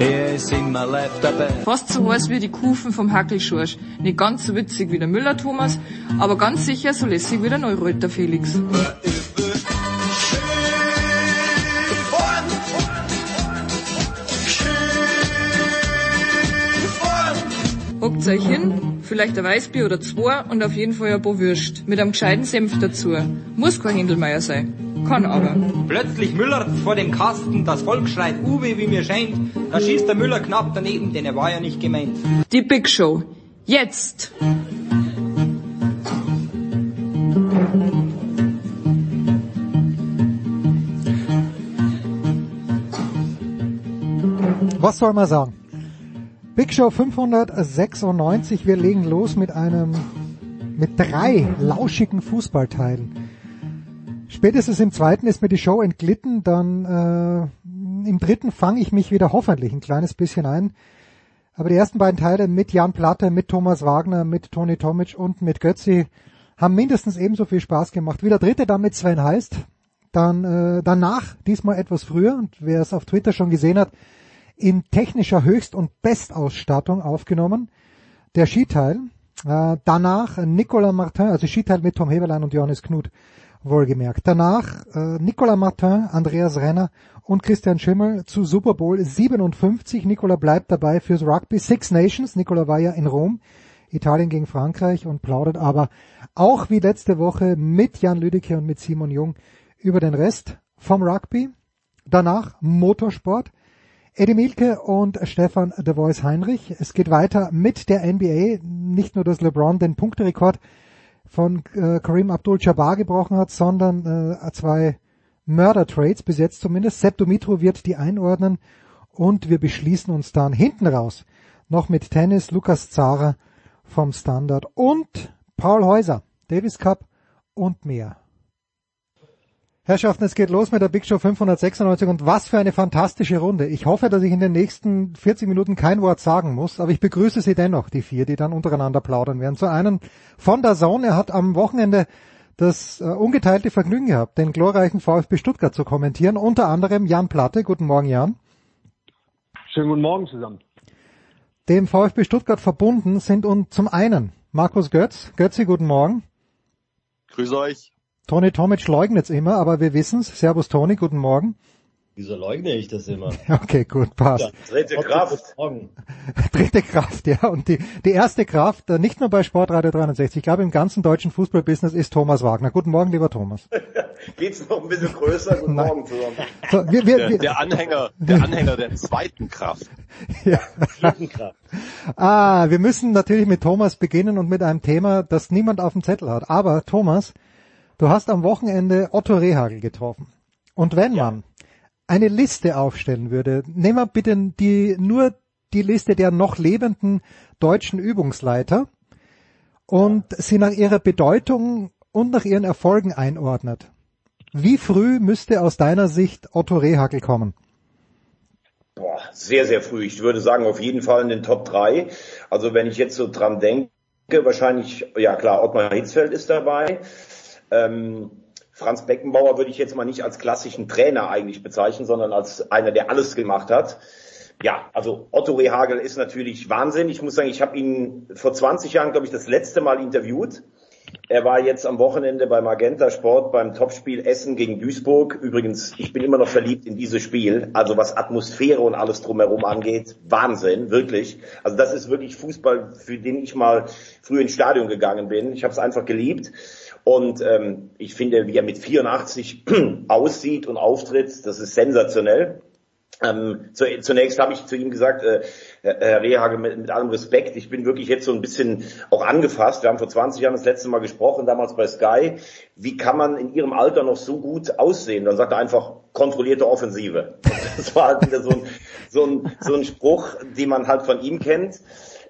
er ist immer live dabei. Fast so heiß wie die Kufen vom Hackelschorsch. Nicht ganz so witzig wie der Müller-Thomas, aber ganz sicher so lässig wie der Neureuter Felix. Hockt euch hin, vielleicht ein Weißbier oder zwei und auf jeden Fall ein paar Würst. Mit einem gescheiten Senf dazu. Muss kein Händelmeier sein. Kann aber. Plötzlich Müller vor dem Kasten, das Volk schreit Uwe, wie mir scheint. Da schießt der Müller knapp daneben, denn er war ja nicht gemeint. Die Big Show. Jetzt! Was soll man sagen? Big Show 596. Wir legen los mit einem, mit drei lauschigen Fußballteilen. Spätestens im zweiten ist mir die Show entglitten, dann äh, im dritten fange ich mich wieder hoffentlich ein kleines bisschen ein. Aber die ersten beiden Teile mit Jan Platte, mit Thomas Wagner, mit Toni Tomic und mit Götzi haben mindestens ebenso viel Spaß gemacht. Wie der dritte dann mit Sven heißt, dann äh, danach, diesmal etwas früher, und wer es auf Twitter schon gesehen hat, in technischer Höchst- und Bestausstattung aufgenommen. Der Skiteil. Äh, danach Nicolas Martin, also Skiteil mit Tom Heberlein und Johannes Knut wohlgemerkt. Danach äh, Nicolas Martin, Andreas Renner und Christian Schimmel zu Super Bowl 57. Nicolas bleibt dabei fürs Rugby Six Nations. Nicolas war ja in Rom, Italien gegen Frankreich und plaudert aber auch wie letzte Woche mit Jan Lüdecke und mit Simon Jung über den Rest vom Rugby. Danach Motorsport. Eddie Mielke und Stefan De Voice Heinrich. Es geht weiter mit der NBA. Nicht nur, dass LeBron den Punkterekord von äh, Kareem Abdul-Jabbar gebrochen hat, sondern äh, zwei Murder-Trades, bis jetzt zumindest. Sepp Dumitro wird die einordnen und wir beschließen uns dann hinten raus noch mit Tennis, Lukas Zara vom Standard und Paul Häuser, Davis Cup und mehr. Herrschaften, es geht los mit der Big Show 596 und was für eine fantastische Runde. Ich hoffe, dass ich in den nächsten 40 Minuten kein Wort sagen muss, aber ich begrüße Sie dennoch, die vier, die dann untereinander plaudern werden. Zu einem von der Zone, er hat am Wochenende das äh, ungeteilte Vergnügen gehabt, den glorreichen VfB Stuttgart zu kommentieren, unter anderem Jan Platte. Guten Morgen, Jan. Schönen guten Morgen zusammen. Dem VfB Stuttgart verbunden sind und zum einen Markus Götz. Götzi, guten Morgen. Grüß euch. Toni Tomic leugnet es immer, aber wir wissen's. Servus Toni, guten Morgen. Wieso leugne ich das immer? Okay, gut, passt. Ja, dritte Kraft. dritte Kraft, ja. Und die, die erste Kraft, äh, nicht nur bei Sportradio 360, ich glaube im ganzen deutschen Fußballbusiness ist Thomas Wagner. Guten Morgen, lieber Thomas. Geht's noch ein bisschen größer? Guten Nein. Morgen zusammen. So, wir, wir, Der, wir, der Anhänger, der Anhänger der zweiten Kraft. ja. Dritten Kraft. Ah, wir müssen natürlich mit Thomas beginnen und mit einem Thema, das niemand auf dem Zettel hat. Aber Thomas, du hast am Wochenende Otto Rehagel getroffen. Und wenn man eine Liste aufstellen würde, nehmen wir bitte die, nur die Liste der noch lebenden deutschen Übungsleiter und sie nach ihrer Bedeutung und nach ihren Erfolgen einordnet. Wie früh müsste aus deiner Sicht Otto Rehagel kommen? Boah, sehr, sehr früh. Ich würde sagen, auf jeden Fall in den Top 3. Also wenn ich jetzt so dran denke, wahrscheinlich, ja klar, Ottmar Hitzfeld ist dabei. Ähm, Franz Beckenbauer würde ich jetzt mal nicht als klassischen Trainer eigentlich bezeichnen, sondern als einer, der alles gemacht hat. Ja, also Otto Rehagel ist natürlich Wahnsinn. Ich muss sagen, ich habe ihn vor 20 Jahren, glaube ich, das letzte Mal interviewt. Er war jetzt am Wochenende bei Magenta Sport beim Topspiel Essen gegen Duisburg. Übrigens, ich bin immer noch verliebt in dieses Spiel. Also was Atmosphäre und alles drumherum angeht, Wahnsinn, wirklich. Also das ist wirklich Fußball, für den ich mal früh ins Stadion gegangen bin. Ich habe es einfach geliebt. Und ähm, ich finde, wie er mit 84 aussieht und auftritt, das ist sensationell. Ähm, zu, zunächst habe ich zu ihm gesagt, äh, Herr Rehagel, mit, mit allem Respekt, ich bin wirklich jetzt so ein bisschen auch angefasst. Wir haben vor 20 Jahren das letzte Mal gesprochen, damals bei Sky. Wie kann man in Ihrem Alter noch so gut aussehen? Dann sagt er einfach, kontrollierte Offensive. Das war halt wieder so ein, so ein, so ein Spruch, den man halt von ihm kennt.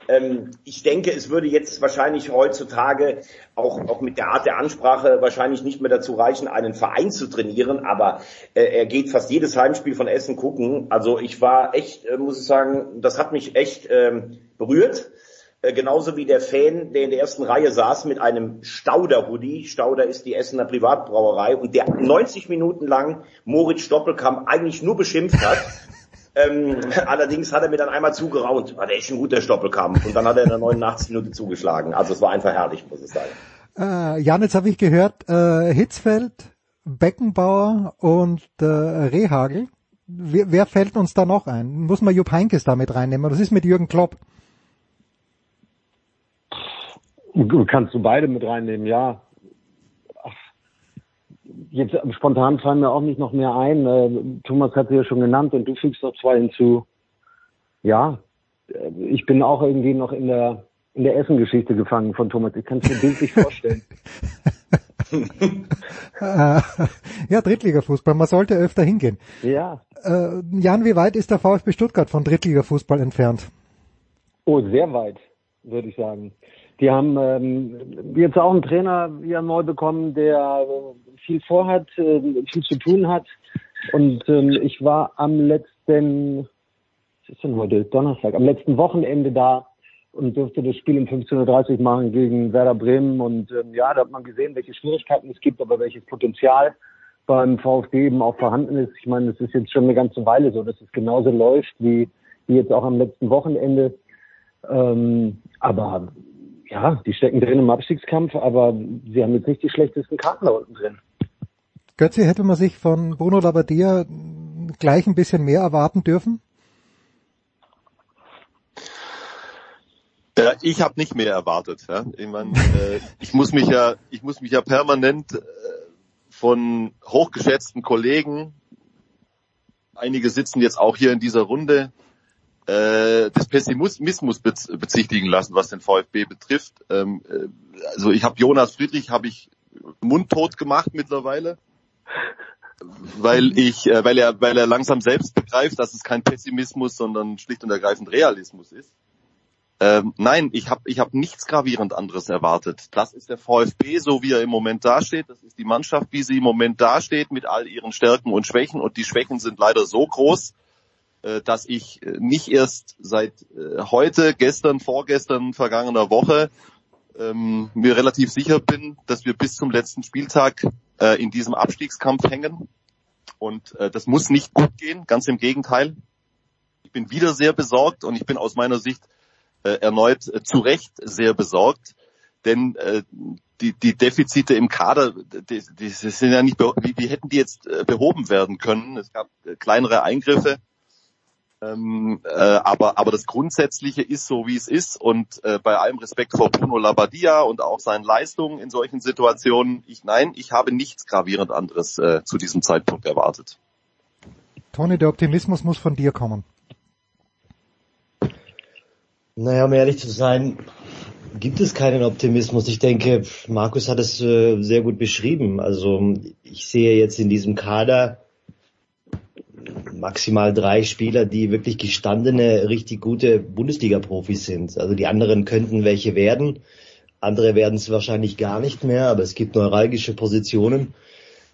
Ähm, ich denke, es würde jetzt wahrscheinlich heutzutage auch, auch mit der Art der Ansprache wahrscheinlich nicht mehr dazu reichen, einen Verein zu trainieren, aber äh, er geht fast jedes Heimspiel von Essen gucken. Also ich war echt, äh, muss ich sagen, das hat mich echt ähm, berührt. Äh, genauso wie der Fan, der in der ersten Reihe saß mit einem Stauder-Hoodie. Stauder ist die Essener Privatbrauerei und der 90 Minuten lang Moritz Stoppelkamp eigentlich nur beschimpft hat. Ähm, allerdings hat er mir dann einmal zugeraunt, war der echt ein guter Stoppelkamp. Und dann hat er in der 89 Minute zugeschlagen. Also es war einfach herrlich, muss ich sagen. Äh, Jan, jetzt habe ich gehört, äh, Hitzfeld, Beckenbauer und äh, Rehagel. Wer, wer fällt uns da noch ein? Muss man Jupp Heinkes da mit reinnehmen? Was ist mit Jürgen Klopp? Kannst du beide mit reinnehmen, ja. Jetzt spontan fallen mir auch nicht noch mehr ein. Äh, Thomas hat sie ja schon genannt und du fügst noch zwei hinzu. Ja, äh, ich bin auch irgendwie noch in der in der Essen-Geschichte gefangen von Thomas. Ich kann es mir bildlich vorstellen. Äh, ja, Drittligafußball. Man sollte öfter hingehen. Ja. Äh, Jan, wie weit ist der VfB Stuttgart von Drittligafußball entfernt? Oh, sehr weit, würde ich sagen. Die haben ähm, jetzt auch einen Trainer wieder neu bekommen, der äh, viel vorhat, äh, viel zu tun hat. Und ähm, ich war am letzten, was ist denn heute, Donnerstag, am letzten Wochenende da und durfte das Spiel um 15.30 Uhr machen gegen Werder Bremen. Und ähm, ja, da hat man gesehen, welche Schwierigkeiten es gibt, aber welches Potenzial beim VfB eben auch vorhanden ist. Ich meine, es ist jetzt schon eine ganze Weile so, dass es genauso läuft wie, wie jetzt auch am letzten Wochenende. Ähm, aber ja, die stecken drin im Abstiegskampf, aber sie haben jetzt nicht die schlechtesten Karten da unten drin. Götze, hätte man sich von Bruno Labbadia gleich ein bisschen mehr erwarten dürfen? Ja, ich habe nicht mehr erwartet. Ja. Ich, mein, äh, ich muss mich ja, ich muss mich ja permanent äh, von hochgeschätzten Kollegen, einige sitzen jetzt auch hier in dieser Runde, äh, des Pessimismus bezichtigen lassen, was den VfB betrifft. Ähm, äh, also ich habe Jonas Friedrich habe ich mundtot gemacht mittlerweile, weil ich, äh, weil er, weil er langsam selbst begreift, dass es kein Pessimismus, sondern schlicht und ergreifend Realismus ist. Ähm, nein, ich habe ich hab nichts gravierend anderes erwartet. Das ist der VfB, so wie er im Moment dasteht. Das ist die Mannschaft, wie sie im Moment dasteht, mit all ihren Stärken und Schwächen. Und die Schwächen sind leider so groß, dass ich äh, nicht erst seit äh, heute, gestern, vorgestern, vergangener Woche ähm, mir relativ sicher bin, dass wir bis zum letzten Spieltag äh, in diesem Abstiegskampf hängen. Und äh, das muss nicht gut gehen, ganz im Gegenteil. Ich bin wieder sehr besorgt und ich bin aus meiner Sicht äh, erneut äh, zu Recht sehr besorgt, denn äh, die, die Defizite im Kader, die, die sind ja nicht, wie, wie hätten die jetzt äh, behoben werden können? Es gab äh, kleinere Eingriffe, ähm, äh, aber, aber das Grundsätzliche ist so, wie es ist. Und äh, bei allem Respekt vor Bruno Labbadia und auch seinen Leistungen in solchen Situationen, ich nein, ich habe nichts gravierend anderes äh, zu diesem Zeitpunkt erwartet. Toni, der Optimismus muss von dir kommen. Naja, um ehrlich zu sein, gibt es keinen Optimismus. Ich denke, Markus hat es äh, sehr gut beschrieben. Also ich sehe jetzt in diesem Kader maximal drei Spieler, die wirklich gestandene, richtig gute Bundesliga-Profis sind. Also die anderen könnten welche werden. Andere werden es wahrscheinlich gar nicht mehr, aber es gibt neuralgische Positionen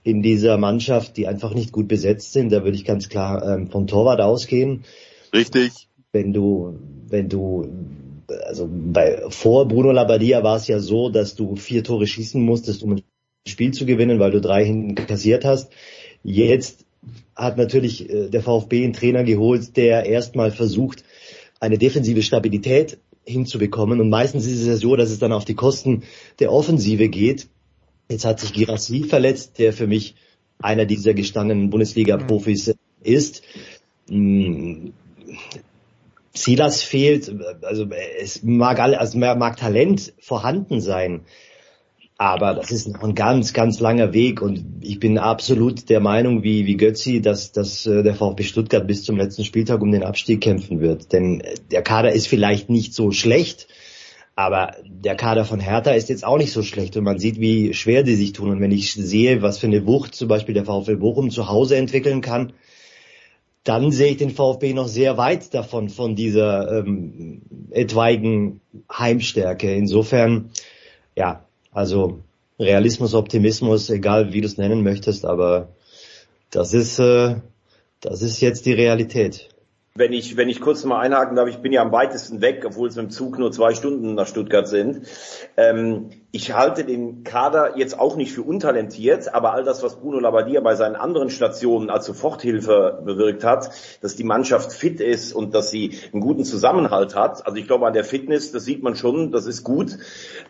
in dieser Mannschaft, die einfach nicht gut besetzt sind. Da würde ich ganz klar ähm, vom Torwart ausgehen. Richtig. Wenn du, wenn du, also bei, vor Bruno Labbadia war es ja so, dass du vier Tore schießen musstest, um ein Spiel zu gewinnen, weil du drei hinten kassiert hast. Jetzt hat natürlich äh, der VfB einen Trainer geholt, der erstmal versucht, eine defensive Stabilität hinzubekommen. Und meistens ist es ja so, dass es dann auf die Kosten der Offensive geht. Jetzt hat sich Girassi verletzt, der für mich einer dieser gestandenen Bundesliga-Profis ist. Hm, Silas fehlt, also es mag alle, also mag Talent vorhanden sein, aber das ist noch ein ganz, ganz langer Weg und ich bin absolut der Meinung, wie, wie Götzi, dass, dass äh, der VfB Stuttgart bis zum letzten Spieltag um den Abstieg kämpfen wird. Denn äh, der Kader ist vielleicht nicht so schlecht, aber der Kader von Hertha ist jetzt auch nicht so schlecht und man sieht, wie schwer die sich tun. Und wenn ich sehe, was für eine Wucht zum Beispiel der VfL Bochum zu Hause entwickeln kann, dann sehe ich den VfB noch sehr weit davon, von dieser ähm, etwaigen Heimstärke. Insofern, ja, also Realismus, Optimismus, egal wie du es nennen möchtest, aber das ist, äh, das ist jetzt die Realität. Wenn ich, wenn ich kurz mal einhaken darf, ich bin ja am weitesten weg, obwohl es mit dem Zug nur zwei Stunden nach Stuttgart sind. Ähm, ich halte den Kader jetzt auch nicht für untalentiert, aber all das, was Bruno Labbadia bei seinen anderen Stationen als Soforthilfe bewirkt hat, dass die Mannschaft fit ist und dass sie einen guten Zusammenhalt hat. Also ich glaube an der Fitness, das sieht man schon, das ist gut.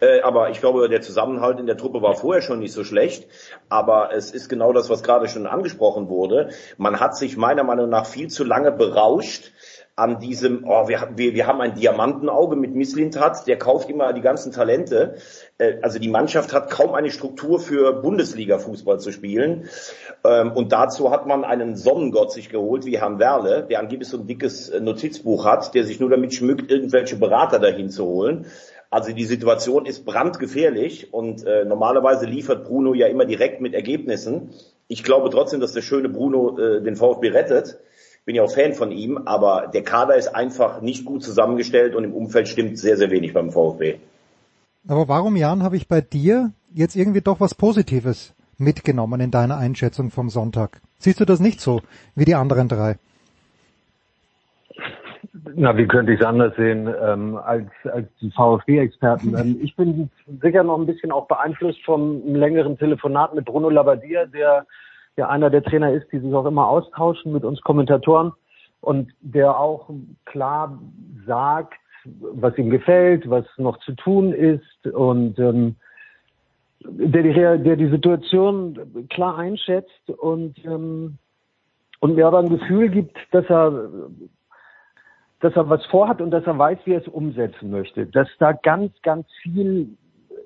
Äh, aber ich glaube, der Zusammenhalt in der Truppe war vorher schon nicht so schlecht. Aber es ist genau das, was gerade schon angesprochen wurde. Man hat sich meiner Meinung nach viel zu lange berauscht an diesem, oh, wir, wir, wir haben ein Diamantenauge mit Misslintat, der kauft immer die ganzen Talente. Äh, also die Mannschaft hat kaum eine Struktur für Bundesliga-Fußball zu spielen. Ähm, und dazu hat man einen Sonnengott sich geholt, wie Herrn Werle, der angeblich so ein dickes äh, Notizbuch hat, der sich nur damit schmückt, irgendwelche Berater dahin zu holen. Also die Situation ist brandgefährlich und äh, normalerweise liefert Bruno ja immer direkt mit Ergebnissen. Ich glaube trotzdem, dass der schöne Bruno den VfB rettet bin ja auch Fan von ihm, aber der Kader ist einfach nicht gut zusammengestellt und im Umfeld stimmt sehr, sehr wenig beim VfB. Aber warum, Jan, habe ich bei dir jetzt irgendwie doch was Positives mitgenommen in deiner Einschätzung vom Sonntag? Siehst du das nicht so wie die anderen drei? Na, wie könnte ich es anders sehen ähm, als, als die VfB-Experten? ähm, ich bin sicher noch ein bisschen auch beeinflusst vom längeren Telefonat mit Bruno Labbadia, der der einer der Trainer ist, die sich auch immer austauschen mit uns Kommentatoren und der auch klar sagt, was ihm gefällt, was noch zu tun ist und ähm, der, die, der die Situation klar einschätzt und ähm, und mir aber ein Gefühl gibt, dass er dass er was vorhat und dass er weiß, wie er es umsetzen möchte. Dass da ganz, ganz viel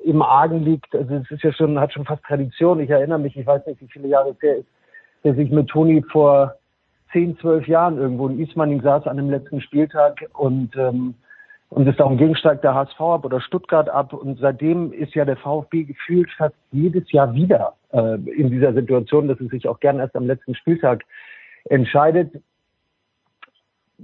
im Argen liegt. Also es ist ja schon, hat schon fast Tradition. Ich erinnere mich, ich weiß nicht, wie viele Jahre es her ist, der sich mit Toni vor zehn, zwölf Jahren irgendwo in Ismaning saß an dem letzten Spieltag und ähm, und es darum ging, steigt der HSV ab oder Stuttgart ab. Und seitdem ist ja der VfB gefühlt fast jedes Jahr wieder äh, in dieser Situation, dass es sich auch gern erst am letzten Spieltag entscheidet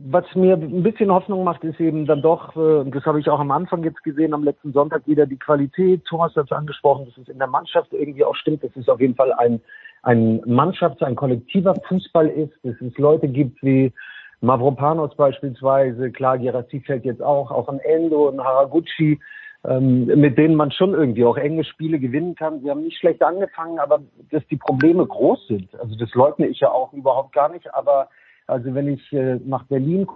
was mir ein bisschen Hoffnung macht, ist eben dann doch, äh, das habe ich auch am Anfang jetzt gesehen, am letzten Sonntag wieder die Qualität. Thomas hat es angesprochen, dass es in der Mannschaft irgendwie auch stimmt, dass es auf jeden Fall ein, ein Mannschafts-, ein kollektiver Fußball ist, dass es Leute gibt wie Mavropanos beispielsweise, klar, Gerassi fällt jetzt auch, auch ein Endo, ein Haraguchi, ähm, mit denen man schon irgendwie auch enge Spiele gewinnen kann. Sie haben nicht schlecht angefangen, aber dass die Probleme groß sind, also das leugne ich ja auch überhaupt gar nicht, aber also wenn ich äh, nach Berlin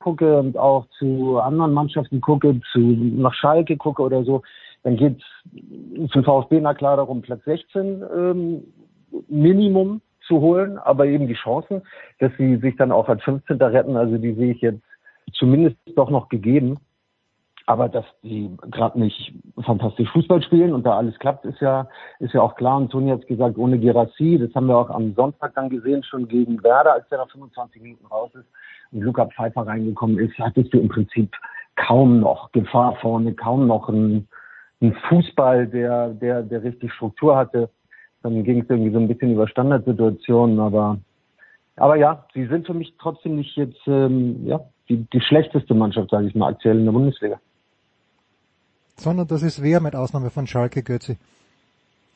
gucke und auch zu anderen Mannschaften gucke, zu nach Schalke gucke oder so, dann geht es für VfB na klar darum, Platz 16 ähm, Minimum zu holen, aber eben die Chancen, dass sie sich dann auch als 15. retten, also die sehe ich jetzt zumindest doch noch gegeben. Aber dass die gerade nicht fantastisch Fußball spielen und da alles klappt, ist ja, ist ja auch klar. Und Toni hat gesagt, ohne Gerassi, das haben wir auch am Sonntag dann gesehen, schon gegen Werder, als der nach 25 Minuten raus ist und Luca Pfeiffer reingekommen ist, hattest du im Prinzip kaum noch Gefahr vorne, kaum noch ein, ein Fußball, der, der, der richtig Struktur hatte. Dann ging es irgendwie so ein bisschen über Standardsituationen, aber aber ja, sie sind für mich trotzdem nicht jetzt ähm, ja, die, die schlechteste Mannschaft, sage ich mal, aktuell in der Bundesliga sondern das ist wer mit Ausnahme von Schalke Götzi.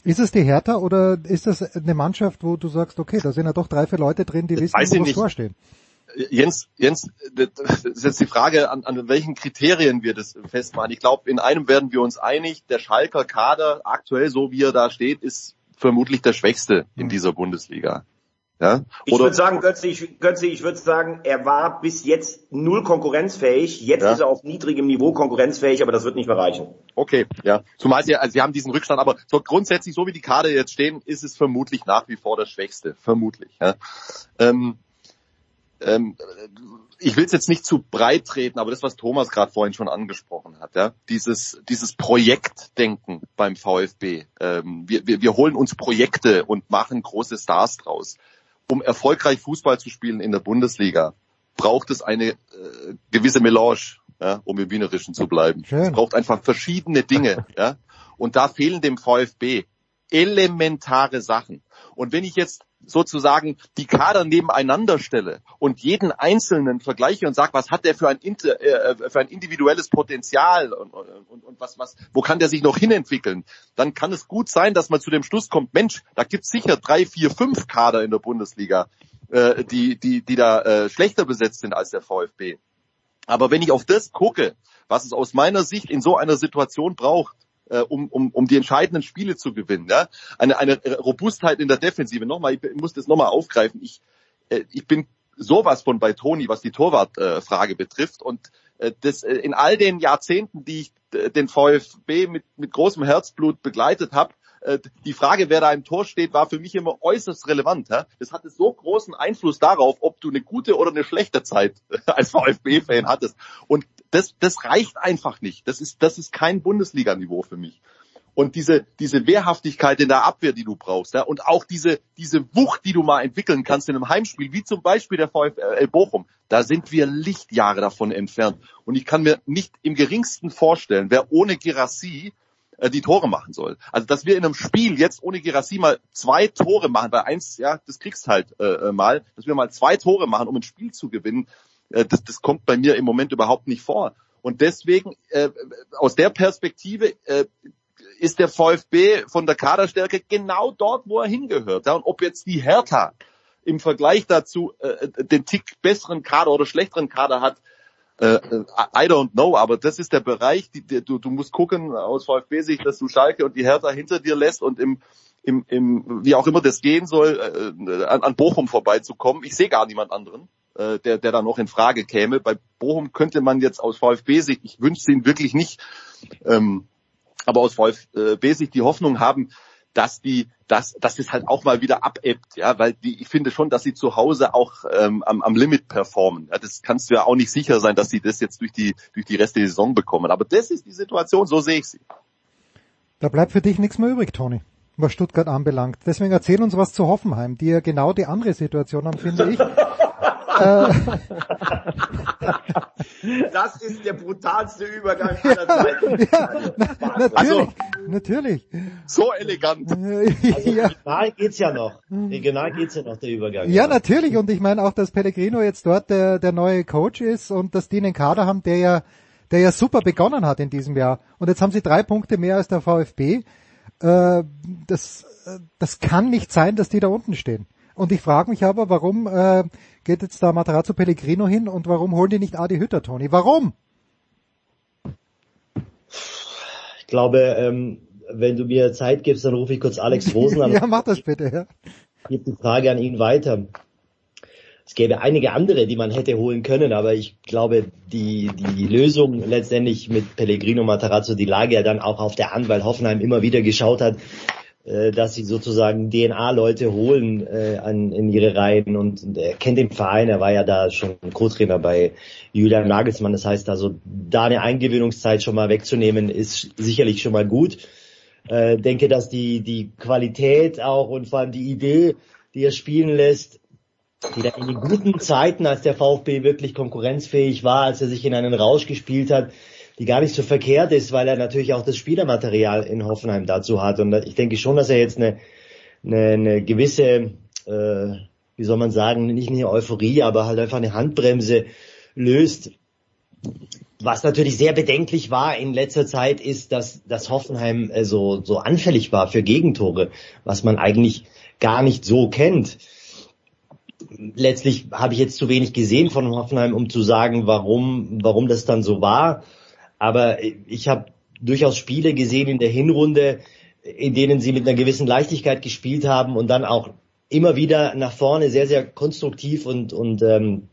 Ist es die Hertha oder ist das eine Mannschaft, wo du sagst, okay, da sind ja doch drei, vier Leute drin, die wissen, wo vorstehen? Jens, Jens, das ist jetzt die Frage, an, an welchen Kriterien wir das festmachen. Ich glaube, in einem werden wir uns einig, der Schalker Kader, aktuell so wie er da steht, ist vermutlich der schwächste in hm. dieser Bundesliga. Ja? Ich würde sagen, Götze, ich, Götze, ich würde sagen, er war bis jetzt null konkurrenzfähig. Jetzt ja? ist er auf niedrigem Niveau konkurrenzfähig, aber das wird nicht mehr reichen. Okay, ja. Zumal sie, also sie haben diesen Rückstand, aber so grundsätzlich, so wie die Kader jetzt stehen, ist es vermutlich nach wie vor der Schwächste. Vermutlich. Ja? Ähm, ähm, ich will es jetzt nicht zu breit treten, aber das, was Thomas gerade vorhin schon angesprochen hat, ja, dieses, dieses Projektdenken beim VfB. Ähm, wir, wir, wir holen uns Projekte und machen große Stars draus um erfolgreich Fußball zu spielen in der Bundesliga, braucht es eine äh, gewisse Melange, ja, um im Wienerischen zu bleiben. Schön. Es braucht einfach verschiedene Dinge. ja. Und da fehlen dem VfB elementare Sachen. Und wenn ich jetzt sozusagen die Kader nebeneinander stelle und jeden Einzelnen vergleiche und sage, was hat der für ein, äh, für ein individuelles Potenzial und, und, und was, was, wo kann der sich noch hinentwickeln, dann kann es gut sein, dass man zu dem Schluss kommt, Mensch, da gibt's sicher drei, vier, fünf Kader in der Bundesliga, äh, die, die, die da äh, schlechter besetzt sind als der VfB. Aber wenn ich auf das gucke, was es aus meiner Sicht in so einer Situation braucht, äh, um, um, um die entscheidenden Spiele zu gewinnen. Ja? Eine, eine Robustheit in der Defensive. Nochmal, ich muss das nochmal aufgreifen. Ich, äh, ich bin sowas von bei Toni, was die Torwartfrage äh, betrifft. Und äh, das, äh, in all den Jahrzehnten, die ich äh, den VfB mit, mit großem Herzblut begleitet habe, äh, die Frage, wer da im Tor steht, war für mich immer äußerst relevant. Das hatte so großen Einfluss darauf, ob du eine gute oder eine schlechte Zeit als VfB-Fan hattest. Und das, das reicht einfach nicht. Das ist, das ist kein Bundesliga-Niveau für mich. Und diese, diese Wehrhaftigkeit in der Abwehr, die du brauchst, ja, und auch diese, diese Wucht, die du mal entwickeln kannst in einem Heimspiel, wie zum Beispiel der VfL Bochum, da sind wir Lichtjahre davon entfernt. Und ich kann mir nicht im geringsten vorstellen, wer ohne Girassi äh, die Tore machen soll. Also dass wir in einem Spiel jetzt ohne Girassi mal zwei Tore machen, weil eins, ja, das kriegst halt äh, äh, mal, dass wir mal zwei Tore machen, um ein Spiel zu gewinnen, äh, das, das kommt bei mir im Moment überhaupt nicht vor. Und deswegen, äh, aus der Perspektive, äh, ist der VfB von der Kaderstärke genau dort, wo er hingehört. Ja? Und ob jetzt die Hertha im Vergleich dazu äh, den Tick besseren Kader oder schlechteren Kader hat, äh, I don't know, aber das ist der Bereich, die, die, du, du musst gucken aus VfB-Sicht, dass du Schalke und die Hertha hinter dir lässt und im, im, im wie auch immer das gehen soll, äh, an, an Bochum vorbeizukommen. Ich sehe gar niemand anderen, äh, der, der da noch in Frage käme. Bei Bochum könnte man jetzt aus VfB-Sicht, ich wünsche ihn wirklich nicht, ähm, aber aus VfB-Sicht die Hoffnung haben, dass die, dass, dass es halt auch mal wieder abebbt, ja, weil die, ich finde schon, dass sie zu Hause auch ähm, am, am Limit performen. Ja, das kannst du ja auch nicht sicher sein, dass sie das jetzt durch die durch die Rest der Saison bekommen. Aber das ist die Situation, so sehe ich sie. Da bleibt für dich nichts mehr übrig, Toni, was Stuttgart anbelangt. Deswegen erzähl uns was zu Hoffenheim, die ja genau die andere Situation haben, finde ich. Äh. das ist der brutalste Übergang aller Zeiten. Ja, na, natürlich, also, natürlich. So elegant. Also ja. Regional geht's ja noch. Regional geht's ja noch, der Übergang. Ja, natürlich. Und ich meine auch, dass Pellegrino jetzt dort der, der neue Coach ist und dass die einen Kader haben, der ja, der ja super begonnen hat in diesem Jahr. Und jetzt haben sie drei Punkte mehr als der VfB. Äh, das, das kann nicht sein, dass die da unten stehen. Und ich frage mich aber, warum äh, geht jetzt da Matarazzo Pellegrino hin und warum holen die nicht Adi Hütter, Toni? Warum? Ich glaube, ähm, wenn du mir Zeit gibst, dann rufe ich kurz Alex Rosen an. ja, mach das bitte, ja. Ich gebe die Frage an ihn weiter. Es gäbe einige andere, die man hätte holen können, aber ich glaube, die, die Lösung letztendlich mit Pellegrino Matarazzo, die lag ja dann auch auf der Hand, weil Hoffenheim immer wieder geschaut hat, äh, dass sie sozusagen DNA-Leute holen äh, an, in ihre Reihen und, und er kennt den Verein, er war ja da schon Co-Trainer bei Julian Nagelsmann, das heißt also, da eine Eingewöhnungszeit schon mal wegzunehmen, ist sicherlich schon mal gut. Äh, denke, dass die, die Qualität auch und vor allem die Idee, die er spielen lässt, die da in den guten Zeiten, als der VfB wirklich konkurrenzfähig war, als er sich in einen Rausch gespielt hat, die gar nicht so verkehrt ist, weil er natürlich auch das Spielermaterial in Hoffenheim dazu hat. Und ich denke schon, dass er jetzt eine, eine, eine gewisse, äh, wie soll man sagen, nicht eine Euphorie, aber halt einfach eine Handbremse löst. Was natürlich sehr bedenklich war in letzter Zeit ist, dass, dass Hoffenheim äh, so, so anfällig war für Gegentore, was man eigentlich gar nicht so kennt. Letztlich habe ich jetzt zu wenig gesehen von Hoffenheim, um zu sagen, warum, warum das dann so war. Aber ich habe durchaus Spiele gesehen in der Hinrunde, in denen sie mit einer gewissen Leichtigkeit gespielt haben und dann auch immer wieder nach vorne sehr, sehr konstruktiv und, und, ähm,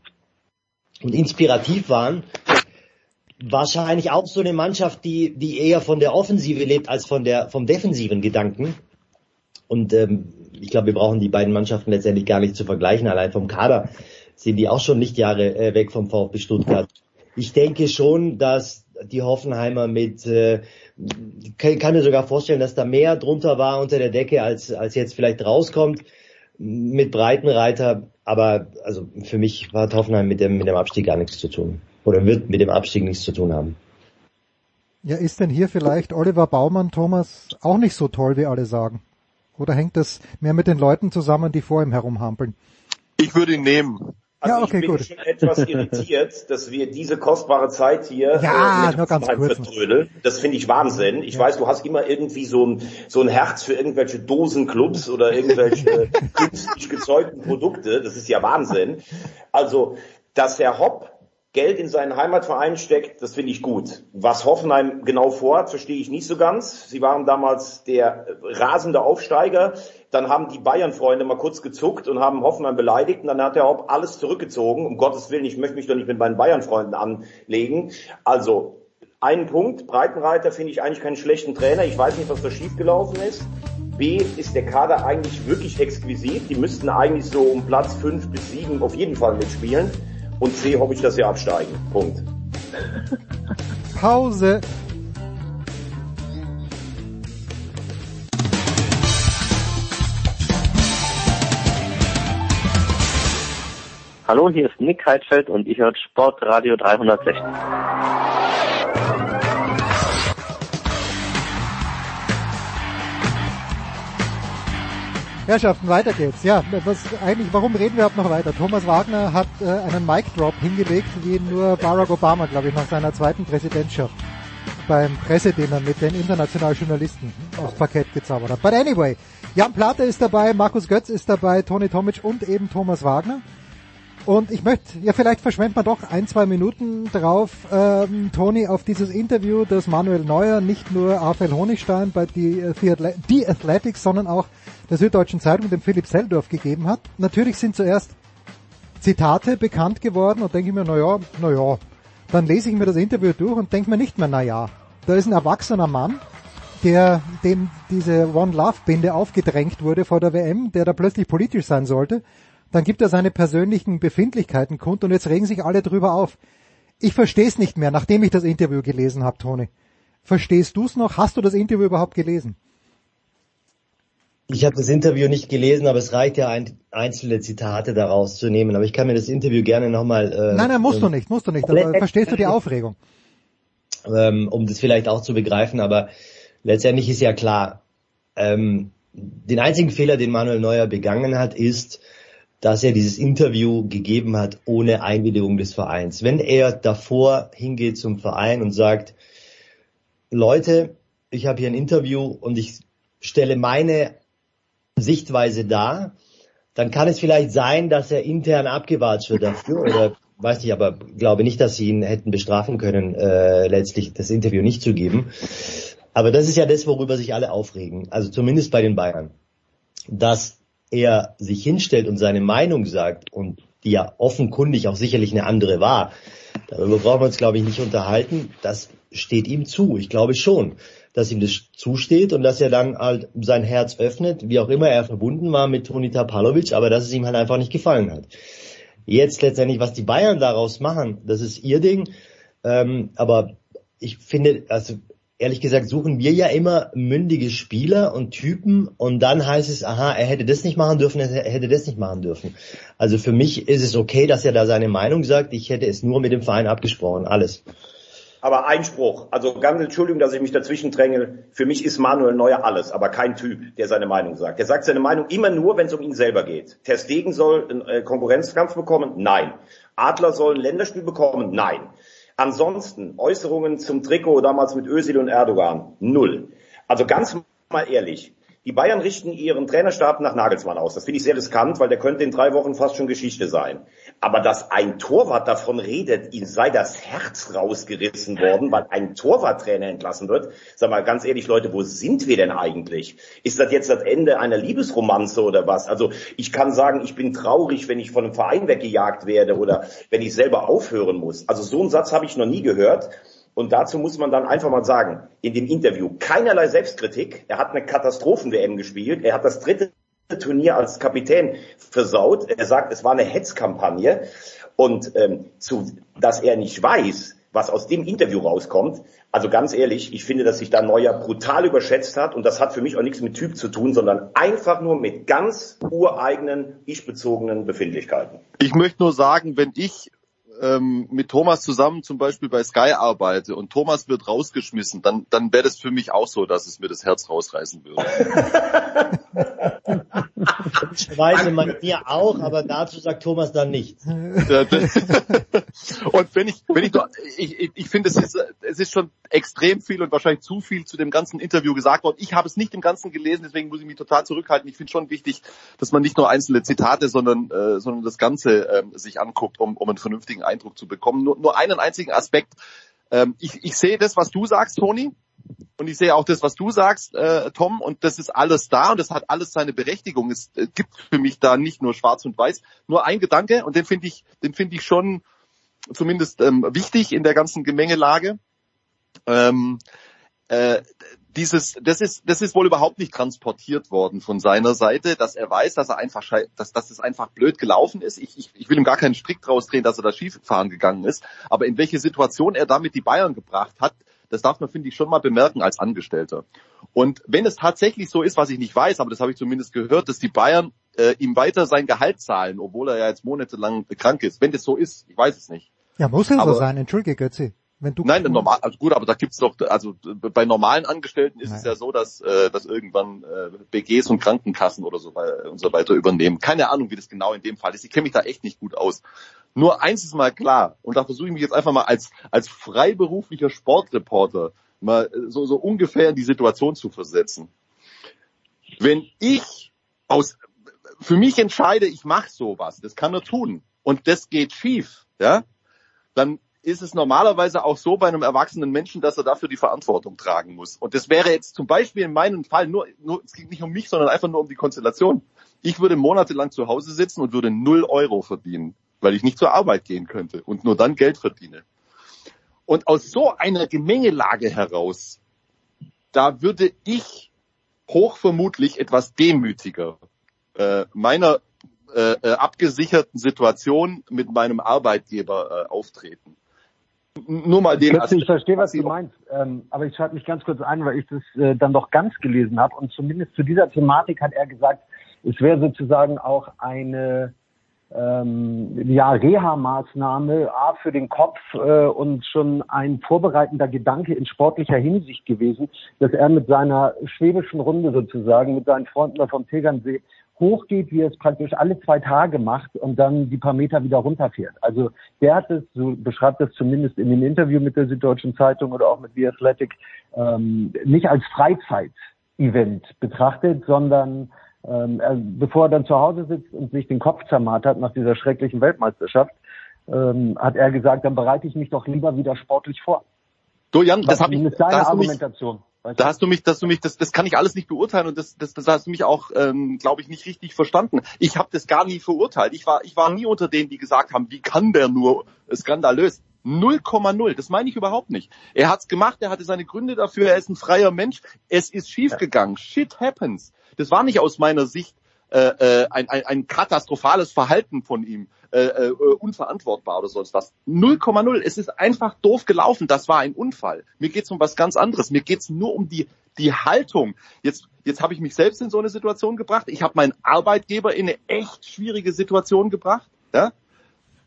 und inspirativ waren. Wahrscheinlich auch so eine Mannschaft, die, die eher von der Offensive lebt als von der, vom defensiven Gedanken. Und ähm, ich glaube, wir brauchen die beiden Mannschaften letztendlich gar nicht zu vergleichen. Allein vom Kader sind die auch schon Lichtjahre äh, weg vom VfB Stuttgart. Ich denke schon, dass die Hoffenheimer mit, äh, kann, kann mir sogar vorstellen, dass da mehr drunter war unter der Decke, als, als jetzt vielleicht rauskommt mit Breitenreiter. Aber also für mich hat Hoffenheim mit dem, mit dem Abstieg gar nichts zu tun. Oder wird mit dem Abstieg nichts zu tun haben. Ja, ist denn hier vielleicht Oliver Baumann, Thomas, auch nicht so toll, wie alle sagen? Oder hängt das mehr mit den Leuten zusammen, die vor ihm herumhampeln? Ich würde ihn nehmen. Also Ja, okay, ich bin gut. schon etwas irritiert, dass wir diese kostbare Zeit hier Ja, mit nur ganz kurz vertrödeln. Das finde ich Wahnsinn. Ich weiß, du hast immer irgendwie so ein, so ein Herz für irgendwelche Dosenclubs oder irgendwelche künstlich gezeugten Produkte. Das ist ja Wahnsinn. Also, dass der Hopp Geld in seinen Heimatverein steckt, das finde ich gut. Was Hoffenheim genau vorhat, verstehe ich nicht so ganz. Sie waren damals der rasende Aufsteiger. Dann haben die Bayern-Freunde mal kurz gezuckt und haben Hoffenheim beleidigt. Und dann hat der Hopp alles zurückgezogen. Um Gottes Willen, ich möchte mich doch nicht mit meinen Bayern-Freunden anlegen. Also, einen Punkt. Breitenreiter finde ich eigentlich keinen schlechten Trainer. Ich weiß nicht, was da schiefgelaufen ist. B, ist der Kader eigentlich wirklich exquisit. Die müssten eigentlich so um Platz fünf bis sieben auf jeden Fall mitspielen. Und C, hoffe ich, dass sie absteigen. Punkt. Pause. Hallo, hier ist Nick Heidfeld und ihr hört Sportradio 360. Herrschaften, weiter geht's. Ja, was eigentlich, warum reden wir überhaupt noch weiter? Thomas Wagner hat äh, einen Mic Drop hingelegt, wie nur Barack Obama, glaube ich, nach seiner zweiten Präsidentschaft beim Pressedinner mit den internationalen Journalisten aufs Parkett gezaubert hat. But anyway, Jan Plater ist dabei, Markus Götz ist dabei, Toni Tomic und eben Thomas Wagner. Und ich möchte, ja vielleicht verschwendet man doch ein, zwei Minuten drauf, ähm, Toni, auf dieses Interview, das Manuel Neuer nicht nur Raphael Honigstein bei die, äh, die Athletics, sondern auch der Süddeutschen Zeitung, dem Philipp Seldorf gegeben hat. Natürlich sind zuerst Zitate bekannt geworden und denke ich mir, na ja, na ja. Dann lese ich mir das Interview durch und denke mir nicht mehr, na ja. Da ist ein erwachsener Mann, der dem diese One Love Binde aufgedrängt wurde vor der WM, der da plötzlich politisch sein sollte. Dann gibt er seine persönlichen Befindlichkeiten kund und jetzt regen sich alle drüber auf. Ich verstehe es nicht mehr, nachdem ich das Interview gelesen habe, Toni. Verstehst du es noch? Hast du das Interview überhaupt gelesen? Ich habe das Interview nicht gelesen, aber es reicht ja ein, einzelne Zitate daraus zu nehmen. Aber ich kann mir das Interview gerne nochmal. Äh, nein, nein, musst du nicht, musst du nicht. Aber verstehst du die Aufregung? ähm, um das vielleicht auch zu begreifen. Aber letztendlich ist ja klar, ähm, den einzigen Fehler, den Manuel Neuer begangen hat, ist, dass er dieses Interview gegeben hat ohne Einwilligung des Vereins. Wenn er davor hingeht zum Verein und sagt, Leute, ich habe hier ein Interview und ich stelle meine Sichtweise dar, dann kann es vielleicht sein, dass er intern abgewatscht wird dafür oder weiß nicht, aber glaube nicht, dass sie ihn hätten bestrafen können, äh, letztlich das Interview nicht zu geben. Aber das ist ja das, worüber sich alle aufregen, also zumindest bei den Bayern. Dass er sich hinstellt und seine Meinung sagt und die ja offenkundig auch sicherlich eine andere war, darüber brauchen wir uns, glaube ich, nicht unterhalten. Das steht ihm zu. Ich glaube schon, dass ihm das zusteht und dass er dann halt sein Herz öffnet, wie auch immer er verbunden war mit Toni Tapalovic, aber dass es ihm halt einfach nicht gefallen hat. Jetzt letztendlich, was die Bayern daraus machen, das ist ihr Ding. Ähm, aber ich finde, also ehrlich gesagt, suchen wir ja immer mündige Spieler und Typen und dann heißt es, aha, er hätte das nicht machen dürfen, er hätte das nicht machen dürfen. Also für mich ist es okay, dass er da seine Meinung sagt. Ich hätte es nur mit dem Verein abgesprochen, alles. Aber Einspruch, also ganz Entschuldigung, dass ich mich dazwischen dränge. Für mich ist Manuel Neuer alles, aber kein Typ, der seine Meinung sagt. Der sagt seine Meinung immer nur, wenn es um ihn selber geht. Ter Stegen soll einen äh, Konkurrenzkampf bekommen? Nein. Adler soll ein Länderspiel bekommen? Nein. Ansonsten Äußerungen zum Trikot damals mit Özil und Erdogan? Null. Also ganz mal ehrlich, die Bayern richten ihren Trainerstab nach Nagelsmann aus. Das finde ich sehr riskant, weil der könnte in drei Wochen fast schon Geschichte sein. Aber dass ein Torwart davon redet, ihm sei das Herz rausgerissen worden, weil ein Torwarttrainer entlassen wird. Sag mal ganz ehrlich, Leute, wo sind wir denn eigentlich? Ist das jetzt das Ende einer Liebesromanze oder was? Also ich kann sagen, ich bin traurig, wenn ich von einem Verein weggejagt werde oder wenn ich selber aufhören muss. Also so einen Satz habe ich noch nie gehört. Und dazu muss man dann einfach mal sagen, in dem Interview keinerlei Selbstkritik. Er hat eine Katastrophen-WM gespielt. Er hat das dritte Turnier als Kapitän versaut. Er sagt, es war eine Hetzkampagne. Und ähm, zu, dass er nicht weiß, was aus dem Interview rauskommt, also ganz ehrlich, ich finde, dass sich da Neuer brutal überschätzt hat. Und das hat für mich auch nichts mit Typ zu tun, sondern einfach nur mit ganz ureigenen, ich-bezogenen Befindlichkeiten. Ich möchte nur sagen, wenn ich ähm, mit Thomas zusammen zum Beispiel bei Sky arbeite und Thomas wird rausgeschmissen, dann, dann wäre das für mich auch so, dass es mir das Herz rausreißen würde. Weise man mir auch, aber dazu sagt Thomas dann nichts. und wenn ich, wenn ich, doch, ich, ich, ich finde, es ist, es ist schon extrem viel und wahrscheinlich zu viel zu dem ganzen Interview gesagt worden. Ich habe es nicht im Ganzen gelesen, deswegen muss ich mich total zurückhalten. Ich finde schon wichtig, dass man nicht nur einzelne Zitate, sondern, äh, sondern das Ganze ähm, sich anguckt, um, um einen vernünftigen Eindruck zu bekommen. Nur, nur einen einzigen Aspekt. Ähm, ich, ich sehe das, was du sagst, Toni. Und ich sehe auch das, was du sagst, äh, Tom, und das ist alles da und das hat alles seine Berechtigung. Es äh, gibt für mich da nicht nur Schwarz und Weiß. Nur ein Gedanke, und den finde ich, den finde ich schon zumindest ähm, wichtig in der ganzen Gemengelage. Ähm, äh, dieses, das ist, das ist wohl überhaupt nicht transportiert worden von seiner Seite, dass er weiß, dass er einfach, dass, dass es einfach blöd gelaufen ist. Ich, ich, ich will ihm gar keinen Strick draus drehen, dass er da Skifahren gegangen ist. Aber in welche Situation er damit die Bayern gebracht hat, das darf man, finde ich, schon mal bemerken als Angestellter. Und wenn es tatsächlich so ist, was ich nicht weiß, aber das habe ich zumindest gehört, dass die Bayern äh, ihm weiter sein Gehalt zahlen, obwohl er ja jetzt monatelang krank ist. Wenn das so ist, ich weiß es nicht. Ja, muss ja so sein, entschuldige Götzi. Wenn du Nein, normal, also gut, aber da gibt's doch, also bei normalen Angestellten ist Nein. es ja so, dass, äh, dass irgendwann äh, BGs und Krankenkassen oder so, und so weiter übernehmen. Keine Ahnung, wie das genau in dem Fall ist. Ich kenne mich da echt nicht gut aus. Nur eins ist mal klar, und da versuche ich mich jetzt einfach mal als, als freiberuflicher Sportreporter mal so, so ungefähr in die Situation zu versetzen. Wenn ich aus, für mich entscheide, ich mache sowas, das kann er tun, und das geht schief, ja, dann ist es normalerweise auch so bei einem erwachsenen Menschen, dass er dafür die Verantwortung tragen muss. Und das wäre jetzt zum Beispiel in meinem Fall nur, nur es geht nicht um mich, sondern einfach nur um die Konstellation. Ich würde monatelang zu Hause sitzen und würde null Euro verdienen, weil ich nicht zur Arbeit gehen könnte und nur dann Geld verdiene. Und aus so einer Gemengelage heraus, da würde ich hochvermutlich etwas demütiger äh, meiner äh, äh abgesicherten Situation mit meinem Arbeitgeber äh, auftreten nur mal den. Aspekt, ich verstehe, was du meinst, ähm, aber ich schalte mich ganz kurz ein, weil ich das äh, dann doch ganz gelesen habe und zumindest zu dieser Thematik hat er gesagt, es wäre sozusagen auch eine ähm, ja, Reha-Maßnahme A für den Kopf äh, und schon ein vorbereitender Gedanke in sportlicher Hinsicht gewesen, dass er mit seiner schwäbischen Runde sozusagen, mit seinen Freunden da vom Tegernsee hochgeht, wie er es praktisch alle zwei Tage macht und dann die paar Meter wieder runterfährt. Also der hat es, so beschreibt es zumindest in dem Interview mit der Süddeutschen Zeitung oder auch mit The Athletic, ähm, nicht als Freizeit-Event betrachtet, sondern ähm, er, bevor er dann zu Hause sitzt und sich den Kopf zermartert nach dieser schrecklichen Weltmeisterschaft, ähm, hat er gesagt, dann bereite ich mich doch lieber wieder sportlich vor. Du Jan, das habe ich, seine Argumentation. Mich, da hast du mich, dass du mich, das, das kann ich alles nicht beurteilen und das, das, das hast du mich auch, ähm, glaube ich, nicht richtig verstanden. Ich habe das gar nie verurteilt. Ich war, ich war nie unter denen, die gesagt haben, wie kann der nur skandalös. 0,0. Das meine ich überhaupt nicht. Er hat's gemacht, er hatte seine Gründe dafür, er ist ein freier Mensch. Es ist schiefgegangen. Shit happens. Das war nicht aus meiner Sicht äh, äh, ein, ein, ein katastrophales Verhalten von ihm, äh, äh, unverantwortbar oder sonst was. 0,0. Es ist einfach doof gelaufen. Das war ein Unfall. Mir geht's um was ganz anderes. Mir geht's nur um die die Haltung. Jetzt jetzt habe ich mich selbst in so eine Situation gebracht. Ich habe meinen Arbeitgeber in eine echt schwierige Situation gebracht. Ja?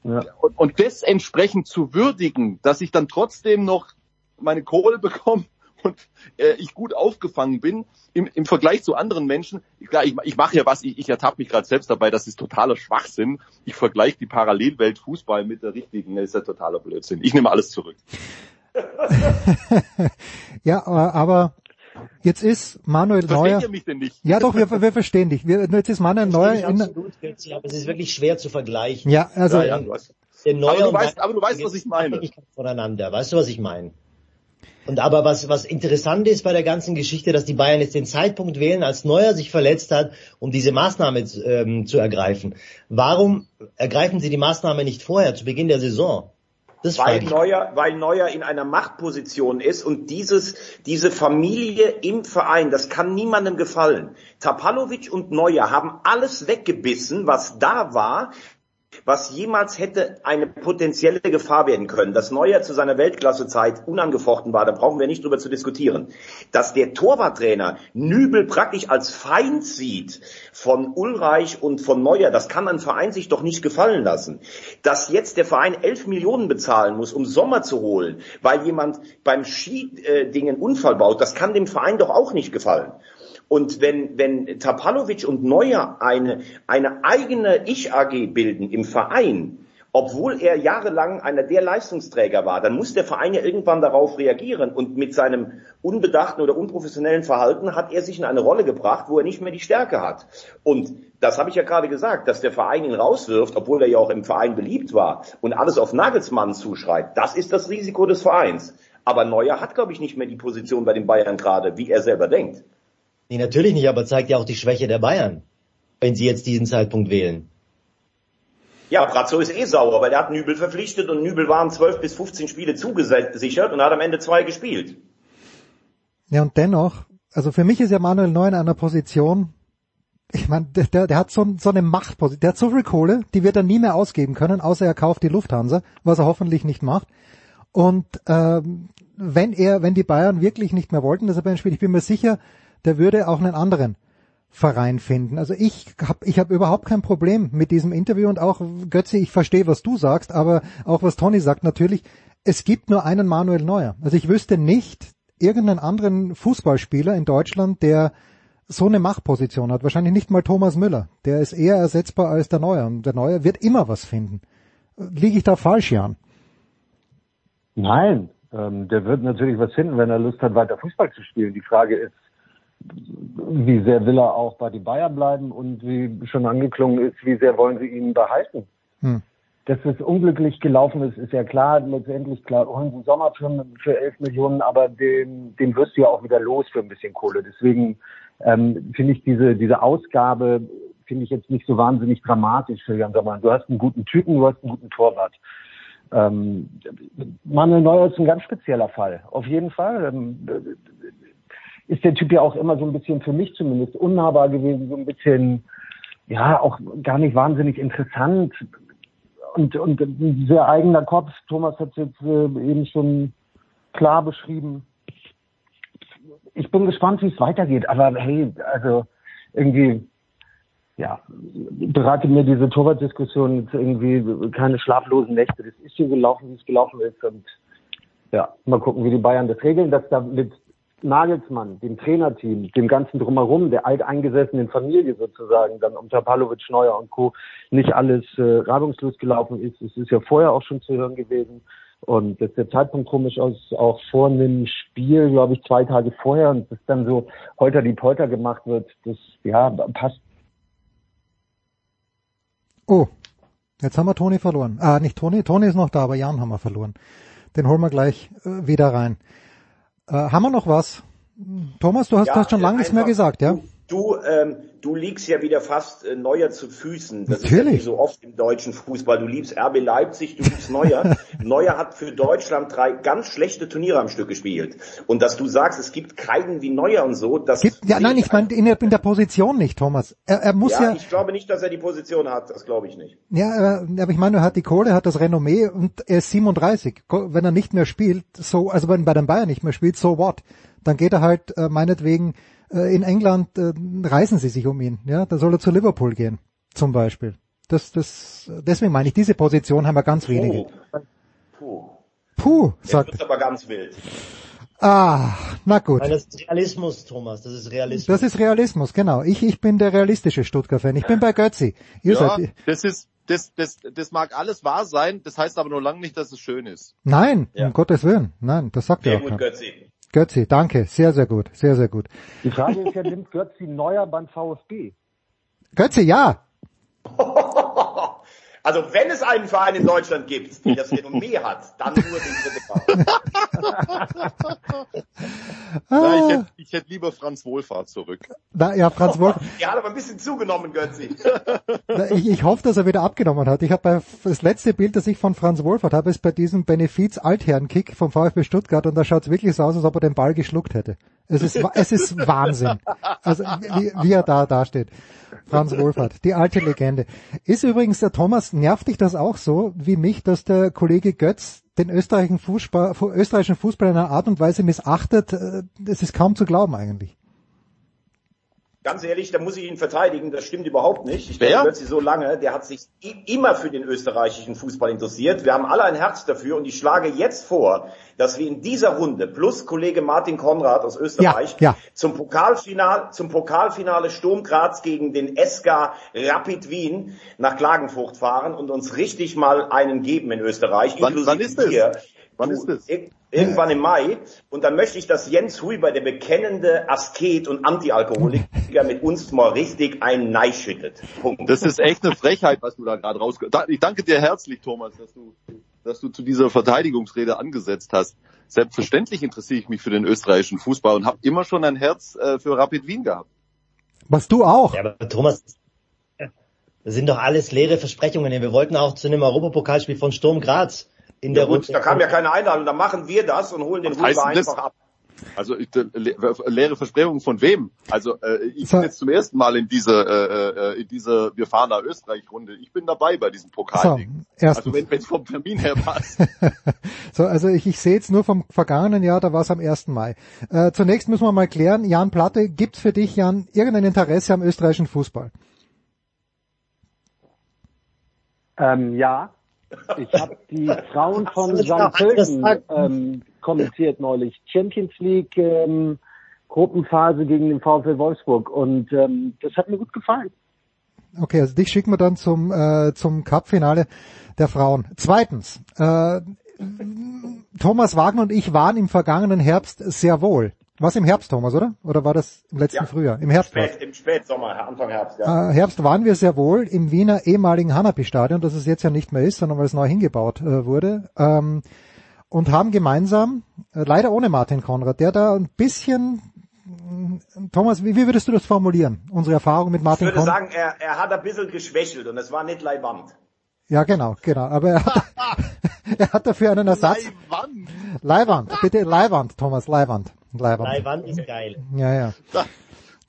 Ja. Und, und das entsprechend zu würdigen, dass ich dann trotzdem noch meine Kohle bekomme und äh, ich gut aufgefangen bin im, im Vergleich zu anderen Menschen. Klar, ich, ich mache ja was, ich, ich ertappe mich gerade selbst dabei, das ist totaler Schwachsinn. Ich vergleiche die Parallelwelt Fußball mit der richtigen, das ist ja totaler Blödsinn. Ich nehme alles zurück. ja, aber Jetzt ist Manuel Versteht Neuer. Ihr mich denn nicht? Ja, doch, wir, wir verstehen dich. Wir, jetzt ist Manuel Neuer. In, absolut, aber es ist wirklich schwer zu vergleichen. Ja, also. Ja, ja, du hast, aber, du weißt, aber du weißt, was ich meine. Voneinander. Weißt du, was ich meine? Und aber was, was interessant ist bei der ganzen Geschichte, dass die Bayern jetzt den Zeitpunkt wählen, als Neuer sich verletzt hat, um diese Maßnahme ähm, zu ergreifen. Warum ergreifen sie die Maßnahme nicht vorher, zu Beginn der Saison? Das weil Neuer, weil Neuer in einer Machtposition ist und dieses, diese Familie im Verein, das kann niemandem gefallen. Tapalovic und Neuer haben alles weggebissen, was da war, was jemals hätte eine potenzielle Gefahr werden können, dass Neuer zu seiner Weltklassezeit unangefochten war, da brauchen wir nicht drüber zu diskutieren. Dass der Torwarttrainer Nübel praktisch als Feind sieht von Ulreich und von Neuer, das kann ein Verein sich doch nicht gefallen lassen. Dass jetzt der Verein elf Millionen bezahlen muss, um Sommer zu holen, weil jemand beim Skidingen Unfall baut, das kann dem Verein doch auch nicht gefallen. Und wenn, wenn Tapalovic und Neuer eine, eine eigene Ich-AG bilden im Verein, obwohl er jahrelang einer der Leistungsträger war, dann muss der Verein ja irgendwann darauf reagieren. Und mit seinem unbedachten oder unprofessionellen Verhalten hat er sich in eine Rolle gebracht, wo er nicht mehr die Stärke hat. Und das habe ich ja gerade gesagt, dass der Verein ihn rauswirft, obwohl er ja auch im Verein beliebt war und alles auf Nagelsmann zuschreibt. Das ist das Risiko des Vereins. Aber Neuer hat, glaube ich, nicht mehr die Position bei den Bayern gerade, wie er selber denkt. Nee, natürlich nicht, aber zeigt ja auch die Schwäche der Bayern, wenn sie jetzt diesen Zeitpunkt wählen. Ja, Brazzo ist eh sauer, weil er hat Nübel verpflichtet und Nübel waren 12 bis 15 Spiele zugesichert und hat am Ende zwei gespielt. Ja, und dennoch, also für mich ist ja Manuel Neuer in einer Position, ich meine, der, der, der hat so, so eine Machtposition, der hat so viel Kohle, die wird er nie mehr ausgeben können, außer er kauft die Lufthansa, was er hoffentlich nicht macht. Und ähm, wenn er, wenn die Bayern wirklich nicht mehr wollten, dass er bei ihm spielt, ich bin mir sicher, der würde auch einen anderen Verein finden. Also ich habe ich hab überhaupt kein Problem mit diesem Interview und auch Götze, ich verstehe, was du sagst, aber auch was Toni sagt natürlich, es gibt nur einen Manuel Neuer. Also ich wüsste nicht irgendeinen anderen Fußballspieler in Deutschland, der so eine Machtposition hat. Wahrscheinlich nicht mal Thomas Müller. Der ist eher ersetzbar als der Neuer und der Neuer wird immer was finden. Liege ich da falsch, Jan? Nein, ähm, der wird natürlich was finden, wenn er Lust hat, weiter Fußball zu spielen. Die Frage ist, wie sehr will er auch bei den Bayern bleiben und wie schon angeklungen ist, wie sehr wollen sie ihn behalten? Hm. Dass es unglücklich gelaufen ist, ist ja klar. Letztendlich klar, holen sie Sommer für, für 11 Millionen, aber den, den wirst du ja auch wieder los für ein bisschen Kohle. Deswegen ähm, finde ich diese, diese Ausgabe finde ich jetzt nicht so wahnsinnig dramatisch für Jan Sommer. Du hast einen guten Typen, du hast einen guten Torwart. Ähm, Manuel Neuer ist ein ganz spezieller Fall. Auf jeden Fall. Ähm, ist der Typ ja auch immer so ein bisschen für mich zumindest unnahbar gewesen, so ein bisschen, ja, auch gar nicht wahnsinnig interessant und, und sehr eigener Kopf. Thomas hat es jetzt äh, eben schon klar beschrieben. Ich bin gespannt, wie es weitergeht, aber hey, also irgendwie, ja, bereitet mir diese Torwartdiskussion irgendwie keine schlaflosen Nächte. Das ist hier gelaufen, wie es gelaufen ist und ja, mal gucken, wie die Bayern das regeln, dass da mit Nagelsmann, dem Trainerteam, dem ganzen drumherum, der alteingesessenen Familie sozusagen, dann um Tapalovic, Neuer und Co. nicht alles äh, reibungslos gelaufen ist. Es ist ja vorher auch schon zu hören gewesen. Und dass der Zeitpunkt komisch aus, auch vor einem Spiel, glaube ich, zwei Tage vorher und das dann so holter die Polter gemacht wird, das ja passt. Oh, jetzt haben wir Toni verloren. Ah, nicht Toni, Toni ist noch da, aber Jan haben wir verloren. Den holen wir gleich äh, wieder rein. Äh, haben wir noch was? Thomas, du hast, Ja, hast schon lange nichts mehr gesagt, ja? Du, ähm, du liegst ja wieder fast äh, Neuer zu Füßen. Das ist ja Natürlich. so oft im deutschen Fußball. Du liebst RB Leipzig, du liebst Neuer. Neuer hat für Deutschland drei ganz schlechte Turniere am Stück gespielt. Und dass du sagst, es gibt keinen wie Neuer und so, das Gibt, ja, nein, ich meine in der, in der Position nicht, Thomas. Er, er muss ja, ja, ich glaube nicht, dass er die Position hat. Das glaube ich nicht. ja, aber ich meine, er hat die Kohle, hat das Renommee und er ist 37. Ko- Wenn er nicht mehr spielt, so, also wenn bei den Bayern nicht mehr spielt, so what? Dann geht er halt äh, meinetwegen in England äh, reißen sie sich um ihn, ja, dann soll er zu Liverpool gehen, zum Beispiel. Das, das, deswegen meine ich, diese Position haben wir ganz wenige. Puh. Puh. Puh, Jetzt sagt, wird's aber ganz wild. ah, na gut. Nein, das ist Realismus, Thomas, das ist Realismus. Das ist Realismus, genau. Ich, ich bin der realistische Stuttgart-Fan. Ich bin bei Götzi. Ihr Ja, seid, das ist, das, das, das mag alles wahr sein, das heißt aber nur lange nicht, dass es schön ist. nein, Ja. um Gottes Willen. Nein, das sagt Sehr ja auch gut, keiner. Götzi. Götzi, danke. Sehr, sehr gut. Sehr, sehr gut. Die Frage ist ja, nimmt Götzi Neuer beim VfB? Götzi, ja. Also wenn es einen Verein in Deutschland gibt, der das Renommee hat, dann nur den dritten Na, ich, hätte, ich hätte lieber Franz Wohlfahrt zurück. na, ja, Franz Wolf. Der hat aber ein bisschen zugenommen, Götzi. Na, Ich, ich hoffe, dass er wieder abgenommen hat. Ich habe bei das letzte Bild, das ich von Franz Wolfert habe, ist bei diesem Benefiz Altherrenkick vom VfB Stuttgart und da schaut es wirklich so aus, als ob er den Ball geschluckt hätte. Es ist, es ist Wahnsinn. Also wie, wie er da dasteht. Franz Wohlfahrt, die alte Legende. Ist übrigens der Thomas, nervt dich das auch so wie mich, dass der Kollege Götz den österreichischen Fußball, österreichischen Fußball in einer Art und Weise missachtet? Äh, Das ist kaum zu glauben eigentlich. Ganz ehrlich, da muss ich ihn verteidigen, das stimmt überhaupt nicht. Ich Wer? kenne Götzi so lange, der hat sich immer für den österreichischen Fußball interessiert. Wir haben alle ein Herz dafür und ich schlage jetzt vor, dass wir in dieser Runde plus Kollege Martin Konrad aus Österreich Ja, ja. zum Pokalfinale, zum Pokalfinale Sturm Graz gegen den SK Rapid Wien nach Klagenfurt fahren und uns richtig mal einen geben in Österreich. Wann- inklusive wann ist das? Wann Du, ist das? Ir- Irgendwann im Mai. Und dann möchte ich, dass Jens Huber, der bekennende Asket und Antialkoholiker, mit uns mal richtig einen Nei schüttet. Punkt. Das ist echt eine Frechheit, was du da gerade raus. Da- Ich danke dir herzlich, Thomas, dass du, dass du zu dieser Verteidigungsrede angesetzt hast. Selbstverständlich interessiere ich mich für den österreichischen Fußball und habe immer schon ein Herz äh, für Rapid Wien gehabt. Was du auch. Ja, aber Thomas, das sind doch alles leere Versprechungen. Wir wollten auch zu einem Europapokalspiel von Sturm Graz in Ja der gut, Runde. da kam ja keine Einladung, dann machen wir das und holen den das? einfach ab. Also äh, le leere Versprechungen von wem? Also äh, ich So. bin jetzt zum ersten Mal in diese äh, äh, in diese Wir fahren nach Österreich Runde. Ich bin dabei bei diesem So, Pokalding. erstens. Also wenn es vom Termin her passt. so, also ich, ich sehe jetzt nur vom vergangenen Jahr, da war es am 1. Mai. Äh, zunächst müssen wir mal klären, Jan Platte, gibt für dich, Jan, irgendein Interesse am österreichischen Fußball? Ähm, ja, ich habe die Frauen von St. Pölten ähm, kommentiert neulich. Champions League ähm, Gruppenphase gegen den VfL Wolfsburg und ähm, das hat mir gut gefallen. Okay, also dich schicken wir dann zum, äh, zum Cup-Finale der Frauen. Zweitens, äh, Thomas Wagner und ich waren im vergangenen Herbst sehr wohl. Was im Herbst, Thomas, oder? Oder war das im letzten Ja. Frühjahr? Im Herbst. Spät, Im Spätsommer, Anfang Herbst, ja. Äh, Herbst waren wir sehr wohl im Wiener ehemaligen Hanapi-Stadion, das es jetzt ja nicht mehr ist, sondern weil es neu hingebaut äh, wurde, ähm, und haben gemeinsam, äh, leider ohne Martin Konrad, der da ein bisschen, mh, Thomas, wie, wie würdest du das formulieren? Unsere Erfahrung mit Ich Martin würde Konrad? sagen, er, er hat ein bisschen geschwächelt und es war nicht Leiband. Ja, genau, genau. Aber er hat, er hat dafür einen Ersatz. Wann? Leihwand, bitte Leihwand, Thomas, Leihwand. Leihwand. Taiwan ist geil. Ja, ja.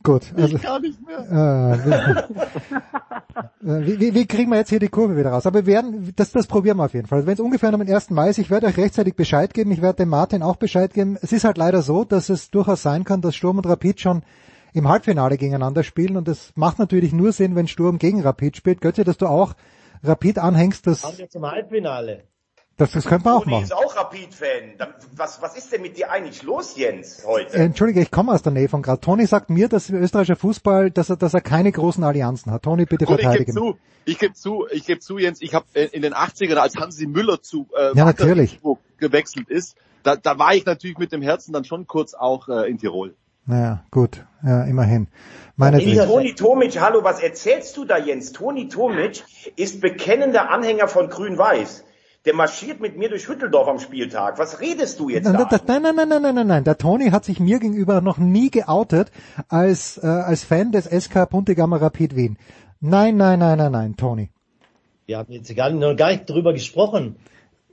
Gut. Also, Gar nicht mehr. äh, wie, wie, wie kriegen wir jetzt hier die Kurve wieder raus? Aber wir werden, das, das probieren wir auf jeden Fall. Wenn es ungefähr am 1. Mai ist, ich werde euch rechtzeitig Bescheid geben, ich werde dem Martin auch Bescheid geben. Es ist halt leider so, dass es durchaus sein kann, dass Sturm und Rapid schon im Halbfinale gegeneinander spielen und das macht natürlich nur Sinn, wenn Sturm gegen Rapid spielt. Götze, dass du auch Rapid anhängst, das, Kommen wir zum Halbfinale. Das, das könnte man auch Toni machen. ist auch Rapid-Fan. Was, was ist denn mit dir eigentlich los, Jens, heute? Äh, Entschuldige, ich komme aus der Nähe von Graz. Toni sagt mir, dass österreichischer Fußball, dass er, dass er keine großen Allianzen hat. Toni, bitte Gut, ich gebe zu, ich gebe zu, ich gebe zu, Jens, ich habe in den 80ern, als Hansi Müller zu äh, Ja, natürlich. Gewechselt ist, da, da war ich natürlich mit dem Herzen dann schon kurz auch äh, in Tirol. Naja, gut, ja, immerhin. Meine Ja. Toni Tomic, hallo, was erzählst du da, Jens? Toni Tomic ist bekennender Anhänger von Grün-Weiß. Der marschiert mit mir durch Hütteldorf am Spieltag. Was redest du jetzt Nein, da? nein, nein, nein, nein, nein, nein, nein. Der Toni hat sich mir gegenüber noch nie geoutet als, äh, als Fan des SK Puntigammer Rapid Wien. Nein, nein, nein, nein, nein, Toni. Wir haben jetzt gar, noch gar nicht drüber gesprochen.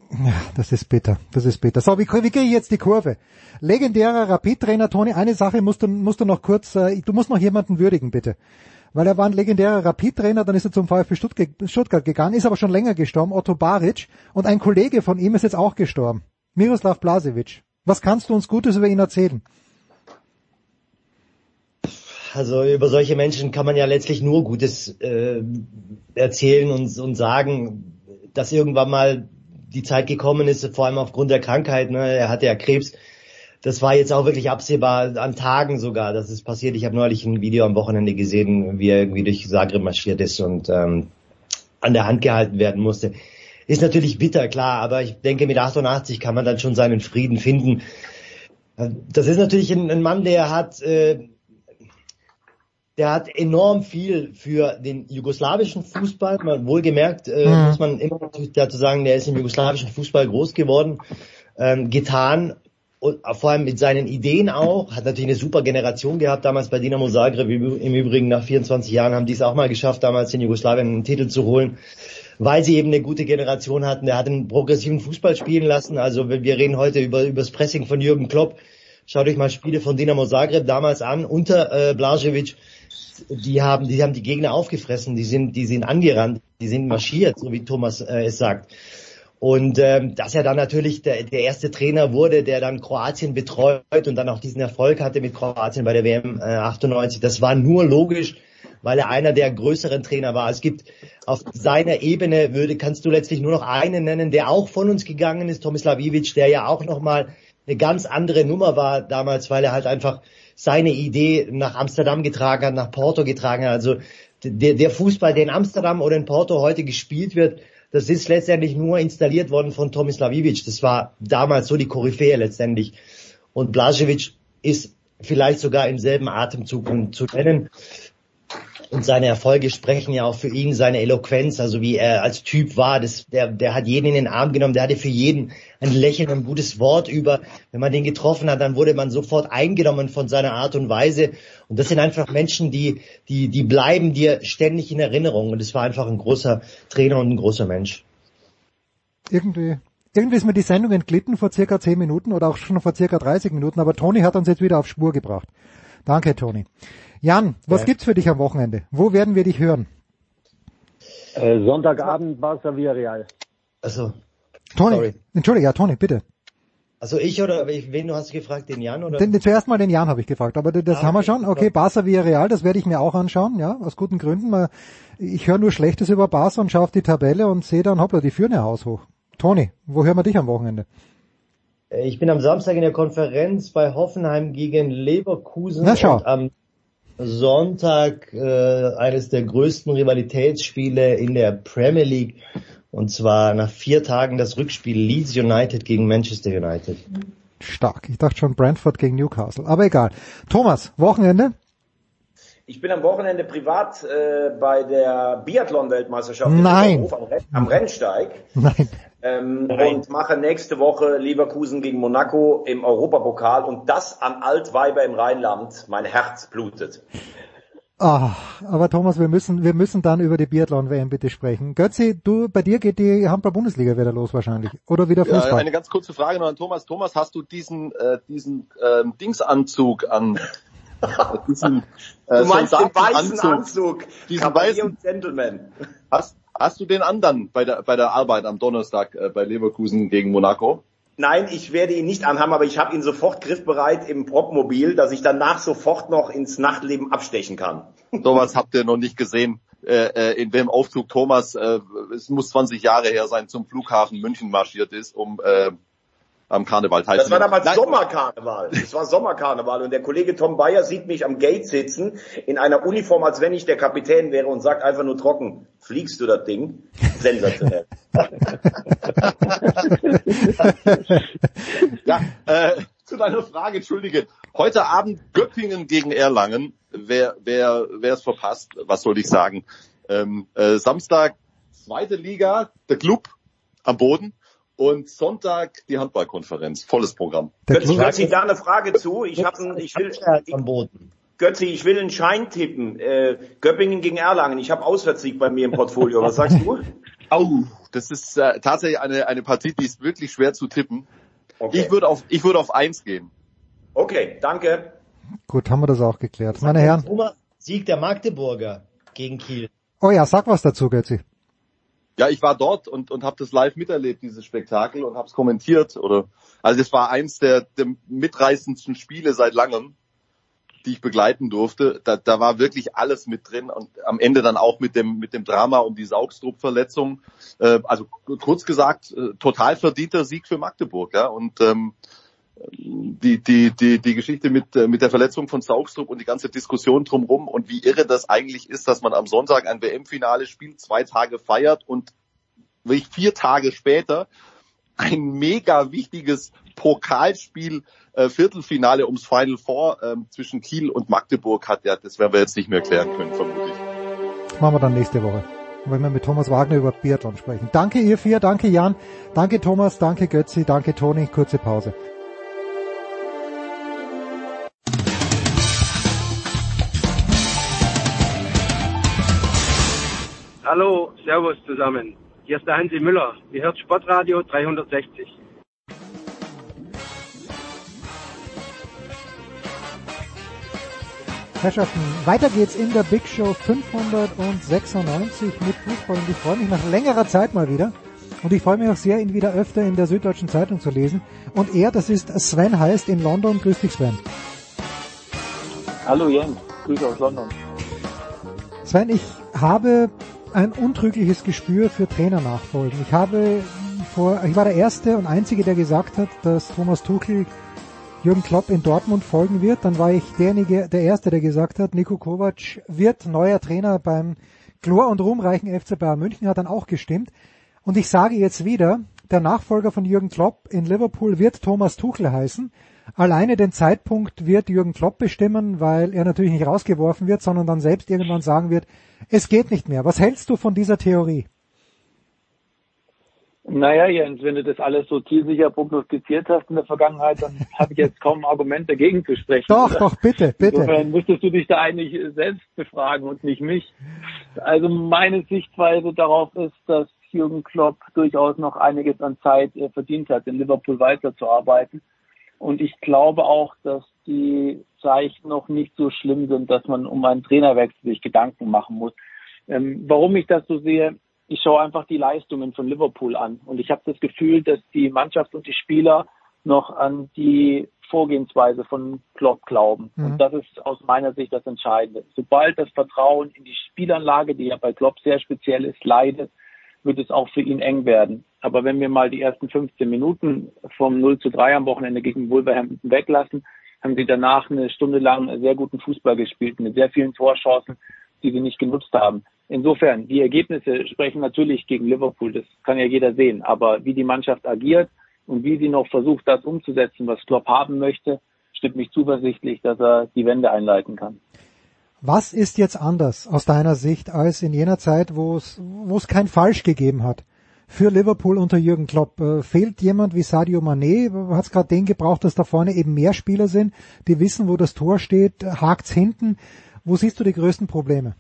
Ja, das ist bitter, das ist bitter. So, wie, wie kriege ich jetzt die Kurve? Legendärer Rapid-Trainer Toni, eine Sache musst du, musst du noch kurz, äh, du musst noch jemanden würdigen, bitte. Weil er war ein legendärer Rapid-Trainer, dann ist er zum VfB Stuttgart, gegangen, ist aber schon länger gestorben, Otto Baric, und ein Kollege von ihm ist jetzt auch gestorben, Miroslav Blasevic. Was kannst du uns Gutes über ihn erzählen? Also über solche Menschen kann man ja letztlich nur Gutes äh, erzählen und, und sagen, dass irgendwann mal die Zeit gekommen ist, vor allem aufgrund der Krankheit. Ne? Er hatte ja Krebs. Das war jetzt auch wirklich absehbar, an Tagen sogar, dass es passiert. Ich habe neulich ein Video am Wochenende gesehen, wie er irgendwie durch Zagreb marschiert ist und ähm, an der Hand gehalten werden musste. Ist natürlich bitter, klar, aber ich denke, mit 88 kann man dann schon seinen Frieden finden. Das ist natürlich ein, ein Mann, der hat... Äh, der hat enorm viel für den jugoslawischen Fußball, mal wohlgemerkt, äh, Mhm. muss man immer dazu sagen, der ist im jugoslawischen Fußball groß geworden, ähm, getan und vor allem mit seinen Ideen auch, hat natürlich eine super Generation gehabt, damals bei Dinamo Zagreb, im Übrigen nach 24 Jahren haben die es auch mal geschafft, damals in Jugoslawien einen Titel zu holen, weil sie eben eine gute Generation hatten, der hat einen progressiven Fußball spielen lassen, also wir reden heute über, über das Pressing von Jürgen Klopp, Schaut euch mal Spiele von Dinamo Zagreb damals an, unter äh, Blažević. Die haben, die haben die Gegner aufgefressen, die sind, die sind angerannt, die sind marschiert, so wie Thomas äh, es sagt. Und ähm, dass er dann natürlich der, der erste Trainer wurde, der dann Kroatien betreut und dann auch diesen Erfolg hatte mit Kroatien bei der WM äh, 98, das war nur logisch, weil er einer der größeren Trainer war. Es gibt auf seiner Ebene würde kannst du letztlich nur noch einen nennen, der auch von uns gegangen ist, Tomislav Ivic, der ja auch nochmal eine ganz andere Nummer war damals, weil er halt einfach seine Idee nach Amsterdam getragen hat, nach Porto getragen hat. Also der, der Fußball, der in Amsterdam oder in Porto heute gespielt wird, das ist letztendlich nur installiert worden von Tomislav Ivic. Das war damals so die Koryphäe letztendlich. Und Blažević ist vielleicht sogar im selben Atemzug zu nennen. Und seine Erfolge sprechen ja auch für ihn, seine Eloquenz, also wie er als Typ war. Das, der, der hat jeden in den Arm genommen, der hatte für jeden ein Lächeln, ein gutes Wort über. Wenn man den getroffen hat, dann wurde man sofort eingenommen von seiner Art und Weise. Und das sind einfach Menschen, die, die, die bleiben dir ständig in Erinnerung. Und es war einfach ein großer Trainer und ein großer Mensch. Irgendwie, irgendwie ist mir die Sendung entglitten vor circa 10 Minuten oder auch schon vor circa 30 Minuten, aber Toni hat uns jetzt wieder auf Spur gebracht. Danke, Toni. Jan, was ja. gibt's für dich am Wochenende? Wo werden wir dich hören? Äh, Sonntagabend Barca Villarreal. Also, Toni, sorry. Entschuldige, ja, Toni, bitte. Also ich oder wen du hast gefragt, den Jan oder? Den, zuerst mal den Jan habe ich gefragt, aber das ah, haben wir schon. Okay, Barca Villarreal, das werde ich mir auch anschauen, ja, aus guten Gründen. Ich höre nur Schlechtes über Barca und schaue auf die Tabelle und sehe dann, hoppla, die führen ja haushoch. Toni, wo hören wir dich am Wochenende? Äh, ich bin am Samstag in der Konferenz bei Hoffenheim gegen Leverkusen Na, schau. und am Sonntag äh, eines der größten Rivalitätsspiele in der Premier League. Und zwar nach vier Tagen das Rückspiel Leeds United gegen Manchester United. Stark. Ich dachte schon Brentford gegen Newcastle. Aber egal. Thomas, Wochenende? Ich bin am Wochenende privat äh, bei der Biathlon-Weltmeisterschaft Nein. am, Renn am Rennsteig. Nein. Ähm, und mache nächste Woche Leverkusen gegen Monaco im Europapokal und das an Altweiber im Rheinland. Mein Herz blutet. Ah, aber Thomas, wir müssen, wir müssen dann über die Biathlon-WM bitte sprechen. Götzi, du, bei dir geht die Handball-Bundesliga wieder los wahrscheinlich. Oder wieder Fußball. Ja, eine ganz kurze Frage noch an Thomas. Thomas, hast du diesen, äh, diesen ähm, Dingsanzug an? diesen, äh, du meinst den weißen Anzug, diesen weißen Gentleman. Hast, Hast du den anderen bei der, bei der Arbeit am Donnerstag äh, bei Leverkusen gegen Monaco? Nein, ich werde ihn nicht anhaben, aber ich habe ihn sofort griffbereit im Propmobil, dass ich danach sofort noch ins Nachtleben abstechen kann. Sowas habt ihr noch nicht gesehen. Äh, äh, in welchem Aufzug Thomas, äh, es muss 20 Jahre her sein, zum Flughafen München marschiert ist, um äh, am Karneval teilzunehmen. Das war damals Nein. Sommerkarneval. Das war Sommerkarneval und der Kollege Tom Bayer sieht mich am Gate sitzen in einer Uniform, als wenn ich der Kapitän wäre und sagt einfach nur trocken, fliegst du das Ding? Sensationell. ja, äh, zu deiner Frage, entschuldige. Heute Abend Göppingen gegen Erlangen. Wer, wer, wer es verpasst, was soll ich sagen? Ähm, äh, Samstag zweite Liga, der Club am Boden und Sonntag die Handballkonferenz. Volles Programm. Götzi, Götzi, da eine Frage zu. Ich habe ich will, ich, Götzi, ich will einen Schein tippen. Äh, Göppingen gegen Erlangen. Ich habe Auswärtssieg bei mir im Portfolio. Was sagst du? Au, das ist äh, tatsächlich eine, eine Partie, die ist wirklich schwer zu tippen. Okay. Ich würde auf, ich würde auf eins gehen. Okay, danke. Gut, haben wir das auch geklärt. Meine Herren. Sieg der Magdeburger gegen Kiel. Oh ja, sag was dazu, Götzi. Ja, ich war dort und, und habe das live miterlebt, dieses Spektakel, und habe es kommentiert. Oder also das war eins der, der mitreißendsten Spiele seit langem, die ich begleiten durfte. Da, da war wirklich alles mit drin und am Ende dann auch mit dem mit dem Drama um die Saugstrup-Verletzung. Äh, also kurz gesagt, äh, total verdienter Sieg für Magdeburg. Ja? Und ähm, die, die, die, die Geschichte mit, äh, mit der Verletzung von Saugstrup und die ganze Diskussion drumherum und wie irre das eigentlich ist, dass man am Sonntag ein WM-Finale spielt, zwei Tage feiert und vier Tage später ein mega wichtiges Pokalspiel, äh, Viertelfinale ums Final Four äh, zwischen Kiel und Magdeburg hat. Ja, das werden wir jetzt nicht mehr klären können, vermutlich. Machen wir dann nächste Woche wenn wir mit Thomas Wagner über Biathlon sprechen. Danke ihr vier, danke Jan, danke Thomas, danke Götzi, danke Toni. Kurze Pause. Hallo, Servus zusammen. Hier ist der Hansi Müller. Ihr hört Sportradio 360. Herrschaften, weiter geht's in der Big Show 596 mit Fußball und ich freue mich nach längerer Zeit mal wieder. Und ich freue mich auch sehr, ihn wieder öfter in der Süddeutschen Zeitung zu lesen. Und er, das ist Sven heißt in London. Grüß dich Sven. Hallo Jens, Grüße aus London. Sven, ich habe ein untrügliches Gespür für Trainernachfolgen. Ich habe vor, ich war der Erste und Einzige, der gesagt hat, dass Thomas Tuchel Jürgen Klopp in Dortmund folgen wird. Dann war ich derjenige, der Erste, der gesagt hat, Nico Kovac wird neuer Trainer beim Chlor- und ruhmreichen FC Bayern München, hat dann auch gestimmt. Und ich sage jetzt wieder, der Nachfolger von Jürgen Klopp in Liverpool wird Thomas Tuchel heißen. Alleine den Zeitpunkt wird Jürgen Klopp bestimmen, weil er natürlich nicht rausgeworfen wird, sondern dann selbst irgendwann sagen wird, es geht nicht mehr. Was hältst du von dieser Theorie? Naja, Jens, wenn du das alles so zielsicher prognostiziert hast in der Vergangenheit, dann habe ich jetzt kaum ein Argument dagegen zu sprechen. Doch, oder? doch, bitte, bitte. Insofern müsstest du dich da eigentlich selbst befragen und nicht mich. Also meine Sichtweise darauf ist, dass Jürgen Klopp durchaus noch einiges an Zeit äh, verdient hat, in Liverpool weiterzuarbeiten. Und ich glaube auch, dass die Zeichen noch nicht so schlimm sind, dass man um einen Trainerwechsel sich Gedanken machen muss. Ähm, warum ich das so sehe, ich schaue einfach die Leistungen von Liverpool an und ich habe das Gefühl, dass die Mannschaft und die Spieler noch an die Vorgehensweise von Klopp glauben. Mhm. Und das ist aus meiner Sicht das Entscheidende. Sobald das Vertrauen in die Spielanlage, die ja bei Klopp sehr speziell ist, leidet, wird es auch für ihn eng werden. Aber wenn wir mal die ersten 15 Minuten vom 0 zu 3 am Wochenende gegen Wolverhampton weglassen, haben sie danach eine Stunde lang sehr guten Fußball gespielt mit sehr vielen Torchancen, die sie nicht genutzt haben. Insofern, die Ergebnisse sprechen natürlich gegen Liverpool, das kann ja jeder sehen. Aber wie die Mannschaft agiert und wie sie noch versucht, das umzusetzen, was Klopp haben möchte, stimmt mich zuversichtlich, dass er die Wende einleiten kann. Was ist jetzt anders aus deiner Sicht als in jener Zeit, wo es, wo es kein Falsch gegeben hat? Für Liverpool unter Jürgen Klopp äh, fehlt jemand wie Sadio Mané. Hat es gerade den gebraucht, dass da vorne eben mehr Spieler sind, die wissen, wo das Tor steht, hakt's hinten. Wo siehst du die größten Probleme?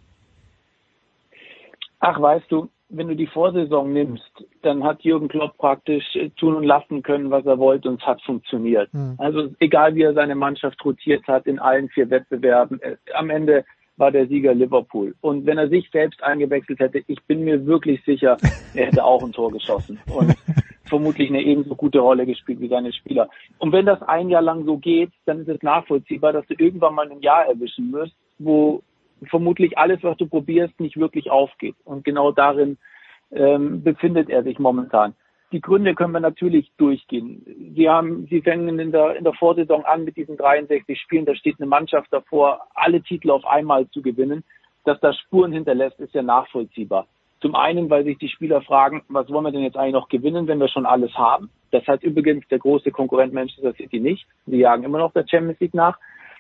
Ach, weißt du, wenn du die Vorsaison nimmst, dann hat Jürgen Klopp praktisch äh, tun und lassen können, was er wollte und es hat funktioniert. Mhm. Also egal wie er seine Mannschaft rotiert hat in allen vier Wettbewerben, äh, am Ende war der Sieger Liverpool. Und wenn er sich selbst eingewechselt hätte, ich bin mir wirklich sicher, er hätte auch ein Tor geschossen und vermutlich eine ebenso gute Rolle gespielt wie seine Spieler. Und wenn das ein Jahr lang so geht, dann ist es nachvollziehbar, dass du irgendwann mal ein Jahr erwischen wirst, wo vermutlich alles, was du probierst, nicht wirklich aufgeht. Und genau darin ähm, befindet er sich momentan. Die Gründe können wir natürlich durchgehen. Sie haben, Sie fängen in der, in der Vorsaison an mit diesen 63 Spielen. Da steht eine Mannschaft davor, alle Titel auf einmal zu gewinnen. Dass das Spuren hinterlässt, ist ja nachvollziehbar. Zum einen, weil sich die Spieler fragen, was wollen wir denn jetzt eigentlich noch gewinnen, wenn wir schon alles haben? Das hat übrigens der große Konkurrent Manchester City nicht. Sie jagen immer noch der Champions League nach.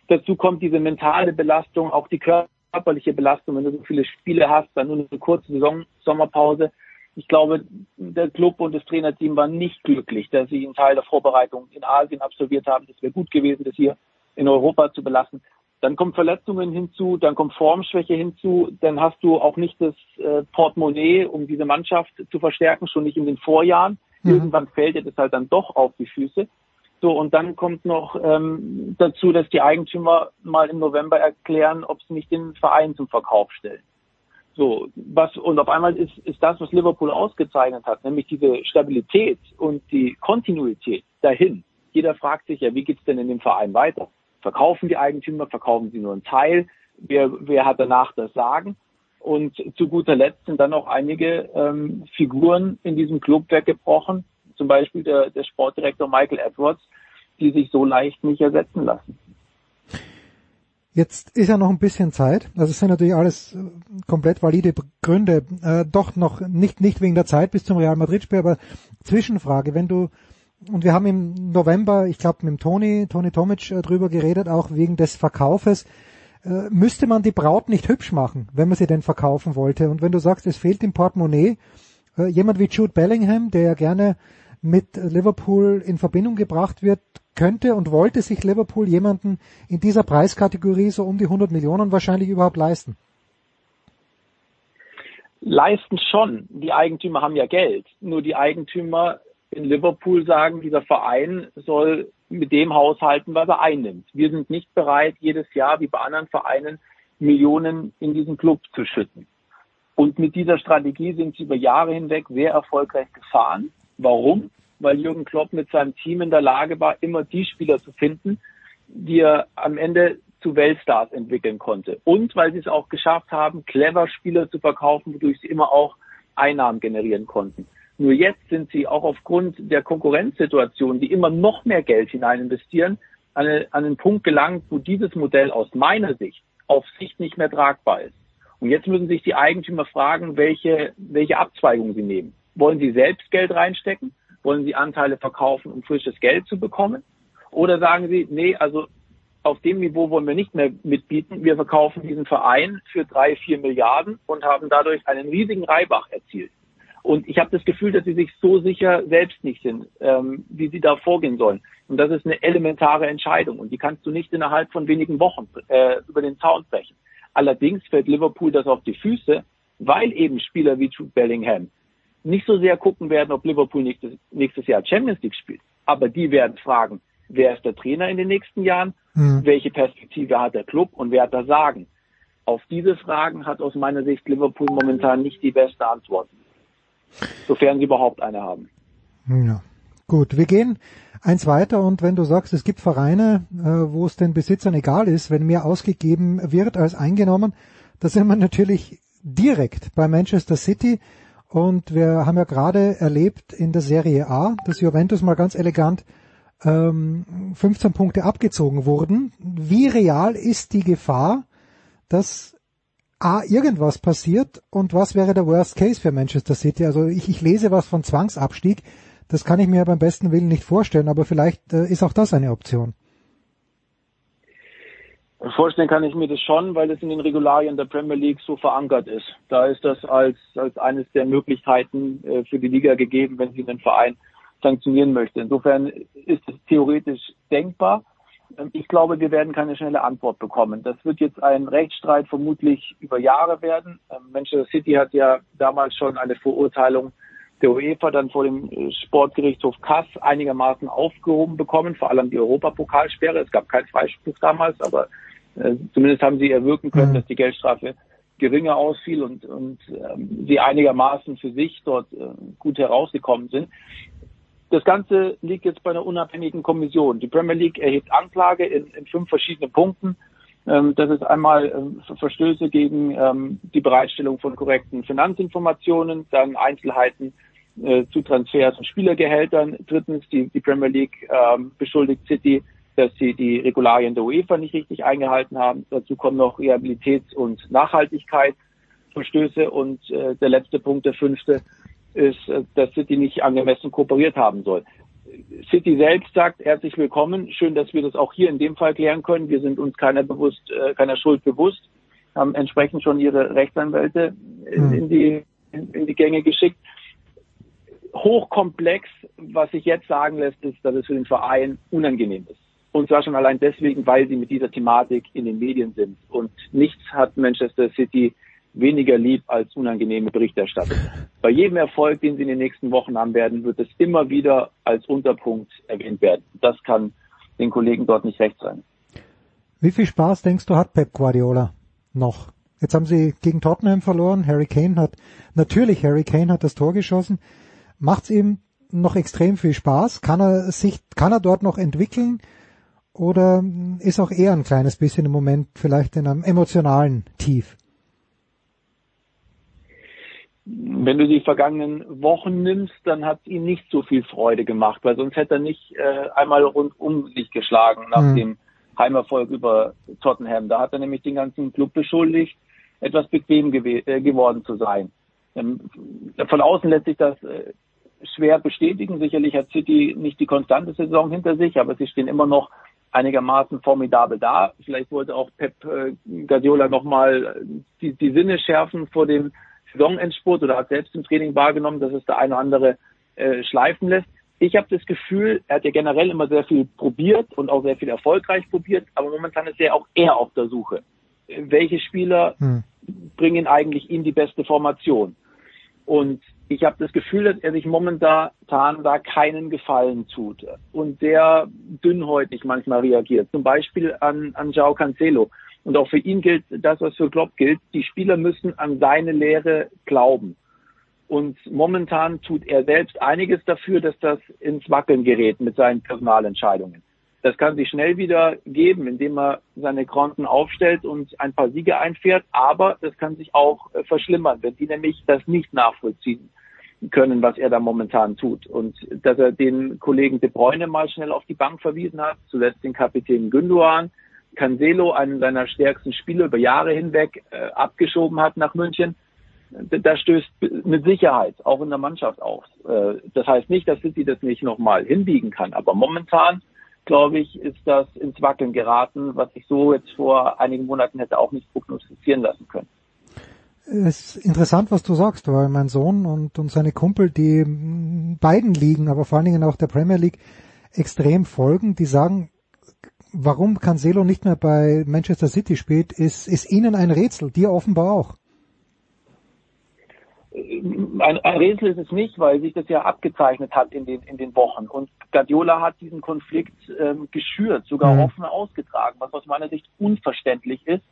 Dazu kommt diese mentale Belastung, auch die Körper körperliche Belastung, wenn du so viele Spiele hast, dann nur eine kurze Saison, Sommerpause. Ich glaube, der Club und das Trainerteam waren nicht glücklich, dass sie einen Teil der Vorbereitung in Asien absolviert haben. Das wäre gut gewesen, das hier in Europa zu belassen. Dann kommen Verletzungen hinzu, dann kommt Formschwäche hinzu, dann hast du auch nicht das äh, Portemonnaie, um diese Mannschaft zu verstärken, schon nicht in den Vorjahren. Mhm. Irgendwann fällt dir das halt dann doch auf die Füße. So, und dann kommt noch ähm, dazu, dass die Eigentümer mal im November erklären, ob sie nicht den Verein zum Verkauf stellen. So, was, und auf einmal ist, ist das, was Liverpool ausgezeichnet hat, nämlich diese Stabilität und die Kontinuität dahin. Jeder fragt sich ja, wie geht's denn in dem Verein weiter? Verkaufen die Eigentümer, verkaufen sie nur einen Teil? Wer, wer hat danach das Sagen? Und zu guter Letzt sind dann auch einige ähm, Figuren in diesem Club weggebrochen, zum Beispiel der, der Sportdirektor Michael Edwards, die sich so leicht nicht ersetzen lassen. Jetzt ist ja noch ein bisschen Zeit. Also es sind natürlich alles äh, komplett valide Gründe. Äh, doch noch nicht, nicht wegen der Zeit bis zum Real Madrid-Spiel, aber Zwischenfrage. Wenn du, und wir haben im November, ich glaube, mit Toni, Toni Tomic äh, drüber geredet, auch wegen des Verkaufes. Äh, müsste man die Braut nicht hübsch machen, wenn man sie denn verkaufen wollte? Und wenn du sagst, es fehlt im Portemonnaie, äh, jemand wie Jude Bellingham, der ja gerne mit Liverpool in Verbindung gebracht wird, könnte und wollte sich Liverpool jemanden in dieser Preiskategorie so um die 100 Millionen wahrscheinlich überhaupt leisten? Leisten schon. Die Eigentümer haben ja Geld. Nur die Eigentümer in Liverpool sagen, dieser Verein soll mit dem haushalten, was er einnimmt. Wir sind nicht bereit, jedes Jahr wie bei anderen Vereinen Millionen in diesen Club zu schütten. Und mit dieser Strategie sind sie über Jahre hinweg sehr erfolgreich gefahren. Warum? Weil Jürgen Klopp mit seinem Team in der Lage war, immer die Spieler zu finden, die er am Ende zu Weltstars entwickeln konnte. Und weil sie es auch geschafft haben, clever Spieler zu verkaufen, wodurch sie immer auch Einnahmen generieren konnten. Nur jetzt sind sie auch aufgrund der Konkurrenzsituation, die immer noch mehr Geld hinein investieren, an, einen Punkt gelangt, wo dieses Modell aus meiner Sicht auf Sicht nicht mehr tragbar ist. Und jetzt müssen sich die Eigentümer fragen, welche, welche Abzweigung sie nehmen. Wollen sie selbst Geld reinstecken? Wollen sie Anteile verkaufen, um frisches Geld zu bekommen? Oder sagen sie, nee, also auf dem Niveau wollen wir nicht mehr mitbieten. Wir verkaufen diesen Verein für drei, vier Milliarden und haben dadurch einen riesigen Reibach erzielt. Und ich habe das Gefühl, dass sie sich so sicher selbst nicht sind, ähm, wie sie da vorgehen sollen. Und das ist eine elementare Entscheidung und die kannst du nicht innerhalb von wenigen Wochen äh, über den Zaun brechen. Allerdings fällt Liverpool das auf die Füße, weil eben Spieler wie Jude Bellingham nicht so sehr gucken werden, ob Liverpool nächstes, nächstes Jahr Champions League spielt. Aber die werden fragen, wer ist der Trainer in den nächsten Jahren, mhm. welche Perspektive hat der Club und wer hat das Sagen. Auf diese Fragen hat aus meiner Sicht Liverpool momentan nicht die beste Antwort sofern sie überhaupt eine haben. Ja, gut. Wir gehen eins weiter und wenn du sagst, es gibt Vereine, äh, wo es den Besitzern egal ist, wenn mehr ausgegeben wird als eingenommen, da sind wir natürlich direkt bei Manchester City und wir haben ja gerade erlebt in der Serie A, dass Juventus mal ganz elegant ähm, 15 Punkte abgezogen wurden. Wie real ist die Gefahr, dass A, irgendwas passiert und was wäre der Worst Case für Manchester City? Also ich, ich lese was von Zwangsabstieg. Das kann ich mir beim besten Willen nicht vorstellen, aber vielleicht äh, ist auch das eine Option. Vorstellen kann ich mir das schon, weil es in den Regularien der Premier League so verankert ist. Da ist das als, als eines der Möglichkeiten äh, für die Liga gegeben, wenn sie einen Verein sanktionieren möchte. Insofern ist es theoretisch denkbar. Ähm, ich glaube, wir werden keine schnelle Antwort bekommen. Das wird jetzt ein Rechtsstreit vermutlich über Jahre werden. Ähm, Manchester City hat ja damals schon eine Verurteilung der UEFA dann vor dem äh, Sportgerichtshof Kass einigermaßen aufgehoben bekommen, vor allem die Europapokalsperre. Es gab keinen Freispruch damals, aber zumindest haben sie erwirken können, mhm. dass die Geldstrafe geringer ausfiel und, und ähm, sie einigermaßen für sich dort äh, gut herausgekommen sind. Das Ganze liegt jetzt bei einer unabhängigen Kommission. Die Premier League erhebt Anklage in, in fünf verschiedenen Punkten. Ähm, das ist einmal ähm, Verstöße gegen ähm, die Bereitstellung von korrekten Finanzinformationen, dann Einzelheiten äh, zu Transfers und Spielergehältern. Drittens, die, die Premier League ähm, beschuldigt City, dass sie die Regularien der UEFA nicht richtig eingehalten haben. Dazu kommen noch Rehabilitäts- und Nachhaltigkeitsverstöße. Und äh, der letzte Punkt, der fünfte, ist, äh, dass City nicht angemessen kooperiert haben soll. City selbst sagt herzlich willkommen. Schön, dass wir das auch hier in dem Fall klären können. Wir sind uns keiner bewusst, äh, keiner Schuld bewusst, haben entsprechend schon ihre Rechtsanwälte in, in die in, in die Gänge geschickt. Hochkomplex, was sich jetzt sagen lässt, ist, dass es für den Verein unangenehm ist. Und zwar schon allein deswegen, weil sie mit dieser Thematik in den Medien sind. Und nichts hat Manchester City weniger lieb als unangenehme Berichterstattung. Bei jedem Erfolg, den sie in den nächsten Wochen haben werden, wird es immer wieder als Unterpunkt erwähnt werden. Das kann den Kollegen dort nicht recht sein. Wie viel Spaß denkst du hat Pep Guardiola noch? Jetzt haben sie gegen Tottenham verloren. Harry Kane hat, natürlich Harry Kane hat das Tor geschossen. Macht's ihm noch extrem viel Spaß? Kann er sich, kann er dort noch entwickeln? Oder ist auch er ein kleines bisschen im Moment vielleicht in einem emotionalen Tief? wenn du die vergangenen Wochen nimmst, dann hat es ihm nicht so viel Freude gemacht, weil sonst hätte er nicht äh, einmal rundum sich geschlagen nach mhm. dem Heimerfolg über Tottenham. Da hat er nämlich den ganzen Club beschuldigt, etwas bequem gew äh, geworden zu sein. Ähm, von außen lässt sich das äh, schwer bestätigen. Sicherlich hat City nicht die konstante Saison hinter sich, aber sie stehen immer noch einigermaßen formidabel da. Vielleicht wollte auch Pep äh, Guardiola nochmal die, die Sinne schärfen vor dem Saisonendspurt oder hat selbst im Training wahrgenommen, dass es der eine oder andere äh, schleifen lässt. Ich habe das Gefühl, er hat ja generell immer sehr viel probiert und auch sehr viel erfolgreich probiert, aber momentan ist er auch eher auf der Suche. Welche Spieler hm. bringen eigentlich ihm die beste Formation? Und ich habe das Gefühl, dass er sich momentan da keinen Gefallen tut und sehr dünnhäutig manchmal reagiert. Zum Beispiel an, an Joao Cancelo. Und auch für ihn gilt das, was für Klopp gilt. Die Spieler müssen an seine Lehre glauben. Und momentan tut er selbst einiges dafür, dass das ins Wackeln gerät mit seinen Personalentscheidungen. Das kann sich schnell wieder geben, indem er seine Konten aufstellt und ein paar Siege einfährt. Aber das kann sich auch äh, verschlimmern, wenn die nämlich das nicht nachvollziehen können, was er da momentan tut. Und dass er den Kollegen De Bruyne mal schnell auf die Bank verwiesen hat, zuletzt den Kapitän Gündogan, Cancelo, einen seiner stärksten Spieler über Jahre hinweg, äh, abgeschoben hat nach München. Da stößt mit Sicherheit auch in der Mannschaft auf. Äh, das heißt nicht, dass City das nicht nochmal hinbiegen kann, aber momentan glaube ich, ist das ins Wackeln geraten, was ich so jetzt vor einigen Monaten hätte auch nicht prognostizieren lassen können. Es ist interessant, was du sagst, weil mein Sohn und, und seine Kumpel, die beiden Ligen, aber vor allen Dingen auch der Premier League extrem folgen, die sagen, warum Cancelo nicht mehr bei Manchester City spielt, ist, ist ihnen ein Rätsel, dir offenbar auch. Ein, ein Rätsel ist es nicht, weil sich das ja abgezeichnet hat in den, in den Wochen. Und Guardiola hat diesen Konflikt ähm, geschürt, sogar mhm. offen ausgetragen, was aus meiner Sicht unverständlich ist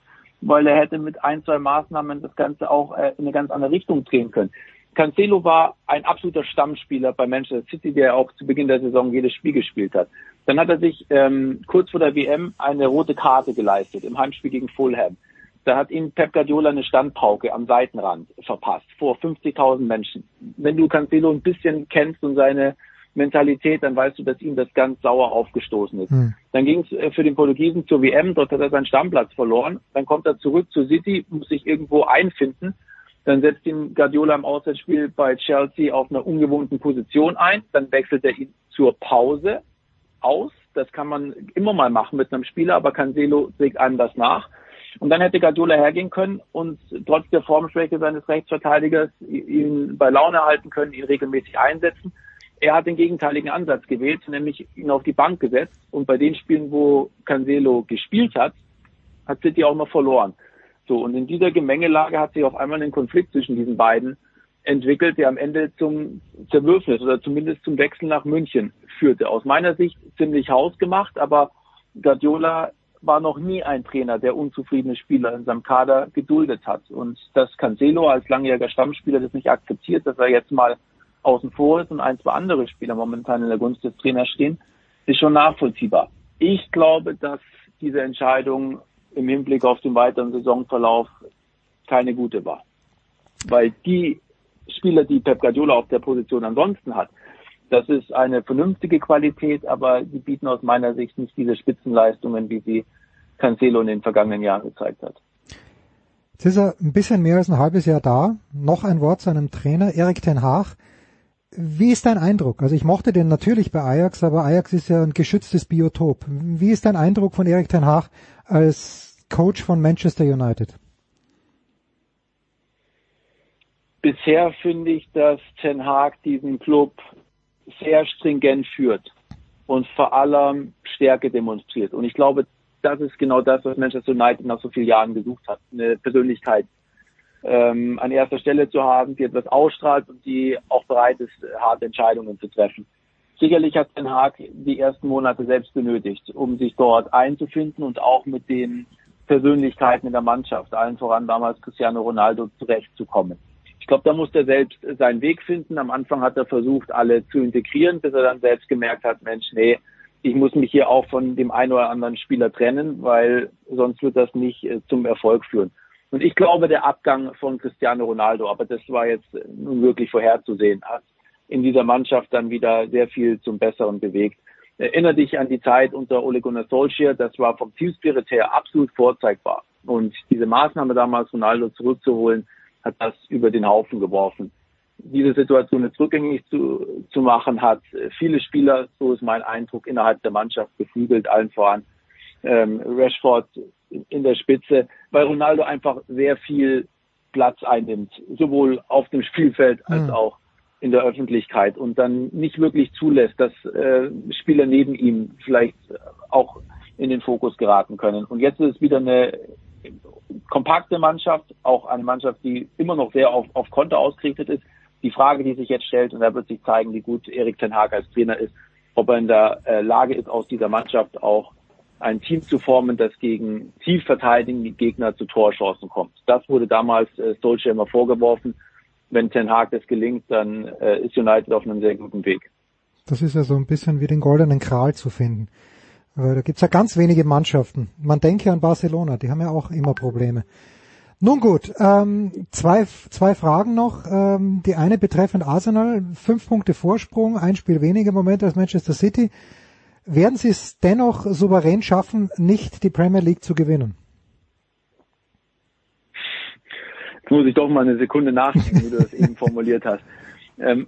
weil er hätte mit ein, zwei Maßnahmen das Ganze auch äh, in eine ganz andere Richtung drehen können. Cancelo war ein absoluter Stammspieler bei Manchester City, der auch zu Beginn der Saison jedes Spiel gespielt hat. Dann hat er sich ähm, kurz vor der WM eine rote Karte geleistet im Heimspiel gegen Fulham. Da hat ihm Pep Guardiola eine Standpauke am Seitenrand verpasst vor 50.000 Menschen. Wenn du Cancelo ein bisschen kennst und seine Mentalität, dann weißt du, dass ihm das ganz sauer aufgestoßen ist. Hm. Dann ging es äh, für den Portugiesen zur WM, dort hat er seinen Stammplatz verloren. Dann kommt er zurück zur City, muss sich irgendwo einfinden. Dann setzt ihn Guardiola im Auswärtsspiel bei Chelsea auf einer ungewohnten Position ein. Dann wechselt er ihn zur Pause aus. Das kann man immer mal machen mit einem Spieler, aber Cancelo trägt einem das nach. Und dann hätte Guardiola hergehen können und trotz der Formschwäche seines Rechtsverteidigers ihn bei Laune halten können, ihn regelmäßig einsetzen er hat den gegenteiligen Ansatz gewählt, nämlich ihn auf die Bank gesetzt. Und bei den Spielen, wo Cancelo gespielt hat, hat City auch noch verloren. So, und in dieser Gemengelage hat sich auf einmal ein Konflikt zwischen diesen beiden entwickelt, der am Ende zum Zerwürfnis oder zumindest zum Wechsel nach München führte. Aus meiner Sicht ziemlich hausgemacht, aber Guardiola war noch nie ein Trainer, der unzufriedene Spieler in seinem Kader geduldet hat. Und dass Cancelo als langjähriger Stammspieler das nicht akzeptiert, dass er jetzt mal außen vor ist und ein, zwei andere Spieler momentan in der Gunst des Trainers stehen, ist schon nachvollziehbar. Ich glaube, dass diese Entscheidung im Hinblick auf den weiteren Saisonverlauf keine gute war. Weil die Spieler, die Pep Guardiola auf der Position ansonsten hat, das ist eine vernünftige Qualität, aber sie bieten aus meiner Sicht nicht diese Spitzenleistungen, wie sie Cancelo in den vergangenen Jahren gezeigt hat. Jetzt ist er ein bisschen mehr als ein halbes Jahr da. Noch ein Wort zu einem Trainer, Erik Ten Haag. Wie ist dein Eindruck? Also ich mochte den natürlich bei Ajax, aber Ajax ist ja ein geschütztes Biotop. Wie ist dein Eindruck von Erik Ten Haag als Coach von Manchester United? Bisher finde ich, dass Ten Haag diesen Club sehr stringent führt und vor allem Stärke demonstriert. Und ich glaube, das ist genau das, was Manchester United nach so vielen Jahren gesucht hat. Eine Persönlichkeit, ähm, an erster Stelle zu haben, die etwas ausstrahlt und die auch bereit ist, harte Entscheidungen zu treffen. Sicherlich hat Den Haag die ersten Monate selbst benötigt, um sich dort einzufinden und auch mit den Persönlichkeiten in der Mannschaft, allen voran damals Cristiano Ronaldo, zurechtzukommen. Ich glaube, da muss er selbst seinen Weg finden. Am Anfang hat er versucht, alle zu integrieren, bis er dann selbst gemerkt hat, Mensch, nee, ich muss mich hier auch von dem einen oder anderen Spieler trennen, weil sonst wird das nicht äh, zum Erfolg führen. Und ich glaube, der Abgang von Cristiano Ronaldo, aber das war jetzt nun wirklich vorherzusehen, hat in dieser Mannschaft dann wieder sehr viel zum Besseren bewegt. Erinnere dich an die Zeit unter Ole Gunnar Solskjaer, das war vom Teamspirit her absolut vorzeigbar. Und diese Maßnahme damals, Ronaldo zurückzuholen, hat das über den Haufen geworfen. Diese Situation jetzt rückgängig zu, zu machen, hat viele Spieler, so ist mein Eindruck, innerhalb der Mannschaft beflügelt, allen voran. Ähm, Rashford in der Spitze, weil Ronaldo einfach sehr viel Platz einnimmt, sowohl auf dem Spielfeld als mhm. auch in der Öffentlichkeit und dann nicht wirklich zulässt, dass äh, Spieler neben ihm vielleicht auch in den Fokus geraten können. Und jetzt ist es wieder eine kompakte Mannschaft, auch eine Mannschaft, die immer noch sehr auf, auf Konter ausgerichtet ist, Die Frage, die sich jetzt stellt, und da wird sich zeigen, wie gut Erik Ten Hag als Trainer ist, ob er in der äh, Lage ist, aus dieser Mannschaft auch ein Team zu formen, das gegen tief verteidigende Gegner zu Torchancen kommt. Das wurde damals äh, Solskjaer immer vorgeworfen. Wenn Ten Hag das gelingt, dann äh, ist United auf einem sehr guten Weg. Das ist ja so ein bisschen wie den goldenen Kral zu finden. Aber da gibt's ja ganz wenige Mannschaften. Man denke an Barcelona, die haben ja auch immer Probleme. Nun gut, ähm, zwei, zwei Fragen noch. Ähm, die eine betreffend Arsenal, fünf Punkte Vorsprung, ein Spiel weniger im Moment als Manchester City. Werden sie es dennoch souverän schaffen, nicht die Premier League zu gewinnen? Jetzt muss ich doch mal eine Sekunde nachdenken, wie du das eben formuliert hast. Ähm,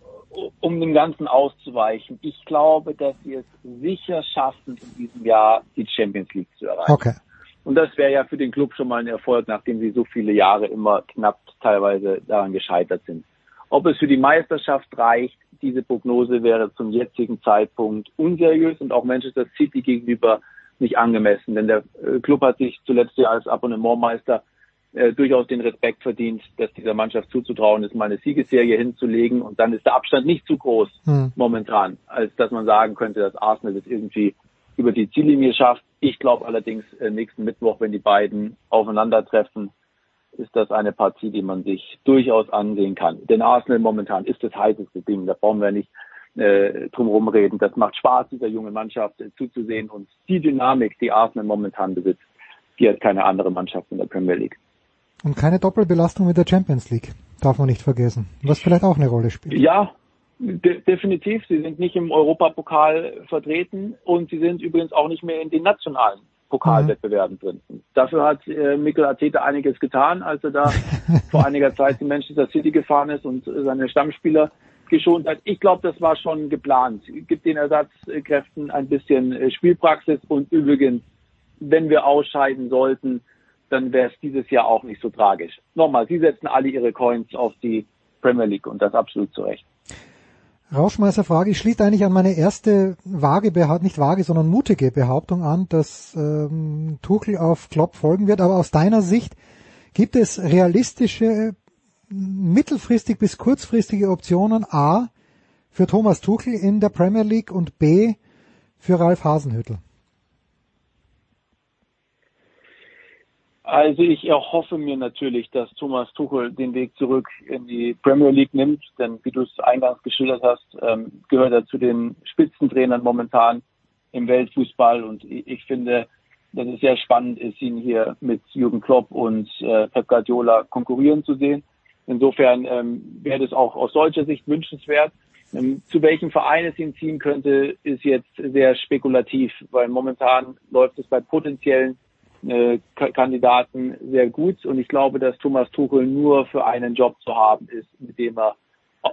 um dem Ganzen auszuweichen, ich glaube, dass sie es sicher schaffen, in diesem Jahr die Champions League zu erreichen. Okay. Und das wäre ja für den Club schon mal ein Erfolg, nachdem sie so viele Jahre immer knapp teilweise daran gescheitert sind. Ob es für die Meisterschaft reicht, diese Prognose wäre zum jetzigen Zeitpunkt unseriös und auch Manchester City gegenüber nicht angemessen. Denn der äh, Club hat sich zuletzt ja als Abonnementmeister äh, durchaus den Respekt verdient, dass dieser Mannschaft zuzutrauen ist, mal eine Siegesserie hinzulegen. Und dann ist der Abstand nicht zu groß hm. momentan, als dass man sagen könnte, dass Arsenal das irgendwie über die Ziellinie schafft. Ich glaube allerdings, äh, nächsten Mittwoch, wenn die beiden aufeinandertreffen, ist das eine Partie, die man sich durchaus ansehen kann. Denn Arsenal momentan ist das heißeste Ding. Da brauchen wir nicht äh, drum reden. Das macht Spaß, dieser jungen Mannschaft äh, zuzusehen. Und die Dynamik, die Arsenal momentan besitzt, die hat keine andere Mannschaft in der Premier League. Und keine Doppelbelastung mit der Champions League, darf man nicht vergessen. Was vielleicht auch eine Rolle spielt. Ja, De definitiv. Sie sind nicht im Europapokal vertreten und sie sind übrigens auch nicht mehr in den nationalen Pokalwettbewerben mhm. drin. Dafür hat äh, Mikel Arteta einiges getan, als er da vor einiger Zeit in Manchester City gefahren ist und seine Stammspieler geschont hat. Ich glaube, das war schon geplant. Gibt den Ersatzkräften ein bisschen äh, Spielpraxis und übrigens, wenn wir ausscheiden sollten, dann wäre es dieses Jahr auch nicht so tragisch. Nochmal, sie setzen alle ihre Coins auf die Premier League und das absolut zu Recht. Rauschmeißer-Frage. Ich schließe eigentlich an meine erste vage, nicht vage, sondern mutige Behauptung an, dass ähm, Tuchel auf Klopp folgen wird. Aber aus deiner Sicht gibt es realistische, mittelfristig bis kurzfristige Optionen A für Thomas Tuchel in der Premier League und B für Ralf Hasenhüttel? Also ich erhoffe mir natürlich, dass Thomas Tuchel den Weg zurück in die Premier League nimmt, denn wie du es eingangs geschildert hast, ähm, gehört er zu den Spitzentrainern momentan im Weltfußball und ich finde, dass es sehr spannend ist, ihn hier mit Jürgen Klopp und äh, Pep Guardiola konkurrieren zu sehen. Insofern ähm, wäre das auch aus deutscher Sicht wünschenswert. Ähm, zu welchem Verein es ihn ziehen könnte, ist jetzt sehr spekulativ, weil momentan läuft es bei potenziellen äh, Kandidaten sehr gut und ich glaube, dass Thomas Tuchel nur für einen Job zu haben ist, mit dem er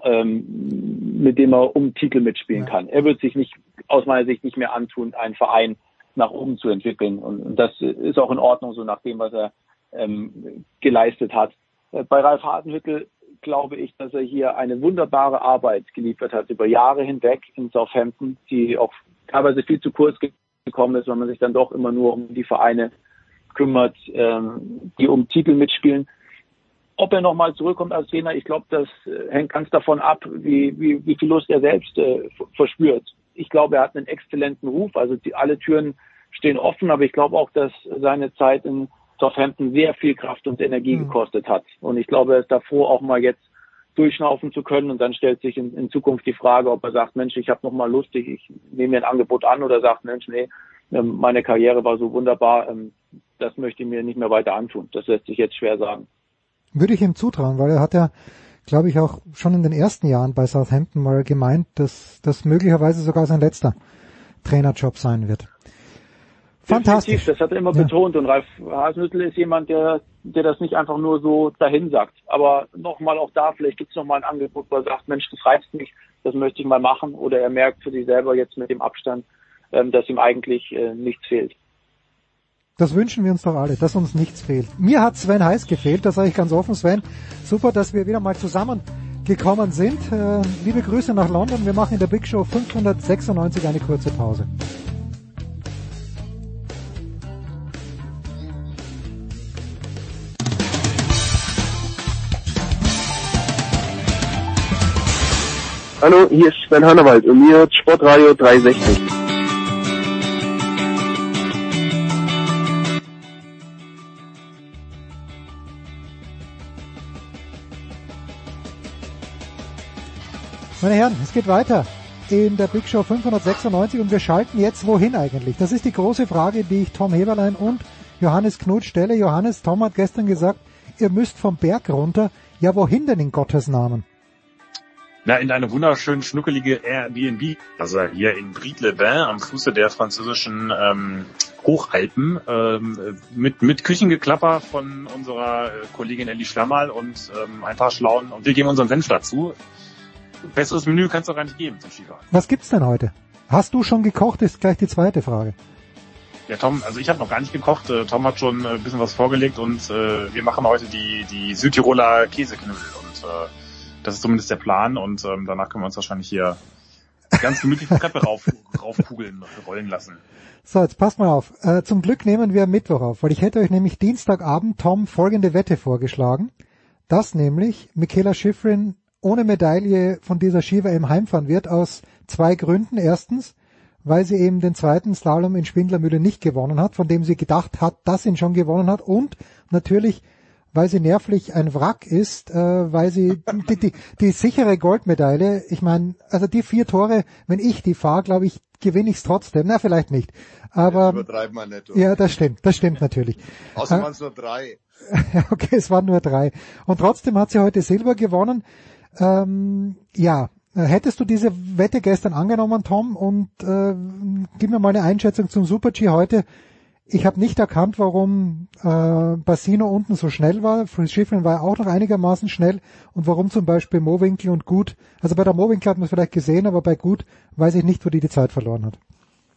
ähm, mit dem er um Titel mitspielen kann. Er wird sich nicht aus meiner Sicht nicht mehr antun, einen Verein nach oben zu entwickeln und, und das ist auch in Ordnung so nach dem, was er ähm, geleistet hat. Äh, bei Ralf Hartenhüttel glaube ich, dass er hier eine wunderbare Arbeit geliefert hat über Jahre hinweg in Southampton, die auch teilweise viel zu kurz gekommen ist, weil man sich dann doch immer nur um die Vereine kümmert, ähm, die um Titel mitspielen. Ob er nochmal zurückkommt als Trainer, ich glaube, das äh, hängt ganz davon ab, wie, wie, wie viel Lust er selbst äh, verspürt. Ich glaube, er hat einen exzellenten Ruf, also die, alle Türen stehen offen, aber ich glaube auch, dass seine Zeit in Southampton sehr viel Kraft und Energie mhm. gekostet hat. Und ich glaube, er ist davor auch mal jetzt durchschnaufen zu können und dann stellt sich in, in Zukunft die Frage, ob er sagt, Mensch, ich habe noch mal Lust, ich, ich nehme mir ein Angebot an oder sagt, Mensch, nee, meine Karriere war so wunderbar, ähm, das möchte ich mir nicht mehr weiter antun. Das lässt sich jetzt schwer sagen. Würde ich ihm zutrauen, weil er hat ja, glaube ich, auch schon in den ersten Jahren bei Southampton mal gemeint, dass das möglicherweise sogar sein letzter Trainerjob sein wird. Fantastisch. Das hat er immer ja. betont und Ralf Hasenhüttl ist jemand, der, der das nicht einfach nur so dahin sagt. Aber nochmal auch da, vielleicht gibt es nochmal ein Angebot, wo er sagt, Mensch, das reizt mich, das möchte ich mal machen. Oder er merkt für sich selber jetzt mit dem Abstand, ähm, dass ihm eigentlich äh, nichts fehlt. Das wünschen wir uns doch alle, dass uns nichts fehlt. Mir hat Sven Heiß gefehlt, das sage ich ganz offen, Sven. Super, dass wir wieder mal zusammengekommen sind. Äh, liebe Grüße nach London. Wir machen in der Big Show 596 eine kurze Pause. Hallo, hier ist Sven Hannawald und mir hört Sportradio 360. Meine Herren, es geht weiter in der Big Show 596 und wir schalten jetzt wohin eigentlich? Das ist die große Frage, die ich Tom Heberlein und Johannes Knut stelle. Johannes, Tom hat gestern gesagt, ihr müsst vom Berg runter. Ja, wohin denn in Gottes Namen? Na, in eine wunderschön schnuckelige Airbnb, also hier in Bried-le-Bain am Fuße der französischen ähm, Hochalpen, ähm, mit, mit Küchengeklapper von unserer Kollegin Ellie Schlammerl und ähm, ein paar Schlauen. Und wir geben unseren Senf dazu. Besseres Menü kann es doch gar nicht geben zum Skifahren. Was gibt's denn heute? Hast du schon gekocht, ist gleich die zweite Frage. Ja, Tom, also ich habe noch gar nicht gekocht. Äh, Tom hat schon ein bisschen was vorgelegt und äh, wir machen heute die, die Südtiroler Käseknödel und äh, das ist zumindest der Plan und ähm, danach können wir uns wahrscheinlich hier ganz gemütlich die Treppe rauf, raufkugeln, rollen lassen. So, jetzt passt mal auf. Äh, zum Glück nehmen wir Mittwoch auf, weil ich hätte euch nämlich Dienstagabend, Tom, folgende Wette vorgeschlagen. Dass nämlich Michaela Schifrin ohne Medaille von dieser Ski im heimfahren wird, aus zwei Gründen. Erstens, weil sie eben den zweiten Slalom in Spindlermühle nicht gewonnen hat, von dem sie gedacht hat, dass sie ihn schon gewonnen hat. Und natürlich, weil sie nervlich ein Wrack ist, äh, weil sie die, die, die sichere Goldmedaille, ich meine, also die vier Tore, wenn ich die fahre, glaube ich, gewinne ich es trotzdem. Na, vielleicht nicht. Aber übertreiben wir nicht. Ja, das stimmt, das stimmt natürlich. Außer waren es nur drei. okay, es waren nur drei. Und trotzdem hat sie heute Silber gewonnen. Ähm, ja, hättest du diese Wette gestern angenommen, Tom? Und äh, gib mir mal eine Einschätzung zum Super-G heute. Ich habe nicht erkannt, warum äh, Bassino unten so schnell war. Fritz Schiffrin war auch noch einigermaßen schnell. Und warum zum Beispiel Mowinkel und Gut, also bei der Mowinkel hat man es vielleicht gesehen, aber bei Gut weiß ich nicht, wo die die Zeit verloren hat.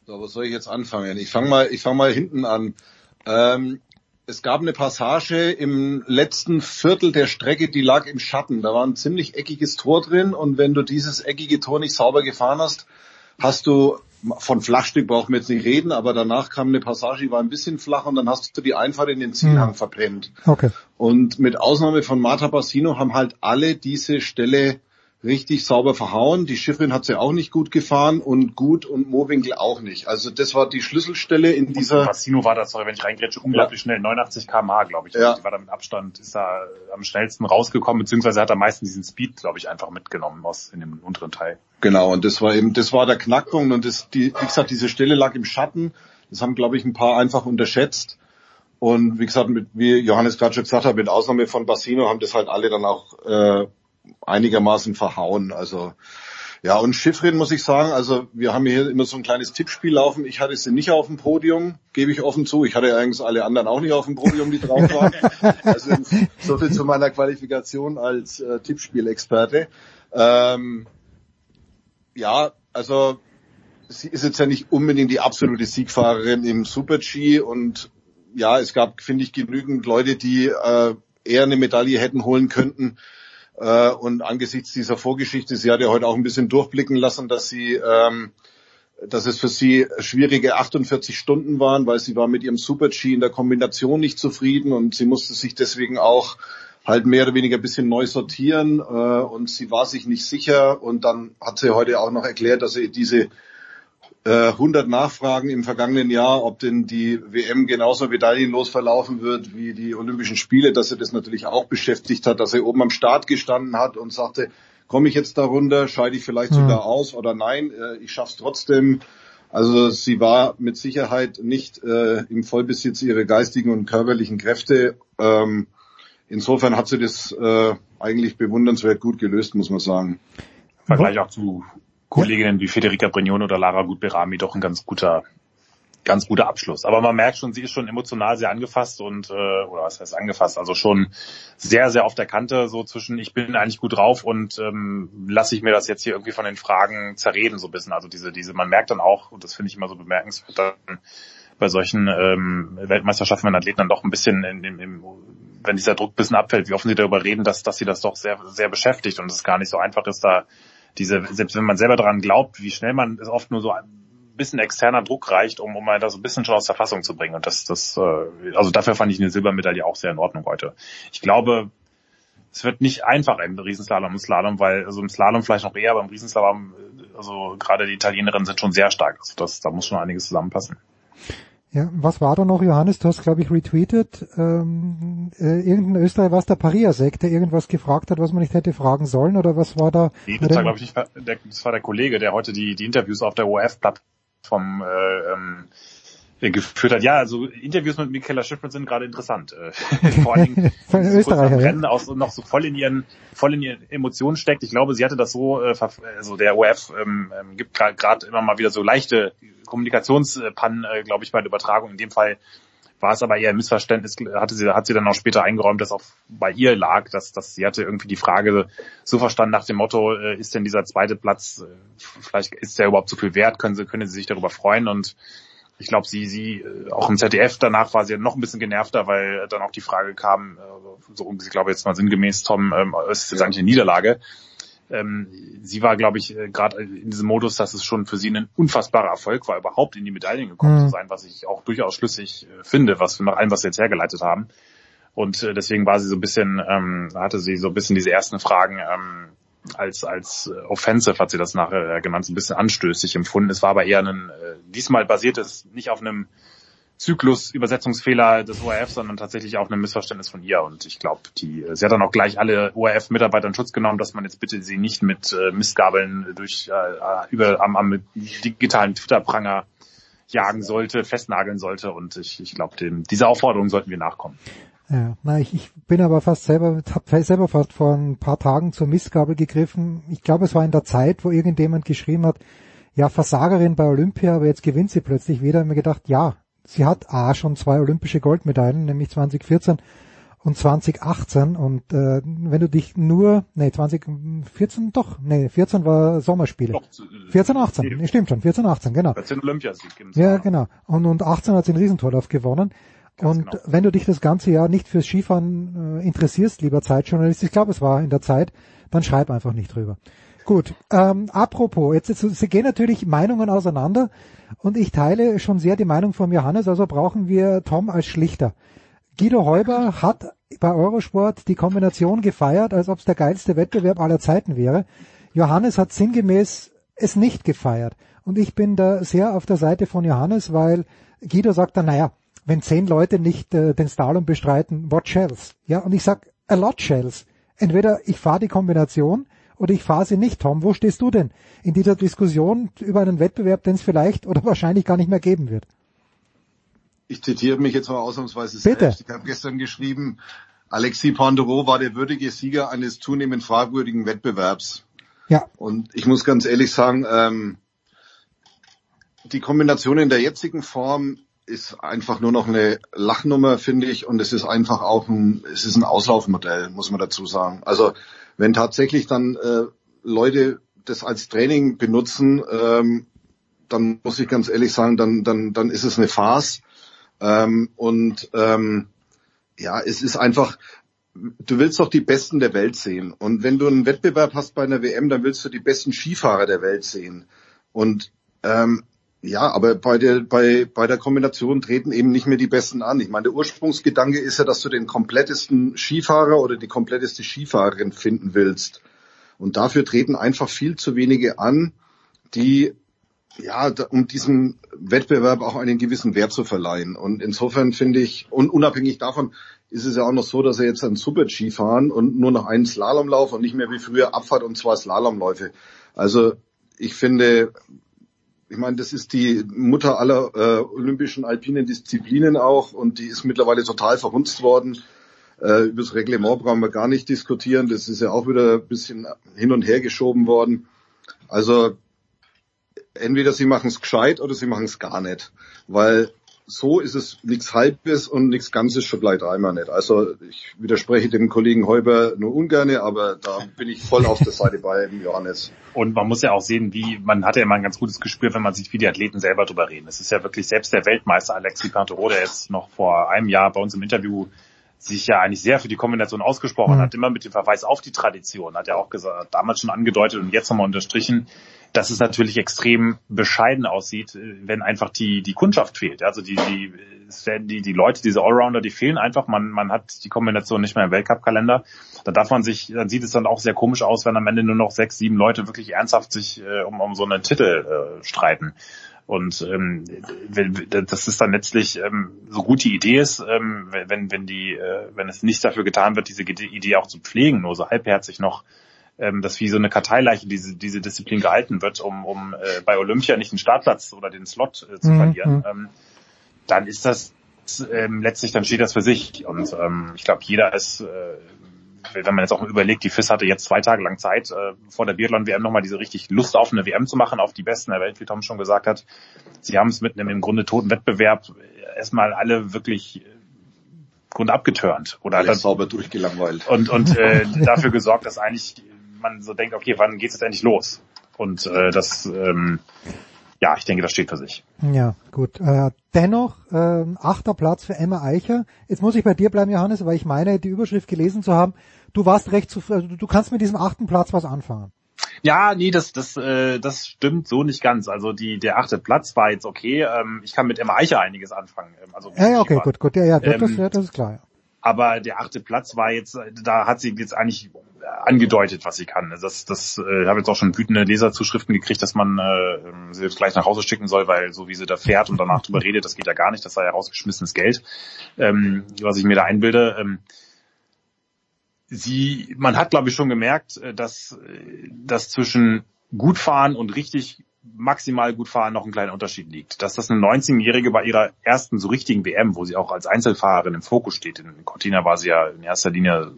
So, was soll ich jetzt anfangen? Ich fange mal, ich fange mal hinten an. Ähm, es gab eine Passage im letzten Viertel der Strecke, die lag im Schatten. Da war ein ziemlich eckiges Tor drin und wenn du dieses eckige Tor nicht sauber gefahren hast, hast du von Flachstück brauchen wir jetzt nicht reden, aber danach kam eine Passage, die war ein bisschen flach und dann hast du die Einfahrt in den Zielhang hm. verpennt. Okay. Und mit Ausnahme von Marta Bassino haben halt alle diese Stelle richtig sauber verhauen. Die Schiffrin hat sie auch nicht gut gefahren und gut und Mowinkel auch nicht. Also das war die Schlüsselstelle in dieser. Bassino war das, sorry, wenn ich reingrätsche, unglaublich ja. schnell. 89 km/h, glaube ich. Ja. Die war da mit Abstand, ist da am schnellsten rausgekommen, beziehungsweise hat am meisten diesen Speed, glaube ich, einfach mitgenommen aus in dem unteren Teil. Genau, und das war eben, das war der Knackpunkt und das, die, wie gesagt, diese Stelle lag im Schatten. Das haben, glaube ich, ein paar einfach unterschätzt. Und wie gesagt, mit, wie Johannes gerade schon gesagt hat, mit Ausnahme von Bassino haben das halt alle dann auch äh, einigermaßen verhauen. Also ja, und Schiffrin muss ich sagen, also wir haben hier immer so ein kleines Tippspiel laufen. Ich hatte sie nicht auf dem Podium, gebe ich offen zu. Ich hatte eigentlich alle anderen auch nicht auf dem Podium, die drauf waren. also so viel zu meiner Qualifikation als äh, Tippspielexperte. Ähm, ja, also sie ist jetzt ja nicht unbedingt die absolute Siegfahrerin im Super-G und ja, es gab, finde ich, genügend Leute, die äh, eher eine Medaille hätten holen könnten. Äh, und angesichts dieser Vorgeschichte, sie hat ja heute auch ein bisschen durchblicken lassen, dass sie, ähm, dass es für sie schwierige 48 Stunden waren, weil sie war mit ihrem Super-G in der Kombination nicht zufrieden und sie musste sich deswegen auch halt mehr oder weniger ein bisschen neu sortieren äh, und sie war sich nicht sicher. Und dann hat sie heute auch noch erklärt, dass sie diese 100 äh, Nachfragen im vergangenen Jahr, ob denn die WM genauso medaillenlos verlaufen wird wie die Olympischen Spiele, dass er das natürlich auch beschäftigt hat, dass er oben am Start gestanden hat und sagte, komme ich jetzt darunter, scheide ich vielleicht mhm. sogar aus oder nein, äh, ich schaff's trotzdem. Also sie war mit Sicherheit nicht äh, im Vollbesitz ihrer geistigen und körperlichen Kräfte. Ähm, insofern hat sie das äh, eigentlich bewundernswert gut gelöst, muss man sagen. Vergleich auch zu Kolleginnen wie Federica Brignone oder Lara Gutberami doch ein ganz guter ganz guter Abschluss. Aber man merkt schon, sie ist schon emotional sehr angefasst und äh, oder was heißt angefasst, also schon sehr, sehr auf der Kante, so zwischen ich bin eigentlich gut drauf und ähm, lasse ich mir das jetzt hier irgendwie von den Fragen zerreden, so ein bisschen. Also diese, diese, man merkt dann auch, und das finde ich immer so bemerkenswert, dann bei solchen ähm, Weltmeisterschaften, wenn Athleten dann doch ein bisschen in, in, in, wenn dieser Druck ein bisschen abfällt, wie offen sie darüber reden, dass, dass sie das doch sehr, sehr beschäftigt und es gar nicht so einfach ist, da diese, selbst wenn man selber daran glaubt, wie schnell man es oft nur so ein bisschen externer Druck reicht, um, um da so ein bisschen schon aus der Fassung zu bringen. Und das, das, äh, also dafür fand ich eine Silbermedaille auch sehr in Ordnung heute. Ich glaube, es wird nicht einfacher im Riesenslalom und Slalom, weil also im Slalom vielleicht noch eher, aber im Riesenslalom, also gerade die Italienerinnen sind schon sehr stark. Also das, da muss schon einiges zusammenpassen. Ja, was war da noch, Johannes? Du hast, glaube ich, retweetet, ähm, äh, irgendein Österreicher, was der Pariasek, der irgendwas gefragt hat, was man nicht hätte fragen sollen, oder was war da? Nee, das war, glaube ich, nicht, der, das war der Kollege, der heute die, die Interviews auf der ORF-Plattform äh, ähm, geführt hat. Ja, also Interviews mit Michaela Schiffrin sind gerade interessant. Äh, vor allen Dingen Österreicher, Rennen ja. auch noch so voll in ihren voll in ihren Emotionen steckt. Ich glaube, sie hatte das so, äh, also der OF ähm, ähm gibt gerade immer mal wieder so leichte Kommunikationspannen, äh, glaube ich, bei der Übertragung. In dem Fall war es aber eher ein Missverständnis, hatte sie, hat sie dann auch später eingeräumt, dass auch bei ihr lag, dass, dass sie hatte irgendwie die Frage so verstanden nach dem Motto, äh, ist denn dieser zweite Platz, äh, vielleicht ist der überhaupt so viel wert, können sie, können sie sich darüber freuen und ich glaube, sie, sie, äh, auch im ZDF danach war sie noch ein bisschen genervter, weil dann auch die Frage kam, äh, so, ich glaube jetzt mal sinngemäß, Tom, ähm, es ist jetzt eigentlich eine Niederlage. Ähm, sie war, glaube ich, äh, gerade in diesem Modus, dass es schon für sie ein unfassbarer Erfolg war, überhaupt in die Medaillen gekommen mhm. zu sein, was ich auch durchaus schlüssig finde, was wir nach allem, was sie jetzt hergeleitet haben. Und äh, deswegen war sie so ein bisschen, ähm, hatte sie so ein bisschen diese ersten Fragen, ähm, als, als äh, Offensive hat sie das nachher genannt, so ein bisschen anstößig empfunden. Es war aber eher ein, äh, diesmal basiert es nicht auf einem Zyklus-Übersetzungsfehler des ORF, sondern tatsächlich auf einem Missverständnis von ihr. Und ich glaube, die, äh, sie hat dann auch gleich alle ORF-Mitarbeiter in Schutz genommen, dass man jetzt bitte sie nicht mit äh, Mistgabeln durch äh, über am, am digitalen Twitter-Pranger jagen sollte, festnageln sollte. Und ich, ich glaube, dieser Aufforderung sollten wir nachkommen. Ja, na, ich, ich bin aber fast selber, habe selber fast vor ein paar Tagen zur Mistgabel gegriffen. Ich glaube, es war in der Zeit, wo irgendjemand geschrieben hat, ja, Versagerin bei Olympia, aber jetzt gewinnt sie plötzlich wieder. Und mir gedacht, ja, sie hat A schon zwei olympische Goldmedaillen, nämlich 2014 und 2018. Und äh, wenn du dich nur, nee, 2014 doch, nee, 14 war Sommerspiele. Doch, 14, 18, nee, stimmt schon, 14, 18, genau. 14 Olympiasieg. Ja, genau. Und, und 18 hat sie den Riesentorlauf gewonnen. Ganz und genau. wenn du dich das ganze Jahr nicht fürs Skifahren äh, interessierst, lieber Zeitjournalist, ich glaube, es war in der Zeit, dann schreib einfach nicht drüber. Gut, ähm, apropos, jetzt, jetzt gehen natürlich Meinungen auseinander und ich teile schon sehr die Meinung von Johannes, also brauchen wir Tom als Schlichter. Guido Heuber hat bei Eurosport die Kombination gefeiert, als ob es der geilste Wettbewerb aller Zeiten wäre. Johannes hat sinngemäß es nicht gefeiert. Und ich bin da sehr auf der Seite von Johannes, weil Guido sagt dann, naja, wenn zehn Leute nicht äh, den Slalom bestreiten, what shells? Ja, und ich sag, a lot shells. Entweder ich fahre die Kombination oder ich fahre sie nicht. Tom, wo stehst du denn in dieser Diskussion über einen Wettbewerb, den es vielleicht oder wahrscheinlich gar nicht mehr geben wird? Ich zitiere mich jetzt mal ausnahmsweise Bitte. selbst. Ich habe gestern geschrieben, Alexis Pandereau war der würdige Sieger eines zunehmend fragwürdigen Wettbewerbs. Ja. Und ich muss ganz ehrlich sagen, ähm, die Kombination in der jetzigen Form ist einfach nur noch eine Lachnummer, finde ich, und es ist einfach auch ein, es ist ein Auslaufmodell, muss man dazu sagen. Also wenn tatsächlich dann äh, Leute das als Training benutzen, ähm, dann muss ich ganz ehrlich sagen, dann, dann, dann ist es eine Farce. Ähm, und ähm, ja, es ist einfach, du willst doch die Besten der Welt sehen. Und wenn du einen Wettbewerb hast bei einer WM, dann willst du die besten Skifahrer der Welt sehen. Und ähm, ja, aber bei der, bei, bei der Kombination treten eben nicht mehr die Besten an. Ich meine, der Ursprungsgedanke ist ja, dass du den komplettesten Skifahrer oder die kompletteste Skifahrerin finden willst. Und dafür treten einfach viel zu wenige an, die, ja, um diesem Wettbewerb auch einen gewissen Wert zu verleihen. Und insofern finde ich, und unabhängig davon ist es ja auch noch so, dass er jetzt ein Super-Ski fahren und nur noch einen Slalomlauf und nicht mehr wie früher Abfahrt und zwei Slalomläufe. Also ich finde, ich meine, das ist die Mutter aller äh, olympischen alpinen Disziplinen auch und die ist mittlerweile total verhunzt worden. Äh, über das Reglement brauchen wir gar nicht diskutieren. Das ist ja auch wieder ein bisschen hin und her geschoben worden. Also entweder sie machen es gescheit oder sie machen es gar nicht. Weil so ist es nichts Halbes und nichts Ganzes schon gleich dreimal nicht. Also ich widerspreche dem Kollegen Heuber nur ungerne, aber da bin ich voll auf der Seite bei Johannes. Und man muss ja auch sehen, wie, man hat ja immer ein ganz gutes Gespür, wenn man sieht, wie die Athleten selber drüber reden. Es ist ja wirklich selbst der Weltmeister Alexis Pintero, der jetzt noch vor einem Jahr bei uns im Interview sich ja eigentlich sehr für die Kombination ausgesprochen Mhm. hat, immer mit dem Verweis auf die Tradition, hat ja auch gesagt, damals schon angedeutet und jetzt nochmal unterstrichen, dass es natürlich extrem bescheiden aussieht, äh, wenn einfach die, die Kundschaft fehlt. Also die, die, werden die, die Leute, diese Allrounder, die fehlen einfach. Man, man hat die Kombination nicht mehr im Weltcup-Kalender. Da darf man sich, dann sieht es dann auch sehr komisch aus, wenn am Ende nur noch sechs, sieben Leute wirklich ernsthaft sich äh, um, um so einen Titel äh, streiten. Und ähm, das ist dann letztlich ähm, so gut die Idee ist, ähm, wenn wenn die äh, wenn es nicht dafür getan wird, diese Idee auch zu pflegen, nur so halbherzig noch, ähm, dass wie so eine Karteileiche diese diese Disziplin gehalten wird, um um äh, bei Olympia nicht den Startplatz oder den Slot äh, zu Mhm, verlieren, mhm. ähm, dann ist das ähm, letztlich dann steht das für sich und ähm, ich glaube jeder ist äh, wenn man jetzt auch mal überlegt, die FIS hatte jetzt zwei Tage lang Zeit, äh, vor der Biathlon-WM nochmal diese richtig Lust auf eine WM zu machen, auf die Besten der Welt, wie Tom schon gesagt hat. Sie haben es mit einem im Grunde toten Wettbewerb erstmal alle wirklich äh, Grund abgeturnt. Oder Alles dann, sauber durchgelangweilt. und, und äh, dafür gesorgt, dass eigentlich man so denkt, okay, wann geht's jetzt endlich los? Und äh, das, ähm, ja, ich denke, das steht für sich. Ja, gut. Äh, dennoch, ähm, achter Platz für Emma Eicher. Jetzt muss ich bei dir bleiben, Johannes, weil ich meine, die Überschrift gelesen zu haben. Du warst recht zufrieden, also du kannst mit diesem achten Platz was anfangen. Ja, nee, das, das, äh, das stimmt so nicht ganz. Also die, der achte Platz war jetzt okay. Ähm, ich kann mit Emma Eicher einiges anfangen. Ähm, Also Ja, ja, okay, gut, gut. Ja, ja, das, Ähm, ja, das ist klar. Ja. Aber der achte Platz war jetzt, da hat sie jetzt eigentlich angedeutet, was sie kann. Das, das, äh, ich habe jetzt auch schon wütende Leserzuschriften gekriegt, dass man äh, sie jetzt gleich nach Hause schicken soll, weil so wie sie da fährt und danach drüber redet, das geht ja gar nicht, das sei ja rausgeschmissenes Geld, ähm, was ich mir da einbilde. Ähm, sie, man hat glaube ich schon gemerkt, äh, dass, äh, dass zwischen gut fahren und richtig maximal gut fahren noch ein kleiner Unterschied liegt. Dass das eine 19-Jährige bei ihrer ersten so richtigen WM, wo sie auch als Einzelfahrerin im Fokus steht, in Cortina war sie ja in erster Linie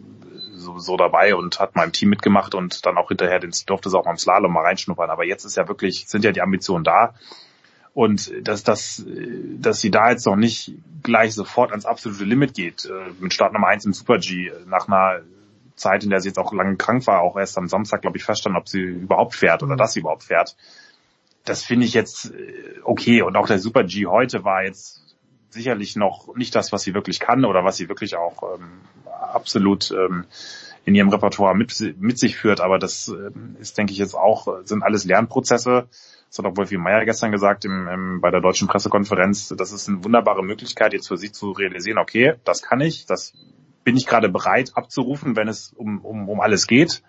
so, so dabei und hat mal im Team mitgemacht und dann auch hinterher den, durfte sie auch beim Slalom mal reinschnuppern. Aber jetzt ist ja wirklich, sind ja die Ambitionen da. Und dass, dass, dass sie da jetzt noch nicht gleich sofort ans absolute Limit geht, äh, mit Start Nummer eins im Super G, nach einer Zeit, in der sie jetzt auch lange krank war, auch erst am Samstag, glaube ich, feststand, ob sie überhaupt fährt oder dass sie überhaupt fährt. Das finde ich jetzt äh, okay. Und auch der Super G heute war jetzt sicherlich noch nicht das, was sie wirklich kann oder was sie wirklich auch ähm, absolut ähm, in ihrem Repertoire mit, mit sich führt. Aber das ähm, ist, denke ich, jetzt auch, sind alles Lernprozesse. Das hat auch Wolfi Meyer gestern gesagt im, im, bei der deutschen Pressekonferenz. Das ist eine wunderbare Möglichkeit, jetzt für sie zu realisieren, okay, das kann ich, das bin ich gerade bereit abzurufen, wenn es um, um, um alles geht.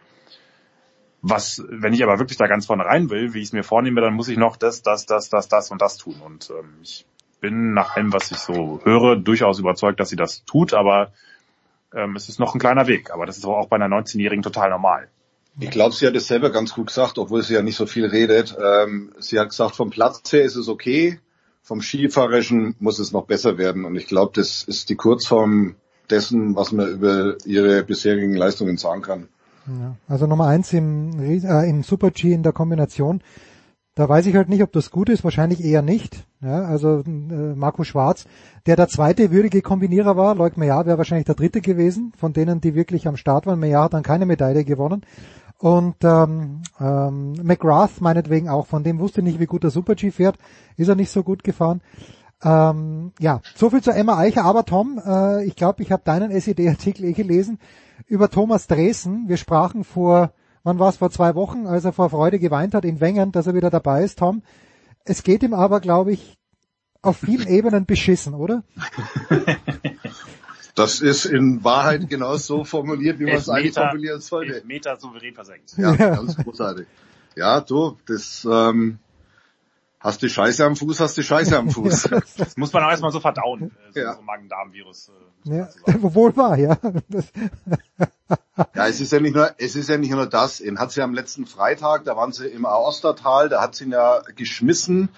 Was, wenn ich aber wirklich da ganz vorne rein will, wie ich es mir vornehme, dann muss ich noch das, das, das, das, das und das tun. Und ähm, ich bin nach allem, was ich so höre, durchaus überzeugt, dass sie das tut, aber ähm, es ist noch ein kleiner Weg. Aber das ist auch bei einer 19-Jährigen total normal. Ich glaube, sie hat es selber ganz gut gesagt, obwohl sie ja nicht so viel redet. Ähm, sie hat gesagt, vom Platz her ist es okay, vom Skifahrerischen muss es noch besser werden. Und ich glaube, das ist die Kurzform dessen, was man über ihre bisherigen Leistungen sagen kann. Ja. Also Nummer eins im, äh, im Super G in der Kombination. Da weiß ich halt nicht, ob das gut ist, wahrscheinlich eher nicht. Ja, also äh, Marco Schwarz, der der zweite würdige Kombinierer war, Leuk Meyer wäre wahrscheinlich der dritte gewesen, von denen, die wirklich am Start waren. Meyer hat dann keine Medaille gewonnen. Und ähm, ähm, McGrath meinetwegen auch, von dem wusste nicht, wie gut der Super G fährt, ist er nicht so gut gefahren. Ähm, ja, so viel zu Emma Eicher. Aber Tom, äh, ich glaube, ich habe deinen SED-Artikel eh gelesen über Thomas Dresen. Wir sprachen vor, wann war es, vor zwei Wochen, als er vor Freude geweint hat in Wengen, dass er wieder dabei ist, Tom. Es geht ihm aber, glaube ich, auf vielen Ebenen beschissen, oder? Das ist in Wahrheit genau so formuliert, wie man es eigentlich formulieren sollte. Elfmeter souverän versenkt. Ja, ganz großartig. Ja, du, das ähm, hast die Scheiße am Fuß, hast die Scheiße am Fuß. Das muss man auch erstmal so verdauen, äh, so, Ja. so Magen-Darm-Virus. Äh. Ja, wohl wahr, ja. Ja, es ist ja nicht nur, es ist ja nicht nur das. Ihn hat sie am letzten Freitag, da waren sie im Aostertal, da hat sie ihn ja geschmissen.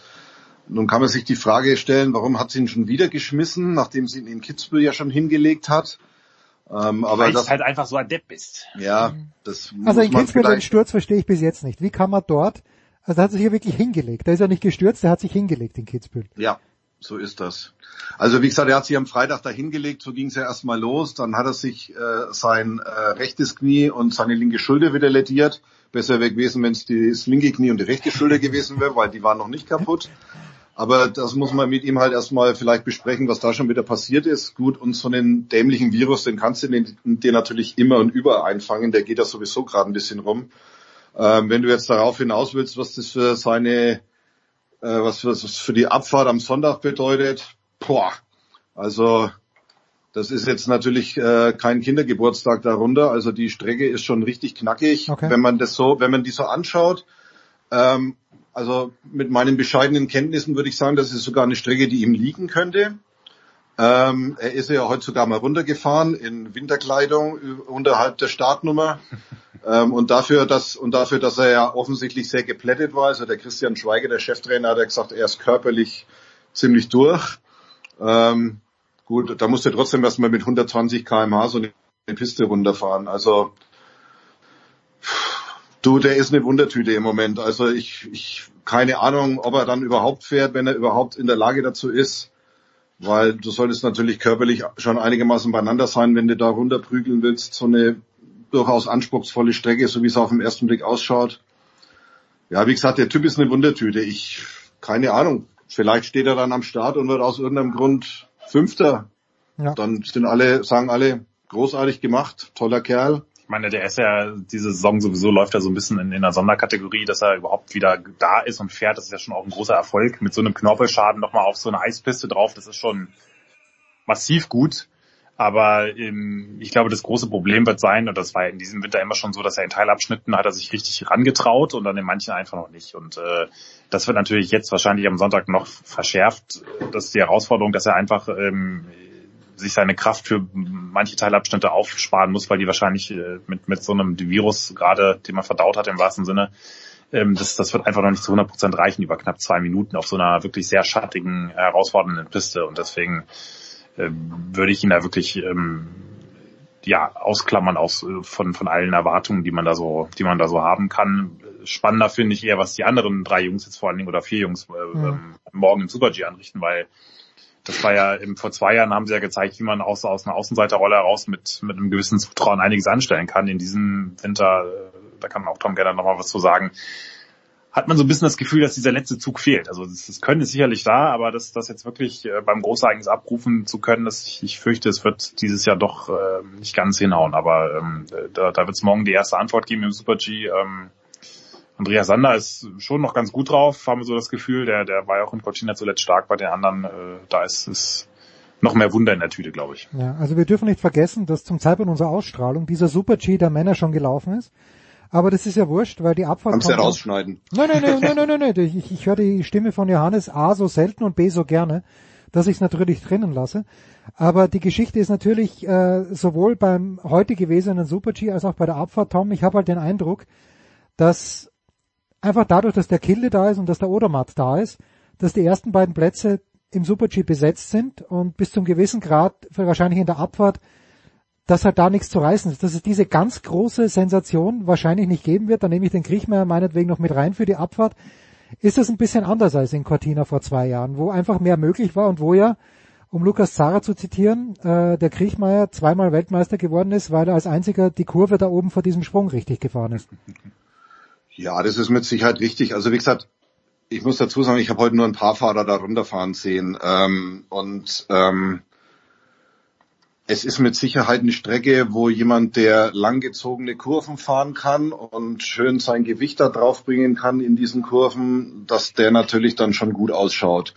Nun kann man sich die Frage stellen, warum hat sie ihn schon wieder geschmissen, nachdem sie ihn in Kitzbühel ja schon hingelegt hat. Ähm, aber Weil das, du halt einfach so adept bist. ja, das also muss in man Kitzbühel den Sturz verstehe ich bis jetzt nicht. Wie kann man dort, also er hat sich hier wirklich hingelegt. Der ist ja nicht gestürzt, der hat sich hingelegt in Kitzbühel. ja, so ist das. Also wie gesagt, er hat sich am Freitag da hingelegt, so ging es ja erstmal los. Dann hat er sich äh, sein äh, rechtes Knie und seine linke Schulter wieder lediert. Besser wäre gewesen, wenn es das linke Knie und die rechte Schulter gewesen wäre, weil die waren noch nicht kaputt. Aber das muss man mit ihm halt erstmal vielleicht besprechen, was da schon wieder passiert ist. Gut, und so einen dämlichen Virus, den kannst du dir natürlich immer und überall einfangen. Der geht ja sowieso gerade ein bisschen rum. Ähm, wenn du jetzt darauf hinaus willst, was das für seine, äh, was, was für die Abfahrt am Sonntag bedeutet, boah, also das ist jetzt natürlich äh, kein Kindergeburtstag darunter. Also die Strecke ist schon richtig knackig, Okay. wenn man das so, wenn man die so anschaut. Ähm, also mit meinen bescheidenen Kenntnissen würde ich sagen, das ist sogar eine Strecke, die ihm liegen könnte. Ähm, er ist ja heute sogar mal runtergefahren in Winterkleidung unterhalb der Startnummer. ähm, und dafür, dass und dafür, dass er ja offensichtlich sehr geplättet war, also der Christian Schweiger, der Cheftrainer, hat ja gesagt, er ist körperlich ziemlich durch. Ähm, gut, da musste er trotzdem erstmal mit 120 km/h so eine Piste runterfahren. Also Du, der ist eine Wundertüte im Moment. Also ich, ich keine Ahnung, ob er dann überhaupt fährt, wenn er überhaupt in der Lage dazu ist. Weil du solltest natürlich körperlich schon einigermaßen beieinander sein, wenn du da runterprügeln willst. So eine durchaus anspruchsvolle Strecke, so wie es auf den ersten Blick ausschaut. Ja, wie gesagt, der Typ ist eine Wundertüte. Ich, keine Ahnung. Vielleicht steht er dann am Start und wird aus irgendeinem Grund Fünfter. Ja. Dann sind alle, sagen alle, großartig gemacht, toller Kerl. Ich meine, der ist ja, diese Saison sowieso läuft er so ein bisschen in, in einer Sonderkategorie, dass er überhaupt wieder da ist und fährt. Das ist ja schon auch ein großer Erfolg. Mit so einem Knorpelschaden nochmal auf so eine Eispiste drauf, das ist schon massiv gut. Aber ähm, ich glaube, das große Problem wird sein, und das war in diesem Winter immer schon so, dass er in Teilabschnitten hat er sich richtig rangetraut und dann in manchen einfach noch nicht. Und äh, das wird natürlich jetzt wahrscheinlich am Sonntag noch verschärft. Das ist die Herausforderung, dass er einfach ähm, sich seine Kraft für manche Teilabschnitte aufsparen muss, weil die wahrscheinlich äh, mit, mit so einem Virus gerade, den man verdaut hat im wahrsten Sinne, ähm, das, das wird einfach noch nicht zu 100 Prozent reichen über knapp zwei Minuten auf so einer wirklich sehr schattigen, herausfordernden Piste. Und deswegen ähm, würde ich ihn da wirklich ähm, ja ausklammern aus äh, von von allen Erwartungen, die man da so, die man da so haben kann. Spannender finde ich eher, was die anderen drei Jungs jetzt vor allen Dingen oder vier Jungs äh, Mhm. ähm, morgen im Super G anrichten, weil das war ja eben vor zwei Jahren haben sie ja gezeigt, wie man aus, aus einer Außenseiterrolle heraus mit, mit einem gewissen Zutrauen einiges anstellen kann. In diesem Winter, äh, da kann auch Tom gerne nochmal was zu sagen, hat man so ein bisschen das Gefühl, dass dieser letzte Zug fehlt. Also das, das Können ist sicherlich da, aber das, das jetzt wirklich äh, beim Großereignis abrufen zu können, das, ich, ich fürchte, es wird dieses Jahr doch äh, nicht ganz hinhauen. Aber ähm, da, da wird es morgen die erste Antwort geben im Super G. Ähm, Andreas Sander ist schon noch ganz gut drauf, haben wir so das Gefühl. Der, der war ja auch in Cortina zuletzt stark bei den anderen. Äh, da ist es noch mehr Wunder in der Tüte, glaube ich. Ja, also wir dürfen nicht vergessen, dass zum Zeitpunkt unserer Ausstrahlung dieser Super G der Männer schon gelaufen ist. Aber das ist ja wurscht, weil die Abfahrt Kannst du ja rausschneiden. Nein, nein, nein, nein, nein, nein, nein. Ich, ich höre die Stimme von Johannes A so selten und B so gerne, dass ich es natürlich drinnen lasse. Aber die Geschichte ist natürlich äh, sowohl beim heute gewesenen Super G als auch bei der Abfahrt, Tom, ich habe halt den Eindruck, dass einfach dadurch, dass der Kilde da ist und dass der Odermatt da ist, dass die ersten beiden Plätze im Super G besetzt sind und bis zum gewissen Grad wahrscheinlich in der Abfahrt dass halt da nichts zu reißen ist, dass es diese ganz große Sensation wahrscheinlich nicht geben wird, dann nehme ich den Kriechmeier meinetwegen noch mit rein für die Abfahrt, ist das ein bisschen anders als in Cortina vor zwei Jahren, wo einfach mehr möglich war und wo ja, um Lukas Zara zu zitieren, äh, der Kriechmeier zweimal Weltmeister geworden ist, weil er als einziger die Kurve da oben vor diesem Sprung richtig gefahren ist. Ja, das ist mit Sicherheit richtig. Also wie gesagt, ich muss dazu sagen, ich habe heute nur ein paar Fahrer da runterfahren sehen. Ähm, und ähm, es ist mit Sicherheit eine Strecke, wo jemand, der langgezogene Kurven fahren kann und schön sein Gewicht da draufbringen kann in diesen Kurven, dass der natürlich dann schon gut ausschaut.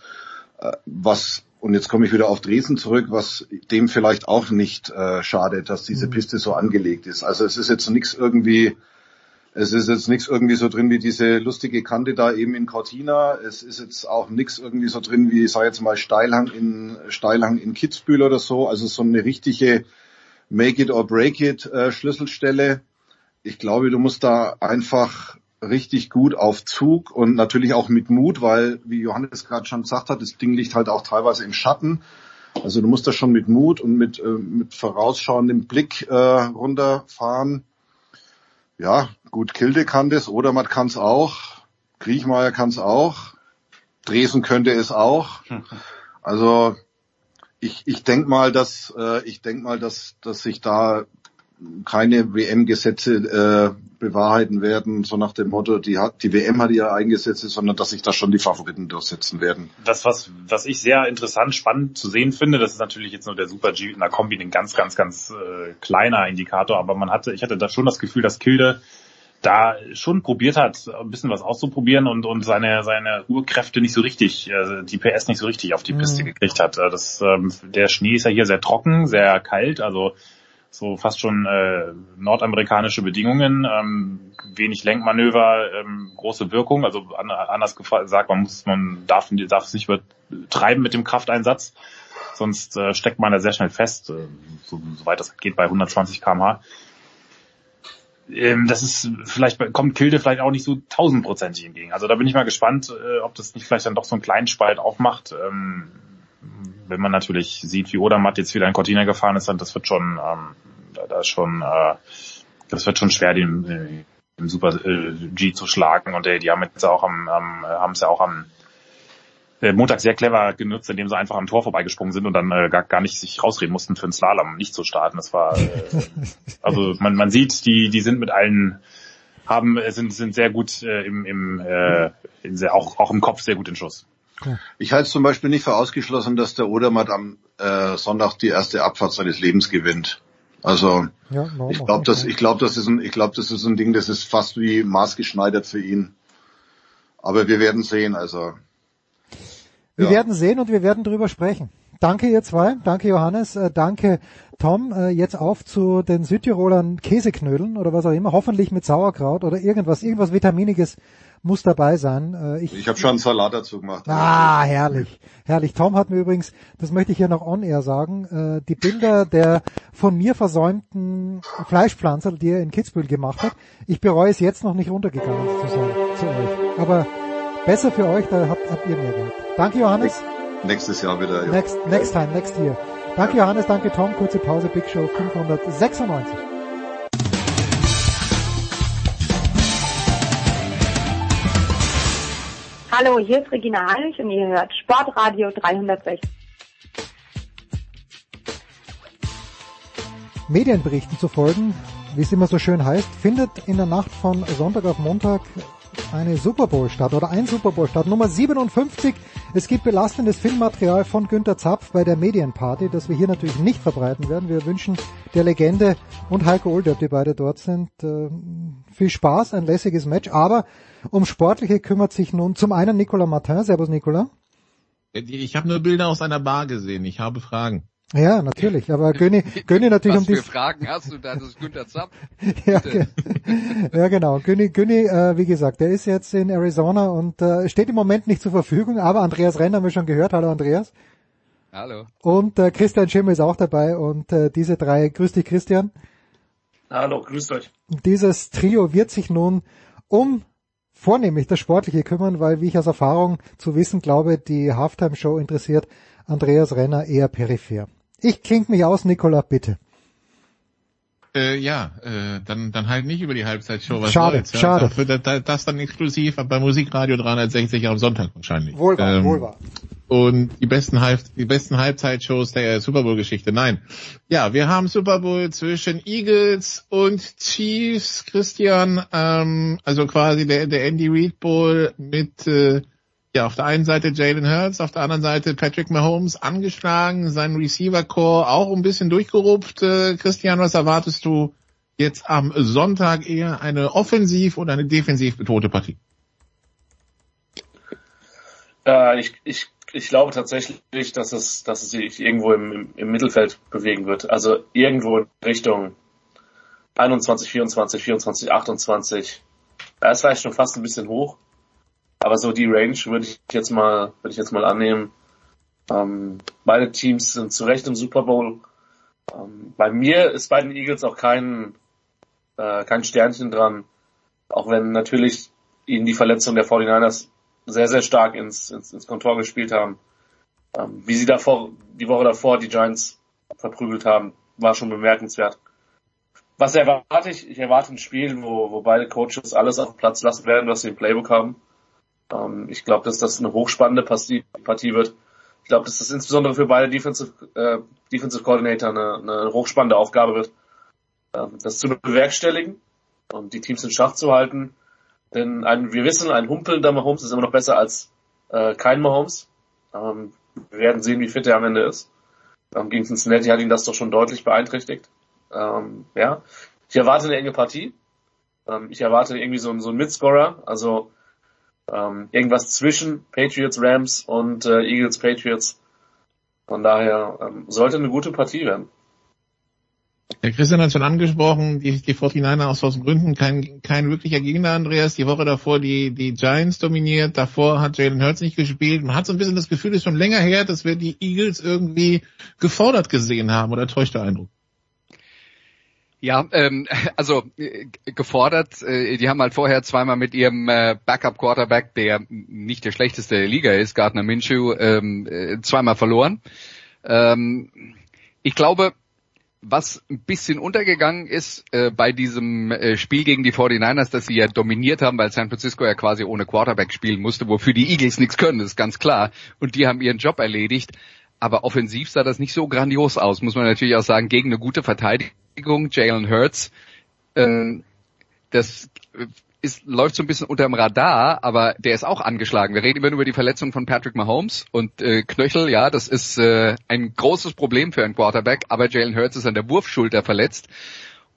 Äh, was und jetzt komme ich wieder auf Dresden zurück, was dem vielleicht auch nicht äh, schadet, dass diese Piste so angelegt ist. Also es ist jetzt nichts irgendwie es ist jetzt nichts irgendwie so drin wie diese lustige Kante da eben in Cortina. Es ist jetzt auch nichts irgendwie so drin wie, sag jetzt mal, Steilhang in, Steilhang in Kitzbühel oder so. Also so eine richtige Make it or break it äh, Schlüsselstelle. Ich glaube, du musst da einfach richtig gut auf Zug und natürlich auch mit Mut, weil, wie Johannes gerade schon gesagt hat, das Ding liegt halt auch teilweise im Schatten. Also du musst da schon mit Mut und mit, äh, mit vorausschauendem Blick äh, runterfahren. Ja, gut, Kilde kann das, Odermatt kann es auch, Griechmeier kann es auch, Dresden könnte es auch. Also ich, ich denke mal, dass äh, ich denk mal, dass, dass sich da keine WM-Gesetze äh, bewahrheiten werden, so nach dem Motto, die hat die WM hat ihre Eingesetze, sondern dass sich da schon die Favoriten durchsetzen werden. Das, was, was ich sehr interessant, spannend zu sehen finde, das ist natürlich jetzt nur der Super G in der Kombi ein ganz, ganz, ganz äh, kleiner Indikator, aber man hatte, ich hatte da schon das Gefühl, dass Kilde da schon probiert hat, ein bisschen was auszuprobieren und, und seine, seine Urkräfte nicht so richtig, äh, die PS nicht so richtig auf die Piste mhm. gekriegt hat. Äh, das, ähm, der Schnee ist ja hier sehr trocken, sehr kalt, also so fast schon äh, nordamerikanische Bedingungen, ähm, wenig Lenkmanöver, ähm, große Wirkung. Also an, anders gesagt, man muss, man darf, darf es nicht übertreiben mit dem Krafteinsatz, sonst äh, steckt man da sehr schnell fest, äh, so, soweit das geht bei 120 km/h. Ähm, das ist vielleicht kommt Kilde vielleicht auch nicht so tausendprozentig entgegen. Also da bin ich mal gespannt, äh, ob das nicht vielleicht dann doch so einen kleinen Spalt aufmacht. Ähm, wenn man natürlich sieht, wie Odermatt jetzt wieder in Cortina gefahren ist, dann das wird schon, ähm, da, da schon, äh, das wird schon schwer, den, äh, im Super äh, G zu schlagen. Und äh, die haben jetzt auch am, am haben es ja auch am äh, Montag sehr clever genutzt, indem sie einfach am Tor vorbeigesprungen sind und dann äh, gar, gar nicht sich rausreden mussten für den Slalom nicht zu starten. Das war äh, also man, man sieht, die die sind mit allen haben sind sind sehr gut äh, im im äh, in sehr, auch auch im Kopf sehr gut in Schuss. Ich halte es zum Beispiel nicht für ausgeschlossen, dass der Odermatt am äh, Sonntag die erste Abfahrt seines Lebens gewinnt. Also ja, ich glaube, das, ich glaube, das ist ein, ich glaube, das ist ein Ding, das ist fast wie maßgeschneidert für ihn. Aber wir werden sehen. Also wir ja. werden sehen und wir werden drüber sprechen. Danke ihr zwei, danke Johannes, äh, danke Tom. Äh, jetzt auf zu den Südtirolern Käseknödeln oder was auch immer, hoffentlich mit Sauerkraut oder irgendwas, irgendwas Vitaminiges muss dabei sein. Äh, ich ich habe schon einen Salat dazu gemacht. Ah, herrlich, herrlich. Tom hat mir übrigens, das möchte ich hier noch on air sagen, äh, die Bilder der von mir versäumten Fleischpflanzer, die er in Kitzbühel gemacht hat. Ich bereue es jetzt noch nicht runtergegangen zu sein zu euch, aber besser für euch, da habt, habt ihr mehr gehabt. Danke Johannes. Nächstes Jahr wieder. Ja. Next, next time, next year. Danke Johannes, danke Tom. Kurze Pause, Big Show 596. Hallo, hier ist Regina Heinrich und ihr hört Sportradio 360. Medienberichten zu folgen, wie es immer so schön heißt, findet in der Nacht von Sonntag auf Montag eine Super Bowl statt oder ein Super Bowl statt. Nummer 57. Es gibt belastendes Filmmaterial von Günter Zapf bei der Medienparty, das wir hier natürlich nicht verbreiten werden. Wir wünschen der Legende und Heiko Older, die beide dort sind, äh, viel Spaß, ein lässiges Match. Aber um Sportliche kümmert sich nun zum einen Nicolas Martin. Servus Nicolas. Ich habe nur Bilder aus einer Bar gesehen. Ich habe Fragen. Ja, natürlich, aber Göni, Göni natürlich Was um die... Fragen hast du da? Das ist Günther Zapp. ja, ja, genau. Göni, Göni äh, wie gesagt, der ist jetzt in Arizona und äh, steht im Moment nicht zur Verfügung, aber Andreas Renner haben wir schon gehört. Hallo Andreas. Hallo. Und äh, Christian Schimmel ist auch dabei und äh, diese drei, grüß dich Christian. Hallo, grüßt euch. Dieses Trio wird sich nun um vornehmlich das Sportliche kümmern, weil, wie ich aus Erfahrung zu wissen glaube, die Halftime-Show interessiert Andreas Renner eher peripher. Ich klinge mich aus, Nikola, bitte. Äh, ja, äh, dann, dann halt nicht über die Halbzeitshow. Was schade, soll's, ja? schade. Das, das, das dann exklusiv bei Musikradio 360 am Sonntag wahrscheinlich. Wohl wahr, ähm, wohl wahr. Und die besten, Halb die besten Halbzeitshows der Super Bowl Geschichte. Nein. Ja, wir haben Super Bowl zwischen Eagles und Chiefs, Christian, ähm, also quasi der, der Andy Reid Bowl mit, äh, ja, auf der einen Seite Jalen Hurts, auf der anderen Seite Patrick Mahomes angeschlagen, sein Receiver Core auch ein bisschen durchgerupft. Äh, Christian, was erwartest du jetzt am Sonntag eher eine offensiv oder eine defensiv betonte Partie? Äh, ich, ich, ich glaube tatsächlich, dass es, dass es sich irgendwo im, im, im Mittelfeld bewegen wird. Also irgendwo in Richtung 21, 24, 24, 28. Da ist vielleicht schon fast ein bisschen hoch. Aber so die Range würde ich jetzt mal, würde ich jetzt mal annehmen. Ähm, beide Teams sind zu Recht im Super Bowl. Ähm, bei mir ist bei den Eagles auch kein, äh, kein Sternchen dran. Auch wenn natürlich ihnen die Verletzung der 49ers sehr, sehr stark ins, ins, ins Kontor gespielt haben. Ähm, wie sie davor, die Woche davor die Giants verprügelt haben, war schon bemerkenswert. Was erwarte ich? Ich erwarte ein Spiel, wo, wo beide Coaches alles auf Platz lassen werden, was sie im Playbook haben. Ähm, ich glaube, dass das eine hochspannende Partie, wird. Ich glaube, dass das insbesondere für beide Defensive, äh, Defensive Coordinator eine, eine hochspannende Aufgabe wird. ähm, das zu bewerkstelligen und die Teams in Schach zu halten. Denn ein, wir wissen, ein humpelnder Mahomes ist immer noch besser als äh, kein Mahomes. Ähm, wir werden sehen, wie fit er am Ende ist. Ähm, gegen Cincinnati hat ihn das doch schon deutlich beeinträchtigt. Ähm, ja, ich erwarte eine enge Partie. Ähm, ich erwarte irgendwie so, so einen Mitscorer, also ähm, irgendwas zwischen Patriots, Rams und äh, Eagles, Patriots. Von daher ähm, sollte eine gute Partie werden. Der Christian hat schon angesprochen, die, die 49er aus tausend Gründen kein, kein wirklicher Gegner, Andreas. Die Woche davor die, die Giants dominiert, davor hat Jalen Hurts nicht gespielt. Man hat so ein bisschen das Gefühl, es ist schon länger her, dass wir die Eagles irgendwie gefordert gesehen haben, oder täuscht der Eindruck? Ja, ähm, also äh, gefordert, äh, die haben halt vorher zweimal mit ihrem äh, Backup-Quarterback, der nicht der schlechteste der Liga ist, Gardner Minshew, ähm, äh, zweimal verloren. Ähm, ich glaube, was ein bisschen untergegangen ist äh, bei diesem äh, Spiel gegen die 49ers, dass sie ja dominiert haben, weil San Francisco ja quasi ohne Quarterback spielen musste, wofür die Eagles nichts können, ist ganz klar. Und die haben ihren Job erledigt. Aber offensiv sah das nicht so grandios aus, muss man natürlich auch sagen, gegen eine gute Verteidigung, Jalen Hurts. Ähm, das ist, läuft so ein bisschen unterm Radar, aber der ist auch angeschlagen. Wir reden immer nur über die Verletzung von Patrick Mahomes und äh, Knöchel, ja, das ist äh, ein großes Problem für einen Quarterback, aber Jalen Hurts ist an der Wurfschulter verletzt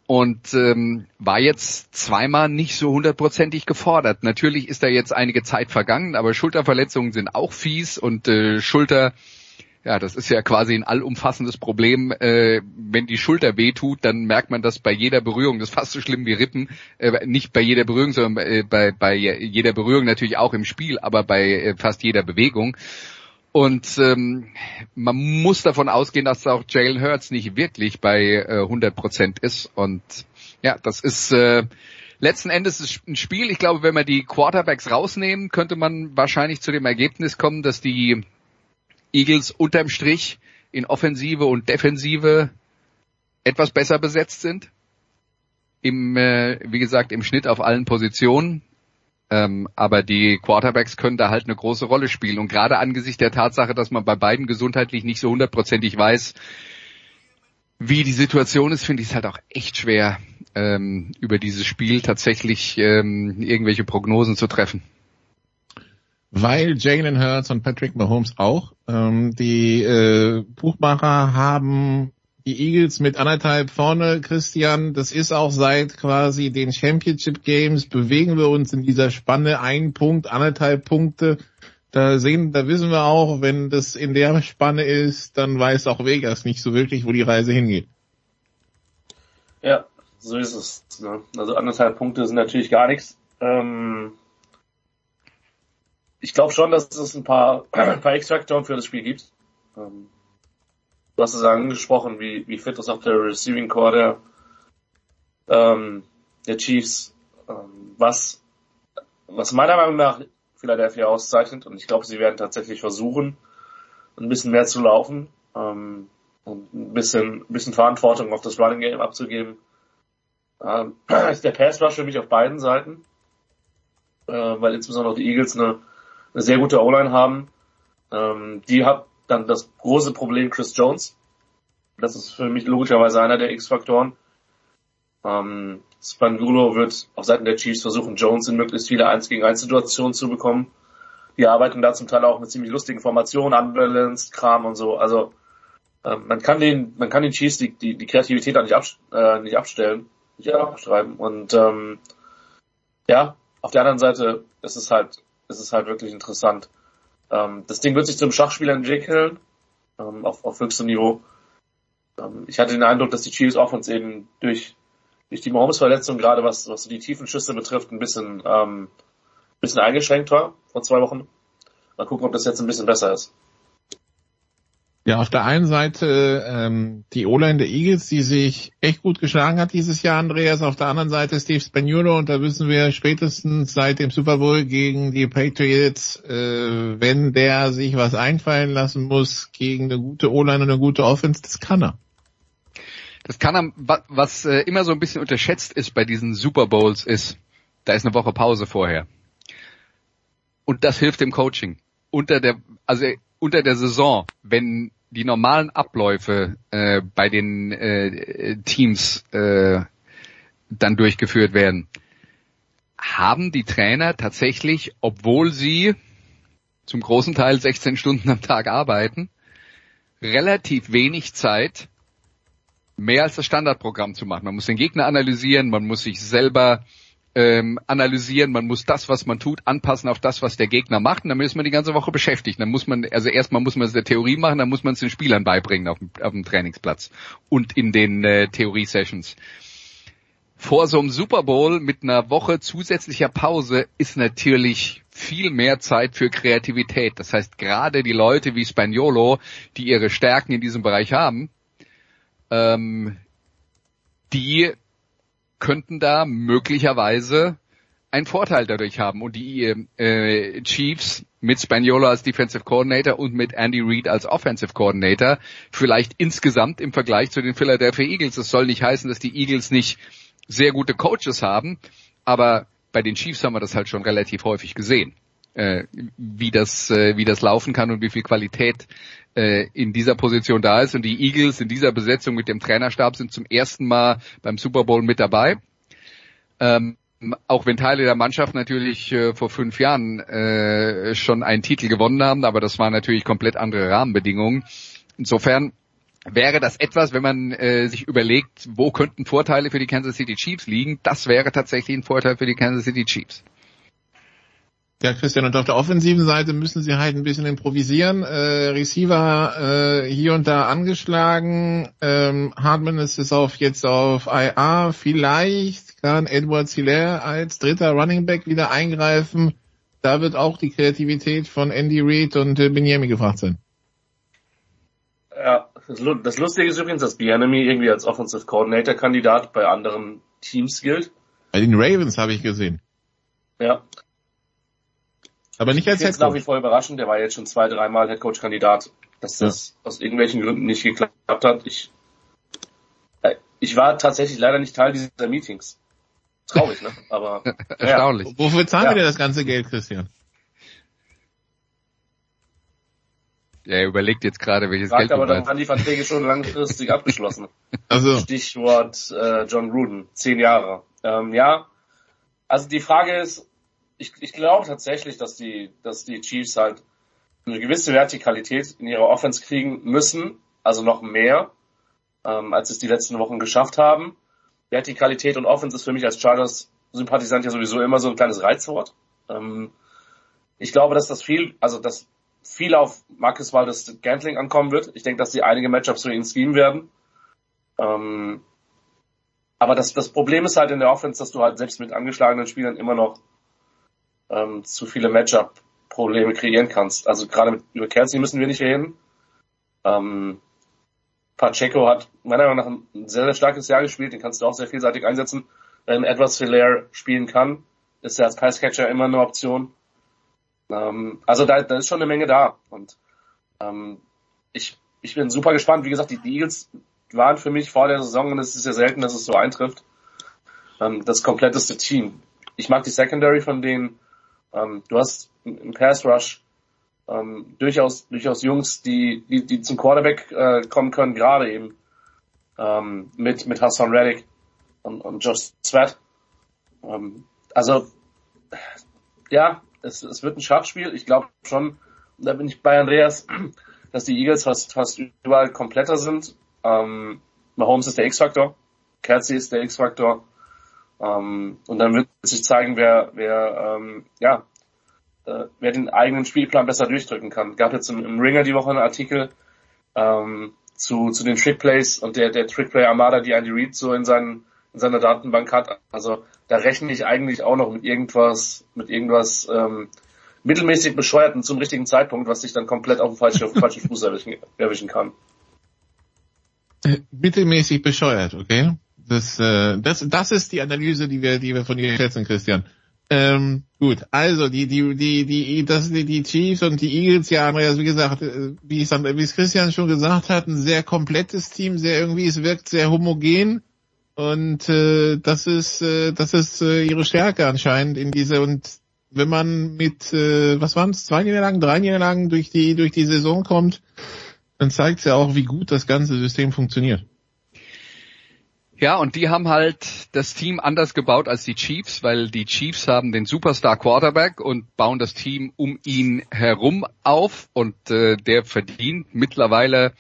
und ähm, war jetzt zweimal nicht so hundertprozentig gefordert. Natürlich ist da jetzt einige Zeit vergangen, aber Schulterverletzungen sind auch fies und äh, Schulter ja, das ist ja quasi ein allumfassendes Problem. Äh, wenn die Schulter wehtut, dann merkt man das bei jeder Berührung. Das ist fast so schlimm wie Rippen. Äh, nicht bei jeder Berührung, sondern äh, bei, bei jeder Berührung natürlich auch im Spiel, aber bei äh, fast jeder Bewegung. Und ähm, man muss davon ausgehen, dass auch Jalen Hurts nicht wirklich bei äh, 100 Prozent ist. Und ja, das ist äh, letzten Endes ein Spiel. Ich glaube, wenn wir die Quarterbacks rausnehmen, könnte man wahrscheinlich zu dem Ergebnis kommen, dass die Eagles unterm Strich in Offensive und Defensive etwas besser besetzt sind. Im, äh, wie gesagt, im Schnitt auf allen Positionen. Ähm, aber die Quarterbacks können da halt eine große Rolle spielen. Und gerade angesichts der Tatsache, dass man bei beiden gesundheitlich nicht so hundertprozentig weiß, wie die Situation ist, finde ich es halt auch echt schwer, ähm, über dieses Spiel tatsächlich ähm, irgendwelche Prognosen zu treffen weil Jalen Hurts und Patrick Mahomes auch. Ähm, die äh, Buchmacher haben die Eagles mit anderthalb vorne, Christian. Das ist auch seit quasi den Championship Games bewegen wir uns in dieser Spanne ein Punkt, anderthalb Punkte. Da sehen, da wissen wir auch, wenn das in der Spanne ist, dann weiß auch Vegas nicht so wirklich, wo die Reise hingeht. Ja, so ist es. Ne? Also anderthalb Punkte sind natürlich gar nichts. Ähm, ich glaube schon, dass es ein paar, ein paar X-Faktoren für das Spiel gibt. Ähm, du hast es angesprochen, wie, wie fit ist auch der Receiving Core der, ähm, der Chiefs. Ähm, was, was meiner Meinung nach Philadelphia auszeichnet, und ich glaube, sie werden tatsächlich versuchen, ein bisschen mehr zu laufen ähm, und ein bisschen, ein bisschen Verantwortung auf das Running Game abzugeben. Ähm, ist der Pass Rush für mich auf beiden Seiten, äh, weil insbesondere auch die Eagles eine eine sehr gute O-Line haben. Ähm, die hat dann das große Problem Chris Jones. Das ist für mich logischerweise einer der X-Faktoren. Ähm, Spangulo wird auf Seiten der Chiefs versuchen, Jones in möglichst viele 1 gegen 1 Situationen zu bekommen. Die arbeiten da zum Teil auch mit ziemlich lustigen Formationen, Unbalanced, Kram und so. Also ähm, man kann den, man kann den Chiefs die, die, die Kreativität da nicht, ab, äh, nicht abstellen, nicht abschreiben. Und ähm, ja, auf der anderen Seite ist es halt ist es halt wirklich interessant. Ähm, das Ding wird sich zum Schachspiel entwickeln, ähm, auf, auf höchstem Niveau. Ähm, ich hatte den Eindruck, dass die Chiefs Offense eben durch, durch die Mahomes-Verletzung, gerade was, was so die tiefen Schüsse betrifft, ein bisschen, ähm, bisschen eingeschränkt war vor zwei Wochen. Mal gucken, ob das jetzt ein bisschen besser ist. Ja, auf der einen Seite ähm, die O-Line der Eagles, die sich echt gut geschlagen hat dieses Jahr, Andreas. Auf der anderen Seite Steve Spagnuolo und da wissen wir spätestens seit dem Super Bowl gegen die Patriots, äh, wenn der sich was einfallen lassen muss gegen eine gute O-Line und eine gute Offense, das kann er. Das kann er, was äh, immer so ein bisschen unterschätzt ist bei diesen Super Bowls ist, da ist eine Woche Pause vorher. Und das hilft dem Coaching. Unter der, also unter der Saison, wenn die normalen Abläufe äh, bei den äh, Teams äh, dann durchgeführt werden, haben die Trainer tatsächlich, obwohl sie zum großen Teil 16 Stunden am Tag arbeiten, relativ wenig Zeit, mehr als das Standardprogramm zu machen. Man muss den Gegner analysieren, man muss sich selber ähm, analysieren, man muss das, was man tut, anpassen auf das, was der Gegner macht. Und dann ist man die ganze Woche beschäftigt. Dann muss man, also erstmal muss man es der Theorie machen, dann muss man es den Spielern beibringen auf dem, auf dem Trainingsplatz und in den äh, Theorie-Sessions. Vor so einem Super Bowl mit einer Woche zusätzlicher Pause ist natürlich viel mehr Zeit für Kreativität. Das heißt, gerade die Leute wie Spaniolo, die ihre Stärken in diesem Bereich haben, ähm, die könnten da möglicherweise einen Vorteil dadurch haben. Und die äh, Chiefs mit Spaniolo als Defensive Coordinator und mit Andy Reid als Offensive Coordinator vielleicht insgesamt im Vergleich zu den Philadelphia Eagles. Das soll nicht heißen, dass die Eagles nicht sehr gute Coaches haben, aber bei den Chiefs haben wir das halt schon relativ häufig gesehen, äh, wie das äh, wie das laufen kann und wie viel Qualität äh, in dieser Position da ist. Und die Eagles in dieser Besetzung mit dem Trainerstab sind zum ersten Mal beim Super Bowl mit dabei. Ähm, auch wenn Teile der Mannschaft natürlich äh, vor fünf Jahren äh, schon einen Titel gewonnen haben, aber das waren natürlich komplett andere Rahmenbedingungen. Insofern wäre das etwas, wenn man äh, sich überlegt, wo könnten Vorteile für die Kansas City Chiefs liegen, das wäre tatsächlich ein Vorteil für die Kansas City Chiefs. Ja, Christian, und auf der offensiven Seite müssen sie halt ein bisschen improvisieren. Äh, Receiver äh, hier und da angeschlagen. Ähm, Hartman ist es auf jetzt auf IA. Vielleicht kann Edward Hilaire als dritter Running Back wieder eingreifen. Da wird auch die Kreativität von Andy Reid und äh, Benjamin gefragt sein. Ja, das Lustige ist übrigens, dass Bianami irgendwie als Offensive Coordinator Kandidat bei anderen Teams gilt. Bei den Ravens habe ich gesehen. Ja. Aber nicht als Headcoach. nach wie vor überraschend. Der war jetzt schon zwei, dreimal Headcoach Kandidat. Dass das ja. aus irgendwelchen Gründen nicht geklappt hat. Ich, äh, ich war tatsächlich leider nicht Teil dieser Meetings. Traurig, ne? Aber erstaunlich. Ja. Wofür zahlen ja. wir dir das ganze Geld, Christian? Er überlegt jetzt gerade, welches Sagt Geld aber, dann waren die Verträge schon langfristig abgeschlossen. Also. Stichwort äh, John Gruden, zehn Jahre. Ähm, ja, also die Frage ist, ich, ich glaube tatsächlich, dass die, dass die Chiefs halt eine gewisse Vertikalität in ihrer Offense kriegen müssen, also noch mehr, ähm, als es die letzten Wochen geschafft haben. Vertikalität und Offense ist für mich als Chargers-Sympathisant ja sowieso immer so ein kleines Reizwort. Ähm, ich glaube, dass das viel, also dass viel auf Marcus Waldes Gantling ankommen wird. Ich denke, dass sie einige Matchups für ihn schemen werden. Ähm, aber das, das Problem ist halt in der Offense, dass du halt selbst mit angeschlagenen Spielern immer noch ähm, zu viele Matchup-Probleme kreieren kannst. Also gerade mit, über Kelsey müssen wir nicht reden. Ähm, Pacheco hat meiner Meinung nach ein sehr, sehr starkes Jahr gespielt, den kannst du auch sehr vielseitig einsetzen. Wenn Edwards Hilaire spielen kann, ist er als Passcatcher immer eine Option. Ähm, also da, da ist schon eine Menge da. Und ähm, ich, ich bin super gespannt. Wie gesagt, die, Eagles waren für mich vor der Saison, und es ist ja selten, dass es so eintrifft, ähm, das kompletteste Team. Ich mag die Secondary von denen. Ähm, du hast im Pass Rush ähm, durchaus, durchaus Jungs, die, die, die zum Quarterback äh, kommen können, gerade eben ähm, mit, mit Hassan Reddick und, und Josh Sweat. Ähm, also, ja, es, es wird ein Schachspiel. Ich glaube schon, da bin ich bei Andreas, dass die Eagles fast, fast überall kompletter sind. Ähm, Mahomes ist der X-Faktor, Kelsey ist der X-Faktor. Ähm, und dann wird sich zeigen, wer, wer, ähm, ja, äh, wer den eigenen Spielplan besser durchdrücken kann. Gab jetzt im, im Ringer die Woche einen Artikel ähm, zu, zu den Trickplays und der, der Trickplay Armada, die Andy Reid so in, seinen, in seiner Datenbank hat. Also da rechne ich eigentlich auch noch mit irgendwas, mit irgendwas ähm, mittelmäßig bescheuerten zum richtigen Zeitpunkt, was sich dann komplett auf den falschen, falschen Fuß erwischen, erwischen kann. Äh, mittelmäßig bescheuert, okay? Das, äh, das, das ist die Analyse, die wir, die wir von dir schätzen, Christian. Ähm, gut, also die, die, die, die, das, die, die Chiefs und die Eagles, ja, Andreas, wie gesagt, äh, wie es, wie es Christian schon gesagt hat, ein sehr komplettes Team, sehr irgendwie, es wirkt sehr homogen. Und äh, das ist äh, das ist äh, ihre Stärke anscheinend in diese und wenn man mit äh, was waren es zwei Niederlagen, drei Niederlagen durch die durch die Saison kommt, dann zeigt es ja auch, wie gut das ganze System funktioniert. Ja, und die haben halt das Team anders gebaut als die Chiefs, weil die Chiefs haben den Superstar Quarterback und bauen das Team um ihn herum auf und äh, der verdient mittlerweile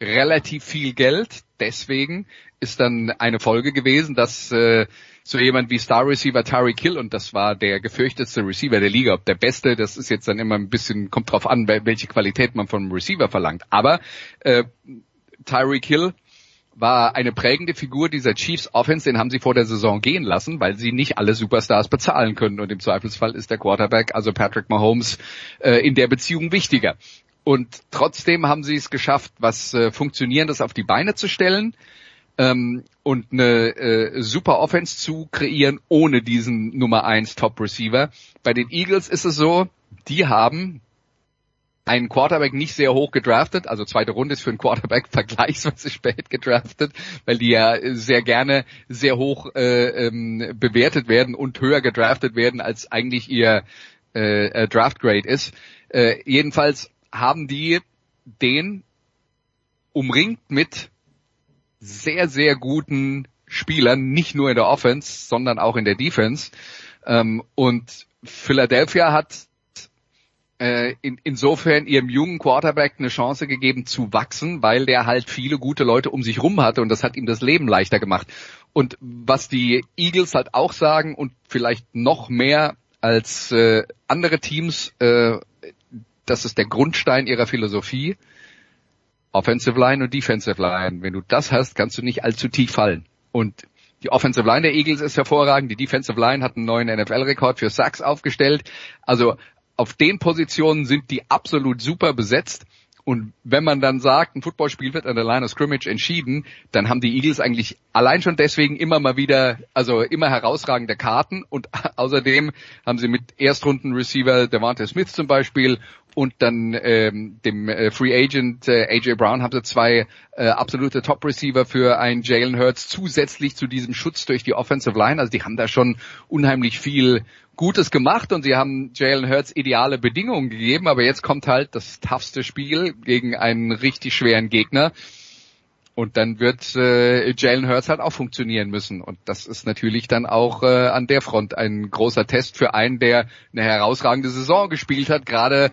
relativ viel Geld. Deswegen ist dann eine Folge gewesen, dass äh, so jemand wie Star Receiver Tyreek Hill und das war der gefürchtetste Receiver der Liga, ob der beste, das ist jetzt dann immer ein bisschen kommt drauf an, welche Qualität man vom Receiver verlangt. Aber äh, Tyreek Hill war eine prägende Figur dieser Chiefs Offense, den haben sie vor der Saison gehen lassen, weil sie nicht alle Superstars bezahlen können und im Zweifelsfall ist der Quarterback, also Patrick Mahomes, äh, in der Beziehung wichtiger. Und trotzdem haben sie es geschafft, was äh, Funktionierendes auf die Beine zu stellen ähm, und eine äh, super Offense zu kreieren ohne diesen Nummer eins Top Receiver. Bei den Eagles ist es so, die haben einen Quarterback nicht sehr hoch gedraftet, also zweite Runde ist für einen Quarterback vergleichsweise spät gedraftet, weil die ja sehr gerne sehr hoch äh, ähm, bewertet werden und höher gedraftet werden, als eigentlich ihr äh, äh Draft Grade ist. Äh, jedenfalls haben die den umringt mit sehr, sehr guten Spielern, nicht nur in der Offense, sondern auch in der Defense. Ähm, und Philadelphia hat äh, in, insofern ihrem jungen Quarterback eine Chance gegeben zu wachsen, weil der halt viele gute Leute um sich rum hatte und das hat ihm das Leben leichter gemacht. Und was die Eagles halt auch sagen und vielleicht noch mehr als äh, andere Teams, äh, das ist der Grundstein ihrer Philosophie, Offensive Line und Defensive Line. Wenn du das hast, kannst du nicht allzu tief fallen. Und die Offensive Line der Eagles ist hervorragend. Die Defensive Line hat einen neuen NFL-Rekord für Sacks aufgestellt. Also auf den Positionen sind die absolut super besetzt. Und wenn man dann sagt, ein Footballspiel wird an der Line of Scrimmage entschieden, dann haben die Eagles eigentlich allein schon deswegen immer mal wieder, also immer herausragende Karten und außerdem haben sie mit Erstrunden-Receiver Devontae Smith zum Beispiel und dann ähm, dem äh, Free Agent äh, AJ Brown haben sie zwei äh, absolute Top Receiver für einen Jalen Hurts zusätzlich zu diesem Schutz durch die Offensive Line. Also die haben da schon unheimlich viel Gutes gemacht und sie haben Jalen Hurts ideale Bedingungen gegeben, aber jetzt kommt halt das toughste Spiel gegen einen richtig schweren Gegner. Und dann wird äh, Jalen Hurts halt auch funktionieren müssen. Und das ist natürlich dann auch äh, an der Front ein großer Test für einen, der eine herausragende Saison gespielt hat, gerade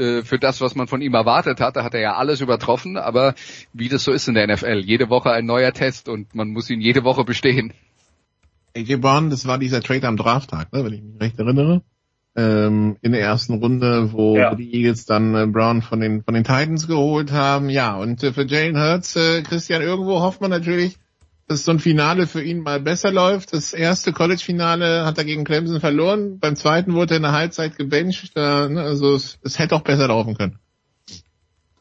äh, für das, was man von ihm erwartet hat. Da hat er ja alles übertroffen, aber wie das so ist in der NFL, jede Woche ein neuer Test und man muss ihn jede Woche bestehen. AJ Brown, das war dieser Trade am Drafttag, ne, wenn ich mich recht erinnere. Ähm, in der ersten Runde, wo ja. die Eagles dann äh, Brown von den von den Titans geholt haben. Ja, und äh, für Jalen Hurts, äh, Christian, irgendwo hofft man natürlich, dass so ein Finale für ihn mal besser läuft. Das erste College-Finale hat er gegen Clemson verloren. Beim zweiten wurde er in der Halbzeit gebencht. Ne, also es, es hätte auch besser laufen können.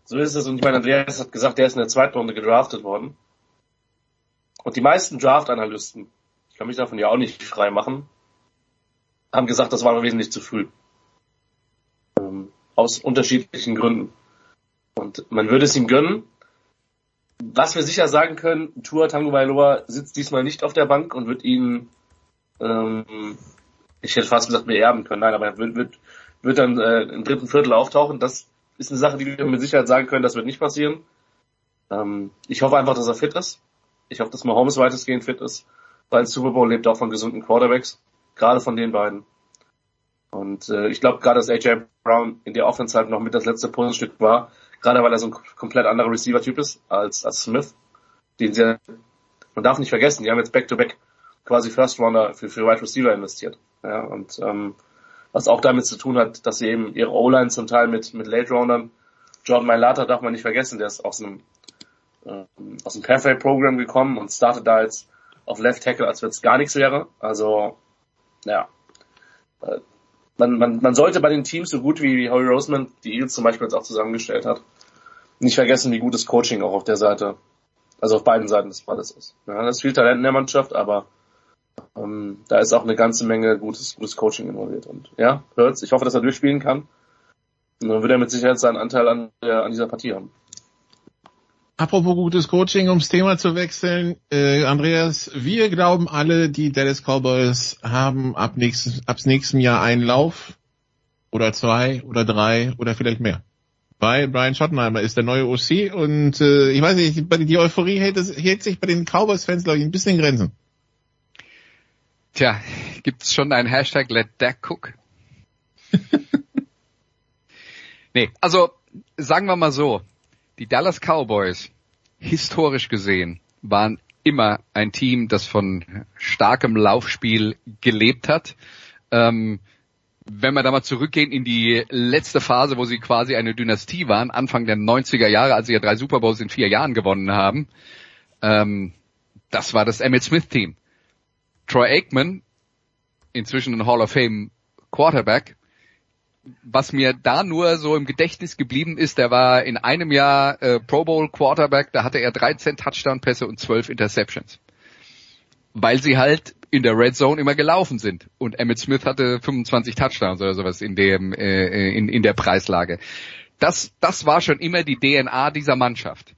So ist es. Und ich meine, Andreas hat gesagt, er ist in der zweiten Runde gedraftet worden. Und die meisten Draft-Analysten, ich kann mich davon ja auch nicht frei machen, haben gesagt, das war wesentlich zu früh. Ähm, aus unterschiedlichen Gründen. Und man würde es ihm gönnen, was wir sicher sagen können, Tua Tagovailoa sitzt diesmal nicht auf der Bank und wird ihn, ähm, ich hätte fast gesagt, beerben können. Nein, aber er wird, wird, wird dann äh, im dritten Viertel auftauchen. Das ist eine Sache, die wir mit Sicherheit sagen können, das wird nicht passieren. Ähm, ich hoffe einfach, dass er fit ist. Ich hoffe, dass Mahomes weitestgehend fit ist, weil Super Bowl lebt auch von gesunden Quarterbacks, gerade von den beiden. Und äh, ich glaube gerade, dass AJ Brown in der Offense halt noch mit das letzte Puzzlestück war, gerade weil er so ein komplett anderer Receiver-Typ ist als, als Smith, den sie, man darf nicht vergessen, die haben jetzt Back-to-Back -back quasi First Runner für, für Wide Receiver investiert. Ja, und ähm, was auch damit zu tun hat, dass sie eben ihre O-Line zum Teil mit, mit Late Roundern, Jordan Mailata darf man nicht vergessen, der ist aus einem, äh, aus dem Perfect Program gekommen und startet da jetzt auf Left Tackle, als wenn es gar nichts wäre. Also, ja. Man, man, man sollte bei den Teams so gut wie Howie Roseman, die Eagles zum Beispiel jetzt auch zusammengestellt hat, nicht vergessen, wie gutes Coaching auch auf der Seite, also auf beiden Seiten des Balles ist. Ja, da ist viel Talent in der Mannschaft, aber ähm, da ist auch eine ganze Menge gutes, gutes Coaching involviert. Und ja, Hurts, ich hoffe, dass er durchspielen kann. Und dann wird er mit Sicherheit seinen Anteil an, der, an dieser Partie haben. Apropos gutes Coaching, ums Thema zu wechseln, äh, Andreas, wir glauben alle, die Dallas Cowboys haben ab nächstes, ab nächstem Jahr einen Lauf oder zwei oder drei oder vielleicht mehr. weil Brian Schottenheimer ist der neue OC und äh, ich weiß nicht, die Euphorie hält, hält sich bei den Cowboys-Fans, glaube ich, ein bisschen in Grenzen. Tja, gibt's schon einen Hashtag Let Dak Cook? nee, also sagen wir mal so, die Dallas Cowboys, historisch gesehen, waren immer ein Team, das von starkem Laufspiel gelebt hat. Ähm, wenn wir da mal zurückgehen in die letzte Phase, wo sie quasi eine Dynastie waren, Anfang der 90er Jahre, als sie ja drei Super Bowls in vier Jahren gewonnen haben, ähm, das war das Emmett Smith Team. Troy Aikman, inzwischen ein Hall of Fame Quarterback, was mir da nur so im Gedächtnis geblieben ist, der war in einem Jahr äh, Pro Bowl Quarterback, da hatte er 13 Touchdown-Pässe und 12 Interceptions. Weil sie halt in der Red Zone immer gelaufen sind. Und Emmett Smith hatte 25 Touchdowns oder sowas in dem äh, in, in der Preislage. Das das war schon immer die DNA dieser Mannschaft.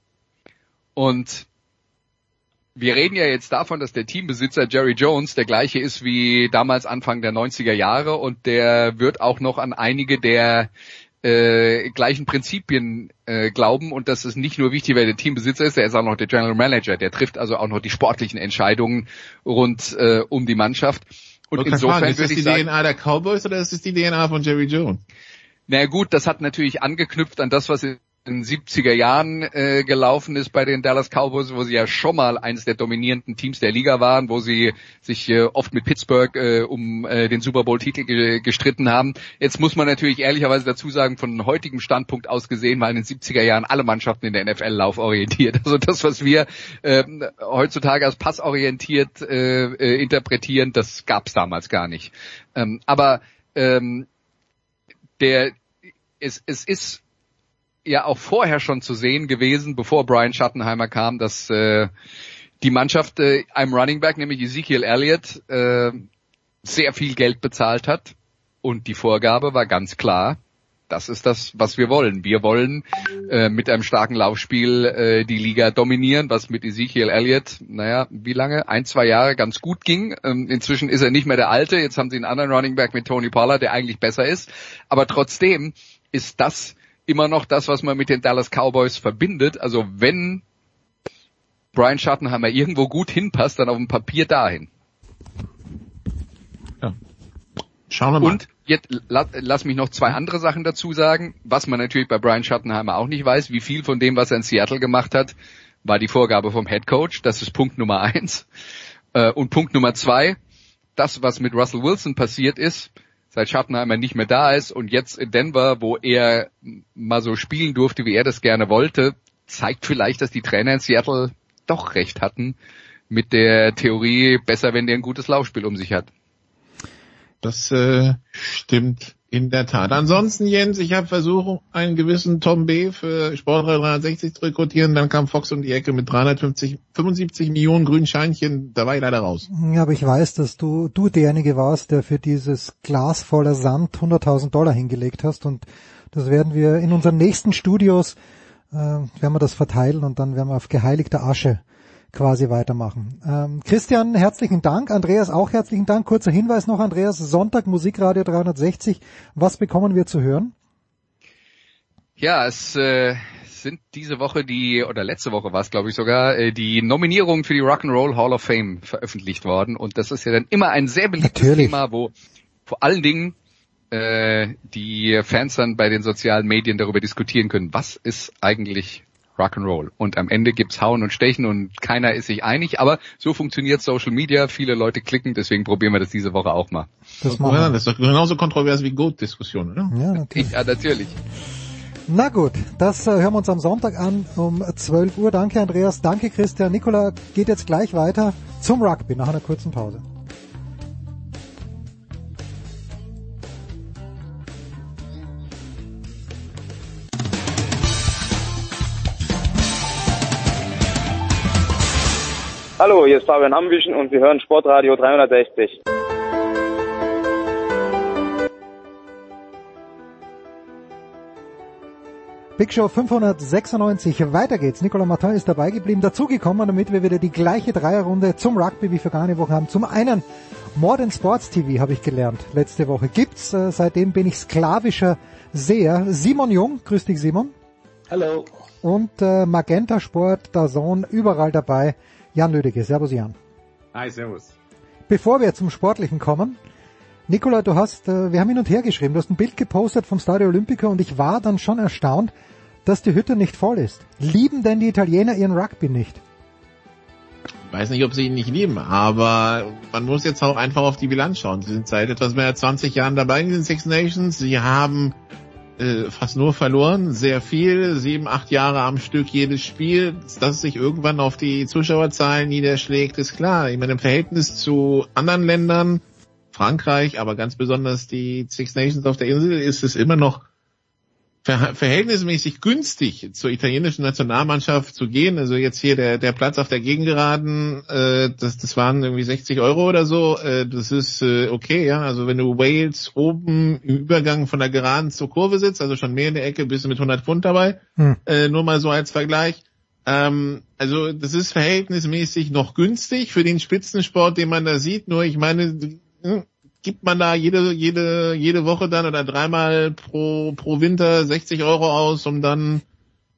Und wir reden ja jetzt davon, dass der Teambesitzer Jerry Jones der gleiche ist wie damals Anfang der 90er Jahre und der wird auch noch an einige der äh, gleichen Prinzipien äh, glauben und das ist nicht nur wichtig, wer der Teambesitzer ist, er ist auch noch der General Manager, der trifft also auch noch die sportlichen Entscheidungen rund äh, um die Mannschaft. Und okay, insofern ist das die sagen, DNA der Cowboys oder ist es die DNA von Jerry Jones? Na gut, das hat natürlich angeknüpft an das, was den 70er Jahren äh, gelaufen ist bei den Dallas Cowboys, wo sie ja schon mal eines der dominierenden Teams der Liga waren, wo sie sich äh, oft mit Pittsburgh äh, um äh, den Super Bowl Titel ge gestritten haben. Jetzt muss man natürlich ehrlicherweise dazu sagen, von heutigem Standpunkt aus gesehen waren in den 70er Jahren alle Mannschaften in der NFL lauforientiert. Also das, was wir äh, heutzutage als passorientiert äh, äh, interpretieren, das gab es damals gar nicht. Ähm, aber ähm, der es, es ist ja auch vorher schon zu sehen gewesen, bevor Brian Schattenheimer kam, dass äh, die Mannschaft äh, einem Running Back, nämlich Ezekiel Elliott, äh, sehr viel Geld bezahlt hat. Und die Vorgabe war ganz klar, das ist das, was wir wollen. Wir wollen äh, mit einem starken Laufspiel äh, die Liga dominieren, was mit Ezekiel Elliott, naja, wie lange? Ein, zwei Jahre ganz gut ging. Ähm, inzwischen ist er nicht mehr der Alte. Jetzt haben sie einen anderen Running Back mit Tony Pollard, der eigentlich besser ist. Aber trotzdem ist das immer noch das, was man mit den Dallas Cowboys verbindet. Also wenn Brian Schattenheimer irgendwo gut hinpasst, dann auf dem Papier dahin. Ja. Schauen wir mal. Und jetzt la, lass mich noch zwei andere Sachen dazu sagen, was man natürlich bei Brian Schattenheimer auch nicht weiß, wie viel von dem, was er in Seattle gemacht hat, war die Vorgabe vom Head Coach. Das ist Punkt Nummer eins. Äh, und Punkt Nummer zwei, das, was mit Russell Wilson passiert ist, seit Schattenheimer nicht mehr da ist und jetzt in Denver, wo er mal so spielen durfte, wie er das gerne wollte, zeigt vielleicht, dass die Trainer in Seattle doch recht hatten mit der Theorie, besser, wenn der ein gutes Laufspiel um sich hat. Das äh, stimmt in der Tat. Ansonsten, Jens, ich habe versucht, einen gewissen Tom B. für Sport 360 zu rekrutieren. Dann kam Fox um die Ecke mit 350, 75 Millionen grünen Scheinchen. Da war ich leider raus. Ja, aber ich weiß, dass du, du derjenige warst, der für dieses Glas voller Sand 100.000 Dollar hingelegt hast. Und das werden wir in unseren nächsten Studios, äh, werden wir das verteilen und dann werden wir auf geheiligter Asche quasi weitermachen. Ähm, Christian, herzlichen Dank. Andreas, auch herzlichen Dank. Kurzer Hinweis noch, Andreas. Sonntag Musikradio 360. Was bekommen wir zu hören? Ja, es äh, sind diese Woche die, oder letzte Woche war es glaube ich sogar, äh, die Nominierungen für die Rock'n'Roll Hall of Fame veröffentlicht worden. Und das ist ja dann immer ein sehr beliebtes Natürlich. Thema, wo vor allen Dingen äh, die Fans dann bei den sozialen Medien darüber diskutieren können, was ist eigentlich Rock'n'Roll. Und am Ende gibt's Hauen und Stechen und keiner ist sich einig, aber so funktioniert Social Media, viele Leute klicken, deswegen probieren wir das diese Woche auch mal. Das, machen wir. das ist doch genauso kontrovers wie Goat-Diskussion, oder? Ja, natürlich. Ja, natürlich. Na gut, das äh, hören wir uns am Sonntag an um 12 Uhr. Danke Andreas, danke Christian. Nikola geht jetzt gleich weiter zum Rugby nach einer kurzen Pause. Hallo, hier ist Fabian Ambüchen und Sie hören Sportradio 360. Big Show 596. Weiter geht's. Nicolas Martin ist dabei geblieben, dazugekommen, damit wir wieder die gleiche Dreierrunde zum Rugby wie vergangene Woche haben. Zum einen Modern Sports TV habe ich gelernt letzte Woche. Gibt's, äh, seitdem bin ich sklavischer Seher. Simon Jung, grüß dich Simon. Hallo. Und äh, Magenta Sport, Dazon, überall dabei. Jan Lüdecke. Servus Jan. Hi, servus. Bevor wir zum Sportlichen kommen, Nikola, du hast, äh, wir haben hin und her geschrieben, du hast ein Bild gepostet vom Stadio Olimpico und ich war dann schon erstaunt, dass die Hütte nicht voll ist. Lieben denn die Italiener ihren Rugby nicht? Ich weiß nicht, ob sie ihn nicht lieben, aber man muss jetzt auch einfach auf die Bilanz schauen. Sie sind seit etwas mehr als 20 Jahren dabei in den Six Nations. Sie haben äh, fast nur verloren, sehr viel, sieben, acht Jahre am Stück jedes Spiel. Dass es sich irgendwann auf die Zuschauerzahlen niederschlägt, ist klar. Ich meine, im Verhältnis zu anderen Ländern, Frankreich, aber ganz besonders die Six Nations auf der Insel, ist es immer noch ver verhältnismäßig günstig zur italienischen Nationalmannschaft zu gehen. Also jetzt hier der, der Platz auf der Gegengeraden, äh, das, das waren irgendwie 60 Euro oder so. Äh, das ist äh, okay, ja. Also wenn du Wales oben im Übergang von der Geraden zur Kurve sitzt, also schon mehr in der Ecke, bist du mit 100 Pfund dabei. Hm. Äh, nur mal so als Vergleich. Ähm, also das ist verhältnismäßig noch günstig für den Spitzensport, den man da sieht. Nur ich meine, hm, gibt man da jede, jede, jede Woche dann oder dreimal pro, pro Winter 60 Euro aus, um dann,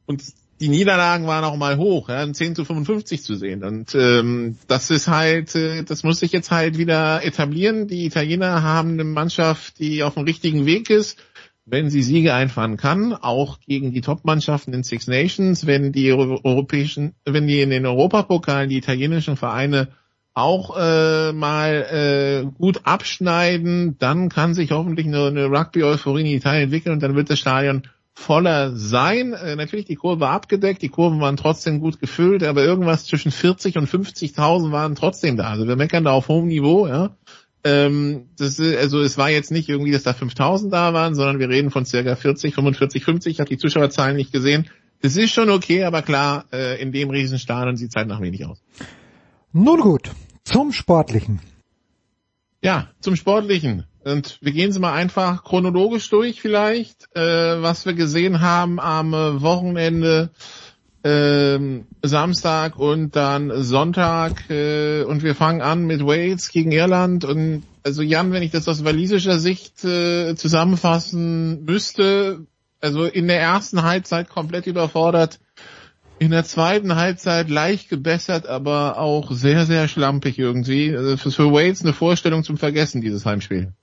und die Niederlagen waren auch mal hoch, ja, 10 zu 55 zu sehen. Und ähm, das ist halt, äh, das muss sich jetzt halt wieder etablieren. Die Italiener haben eine Mannschaft, die auf dem richtigen Weg ist, wenn sie Siege einfahren kann, auch gegen die Top-Mannschaften in Six Nations, wenn die europäischen, wenn die in den Europapokalen die italienischen Vereine auch äh, mal äh, gut abschneiden, dann kann sich hoffentlich eine, eine Rugby-Euphorie in Italien entwickeln und dann wird das Stadion voller sein. Äh, natürlich die Kurve abgedeckt, die Kurven waren trotzdem gut gefüllt, aber irgendwas zwischen 40 und 50.000 waren trotzdem da. Also wir meckern da auf hohem Niveau, ja. Ähm, das ist, also es war jetzt nicht irgendwie, dass da 5.000 da waren, sondern wir reden von circa 40, 45, 50. Ich habe die Zuschauerzahlen nicht gesehen. Das ist schon okay, aber klar, äh, in dem Riesenstadion sieht es halt nach wenig aus. Nun gut, zum Sportlichen. Ja, zum Sportlichen. Und wir gehen es mal einfach chronologisch durch vielleicht, äh, was wir gesehen haben am Wochenende, äh, Samstag und dann Sonntag. Äh, und wir fangen an mit Wales gegen Irland. Und also Jan, wenn ich das aus walisischer Sicht äh, zusammenfassen müsste, also in der ersten Halbzeit komplett überfordert in der zweiten Halbzeit leicht gebessert, aber auch sehr, sehr schlampig irgendwie. Das also für Wales eine Vorstellung zum Vergessen, dieses Heimspiel.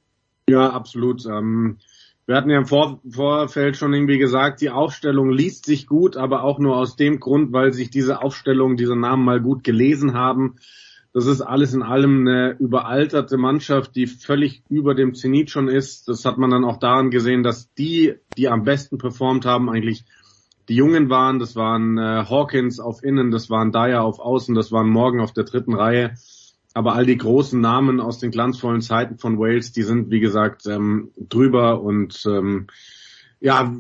Ja, absolut. Ähm, wir hatten ja im Vor Vorfeld schon irgendwie gesagt, die Aufstellung liest sich gut, aber auch nur aus dem Grund, weil sich diese Aufstellung, diese Namen mal gut gelesen haben. Das ist alles in allem eine überalterte Mannschaft, die völlig über dem Zenit schon ist. Das hat man dann auch daran gesehen, dass die, die am besten performt haben, eigentlich die Jungen waren, das waren äh, Hawkins auf Innen, das waren Dyer auf Außen, das waren Morgan auf der dritten Reihe. Aber all die großen Namen aus den glanzvollen Zeiten von Wales, die sind, wie gesagt, ähm, drüber und ähm, ja,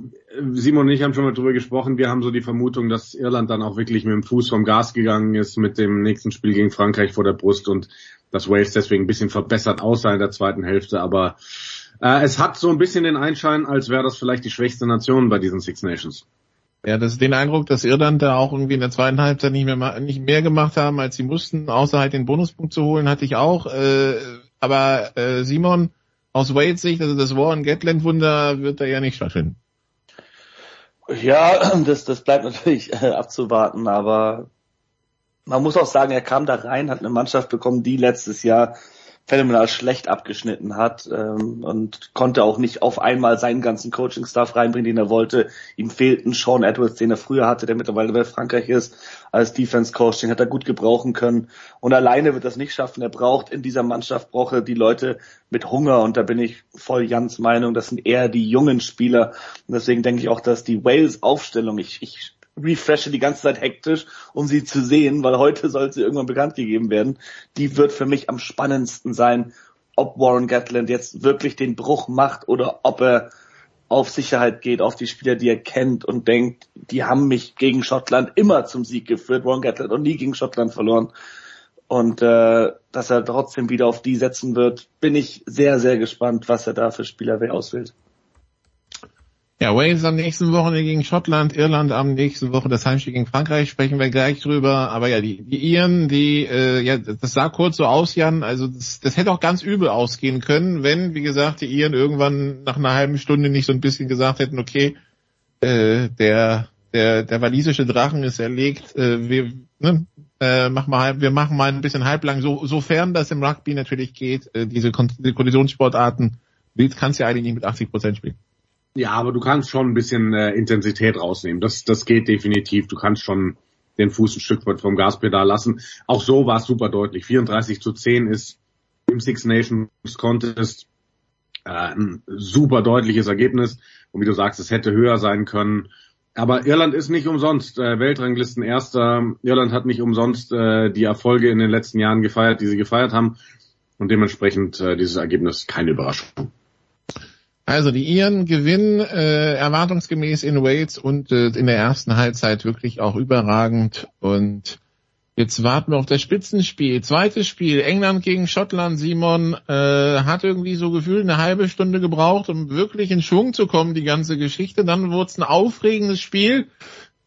Simon und ich haben schon mal drüber gesprochen. Wir haben so die Vermutung, dass Irland dann auch wirklich mit dem Fuß vom Gas gegangen ist mit dem nächsten Spiel gegen Frankreich vor der Brust und dass Wales deswegen ein bisschen verbessert aussah in der zweiten Hälfte. Aber äh, es hat so ein bisschen den Einschein, als wäre das vielleicht die schwächste Nation bei diesen Six Nations. Ja, das ist den Eindruck, dass Irland da auch irgendwie in der zweiten Halbzeit nicht mehr nicht mehr gemacht haben, als sie mussten, außer halt den Bonuspunkt zu holen, hatte ich auch. Äh, aber äh, Simon, aus Wales Sicht, also das Warren Gatland Wunder wird da ja nicht stattfinden. Ja, das, das bleibt natürlich äh, abzuwarten, aber man muss auch sagen, er kam da rein, hat eine Mannschaft bekommen, die letztes Jahr phänomenal schlecht abgeschnitten hat ähm, und konnte auch nicht auf einmal seinen ganzen Coaching-Staff reinbringen, den er wollte. Ihm fehlten Sean Edwards, den er früher hatte, der mittlerweile bei Frankreich ist, als Defense-Coach, den hat er gut gebrauchen können. Und alleine wird das nicht schaffen. Er braucht in dieser Mannschaft, braucht er die Leute mit Hunger und da bin ich voll Jans Meinung, das sind eher die jungen Spieler. Und deswegen denke ich auch, dass die Wales-Aufstellung, ich, ich refreshe die ganze Zeit hektisch, um sie zu sehen, weil heute soll sie irgendwann bekannt gegeben werden. Die wird für mich am spannendsten sein, ob Warren Gatland jetzt wirklich den Bruch macht oder ob er auf Sicherheit geht, auf die Spieler, die er kennt und denkt, die haben mich gegen Schottland immer zum Sieg geführt, Warren Gatland und nie gegen Schottland verloren. Und äh, dass er trotzdem wieder auf die setzen wird, bin ich sehr, sehr gespannt, was er da für Spieler auswählt. Ja, Wales am nächsten Wochenende gegen Schottland, Irland am nächsten Woche das Heimspiel gegen Frankreich, sprechen wir gleich drüber. Aber ja, die, die Iren, die, äh, ja, das sah kurz so aus, Jan, also das, das hätte auch ganz übel ausgehen können, wenn, wie gesagt, die Iren irgendwann nach einer halben Stunde nicht so ein bisschen gesagt hätten, okay, äh, der, der, der walisische Drachen ist erlegt, äh, wir, ne, äh, machen mal, wir machen mal ein bisschen halblang, so, sofern das im Rugby natürlich geht, äh, diese, Kollisionssportarten, kannst du ja eigentlich nicht mit 80 Prozent spielen. Ja, aber du kannst schon ein bisschen äh, Intensität rausnehmen. Das, das geht definitiv. Du kannst schon den Fuß ein Stück weit vom Gaspedal lassen. Auch so war es super deutlich. 34 zu 10 ist im Six Nations Contest äh, ein super deutliches Ergebnis. Und wie du sagst, es hätte höher sein können. Aber Irland ist nicht umsonst äh, Weltranglisten erster. Irland hat nicht umsonst äh, die Erfolge in den letzten Jahren gefeiert, die sie gefeiert haben. Und dementsprechend äh, dieses Ergebnis keine Überraschung. Also die Iren gewinnen äh, erwartungsgemäß in Wales und äh, in der ersten Halbzeit wirklich auch überragend. Und jetzt warten wir auf das Spitzenspiel. Zweites Spiel, England gegen Schottland. Simon äh, hat irgendwie so gefühlt eine halbe Stunde gebraucht, um wirklich in Schwung zu kommen, die ganze Geschichte. Dann wurde es ein aufregendes Spiel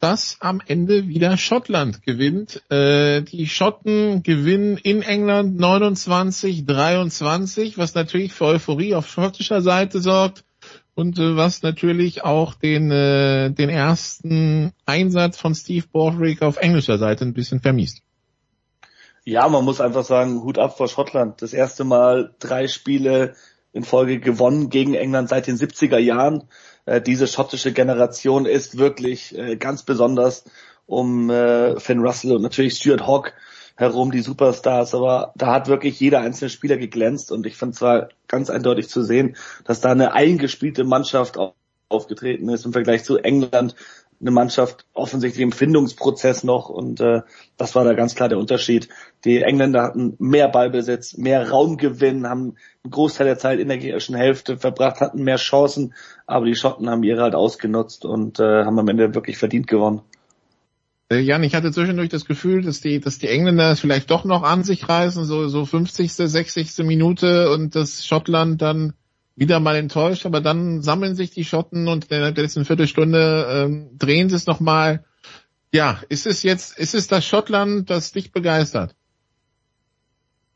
dass am Ende wieder Schottland gewinnt. Äh, die Schotten gewinnen in England 29-23, was natürlich für Euphorie auf schottischer Seite sorgt und äh, was natürlich auch den, äh, den ersten Einsatz von Steve Borthwick auf englischer Seite ein bisschen vermisst. Ja, man muss einfach sagen, Hut ab vor Schottland. Das erste Mal drei Spiele in Folge gewonnen gegen England seit den 70er Jahren. Äh, diese schottische Generation ist wirklich äh, ganz besonders um äh, Finn Russell und natürlich Stuart Hawk herum, die Superstars, aber da hat wirklich jeder einzelne Spieler geglänzt und ich fand zwar ganz eindeutig zu sehen, dass da eine eingespielte Mannschaft aufgetreten ist im Vergleich zu England, eine Mannschaft offensichtlich im Findungsprozess noch und äh, das war da ganz klar der Unterschied. Die Engländer hatten mehr Ballbesitz, mehr Raumgewinn, haben einen Großteil der Zeit in der gegnerischen Hälfte verbracht, hatten mehr Chancen, aber die Schotten haben ihre halt ausgenutzt und äh, haben am Ende wirklich verdient gewonnen. Äh, Jan, ich hatte zwischendurch das Gefühl, dass die, dass die Engländer es vielleicht doch noch an sich reißen, so, so 50., 60. Minute und dass Schottland dann wieder mal enttäuscht, aber dann sammeln sich die Schotten und in der letzten Viertelstunde ähm, drehen sie es nochmal. Ja, ist es jetzt, ist es das Schottland, das dich begeistert?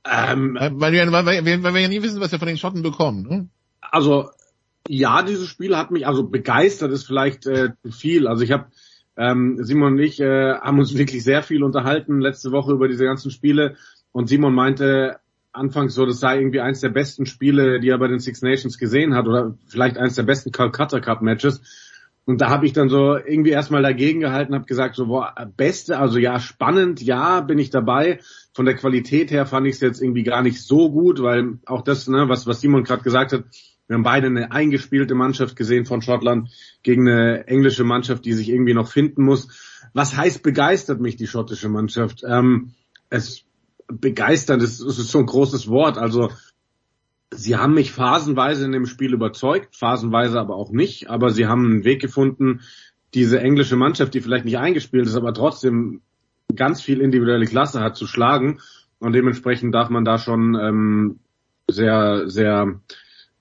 Ähm, weil, wir, weil, wir, weil wir ja nie wissen, was wir von den Schotten bekommen. Ne? Also ja, dieses Spiel hat mich also begeistert, ist vielleicht äh, viel. Also ich habe ähm, Simon und ich äh, haben uns wirklich sehr viel unterhalten letzte Woche über diese ganzen Spiele und Simon meinte, anfangs so, das sei irgendwie eins der besten Spiele, die er bei den Six Nations gesehen hat oder vielleicht eins der besten Calcutta Cup Matches. Und da habe ich dann so irgendwie erstmal dagegen gehalten, habe gesagt, so boah, beste, also ja, spannend, ja, bin ich dabei. Von der Qualität her fand ich es jetzt irgendwie gar nicht so gut, weil auch das, ne, was, was Simon gerade gesagt hat, wir haben beide eine eingespielte Mannschaft gesehen von Schottland gegen eine englische Mannschaft, die sich irgendwie noch finden muss. Was heißt begeistert mich die schottische Mannschaft? Ähm, es begeistern, das ist so ein großes Wort. Also sie haben mich phasenweise in dem Spiel überzeugt, phasenweise aber auch nicht. Aber sie haben einen Weg gefunden, diese englische Mannschaft, die vielleicht nicht eingespielt ist, aber trotzdem ganz viel individuelle Klasse hat, zu schlagen. Und dementsprechend darf man da schon ähm, sehr, sehr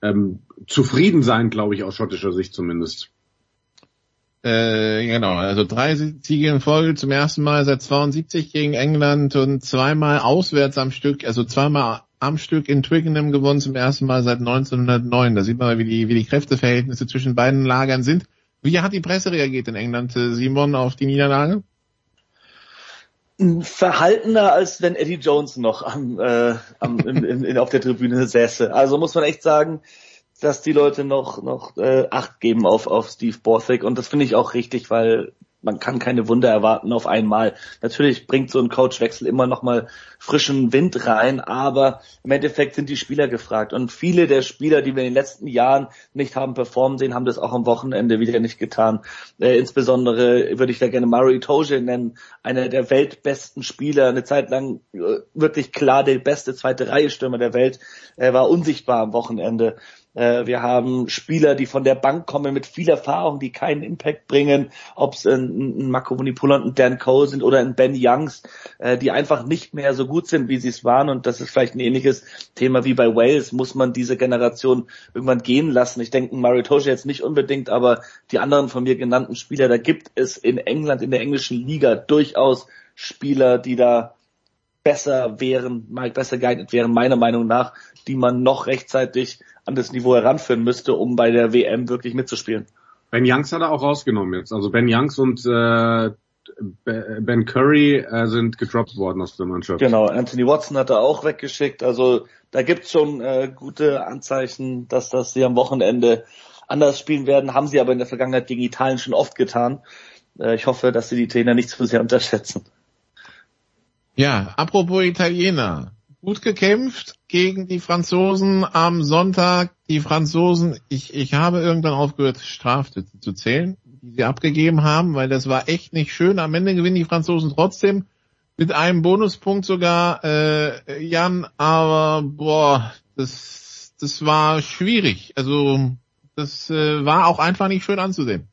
ähm, zufrieden sein, glaube ich, aus schottischer Sicht zumindest. Äh, genau, also drei Siege in Folge zum ersten Mal seit 72 gegen England und zweimal auswärts am Stück, also zweimal am Stück in Twickenham gewonnen zum ersten Mal seit 1909. Da sieht man wie die, wie die Kräfteverhältnisse zwischen beiden Lagern sind. Wie hat die Presse reagiert in England, äh, Simon, auf die Niederlage? Verhaltener, als wenn Eddie Jones noch am, äh, am, in, in, auf der Tribüne säße. Also muss man echt sagen, dass die Leute noch noch äh, Acht geben auf auf Steve Borthwick. Und das finde ich auch richtig, weil man kann keine Wunder erwarten auf einmal. Natürlich bringt so ein Coachwechsel immer noch mal frischen Wind rein, aber im Endeffekt sind die Spieler gefragt. Und viele der Spieler, die wir in den letzten Jahren nicht haben performen sehen, haben das auch am Wochenende wieder nicht getan. Äh, insbesondere würde ich da gerne Murray Toje nennen, einer der weltbesten Spieler, eine Zeit lang äh, wirklich klar der beste zweite Reihe Stürmer der Welt, er war unsichtbar am Wochenende wir haben Spieler, die von der Bank kommen mit viel Erfahrung, die keinen Impact bringen, ob es ein, ein Marco Manipulant, ein Dan Cole sind oder ein Ben Youngs, äh, die einfach nicht mehr so gut sind, wie sie es waren. Und das ist vielleicht ein ähnliches Thema wie bei Wales. Muss man diese Generation irgendwann gehen lassen? Ich denke, Mario Tosche jetzt nicht unbedingt, aber die anderen von mir genannten Spieler, da gibt es in England, in der englischen Liga durchaus Spieler, die da besser wären, besser geeignet wären, meiner Meinung nach, die man noch rechtzeitig an das Niveau heranführen müsste, um bei der WM wirklich mitzuspielen. Ben Youngs hat er auch rausgenommen jetzt. Also Ben Youngs und äh, Ben Curry äh, sind gedroppt worden aus der Mannschaft. Genau, Anthony Watson hat er auch weggeschickt. Also da gibt's schon äh, gute Anzeichen, dass das sie am Wochenende anders spielen werden. Haben sie aber in der Vergangenheit gegen Italien schon oft getan. Äh, ich hoffe, dass sie die Trainer nicht zu sehr unterschätzen. Ja, apropos Italiener gut gekämpft gegen die Franzosen am Sonntag. Die Franzosen, ich, ich habe irgendwann aufgehört, Straftöte zu zählen, die sie abgegeben haben, weil das war echt nicht schön. Am Ende gewinnen die Franzosen trotzdem mit einem Bonuspunkt sogar, äh, Jan, aber boah, das, das war schwierig. Also das äh, war auch einfach nicht schön anzusehen.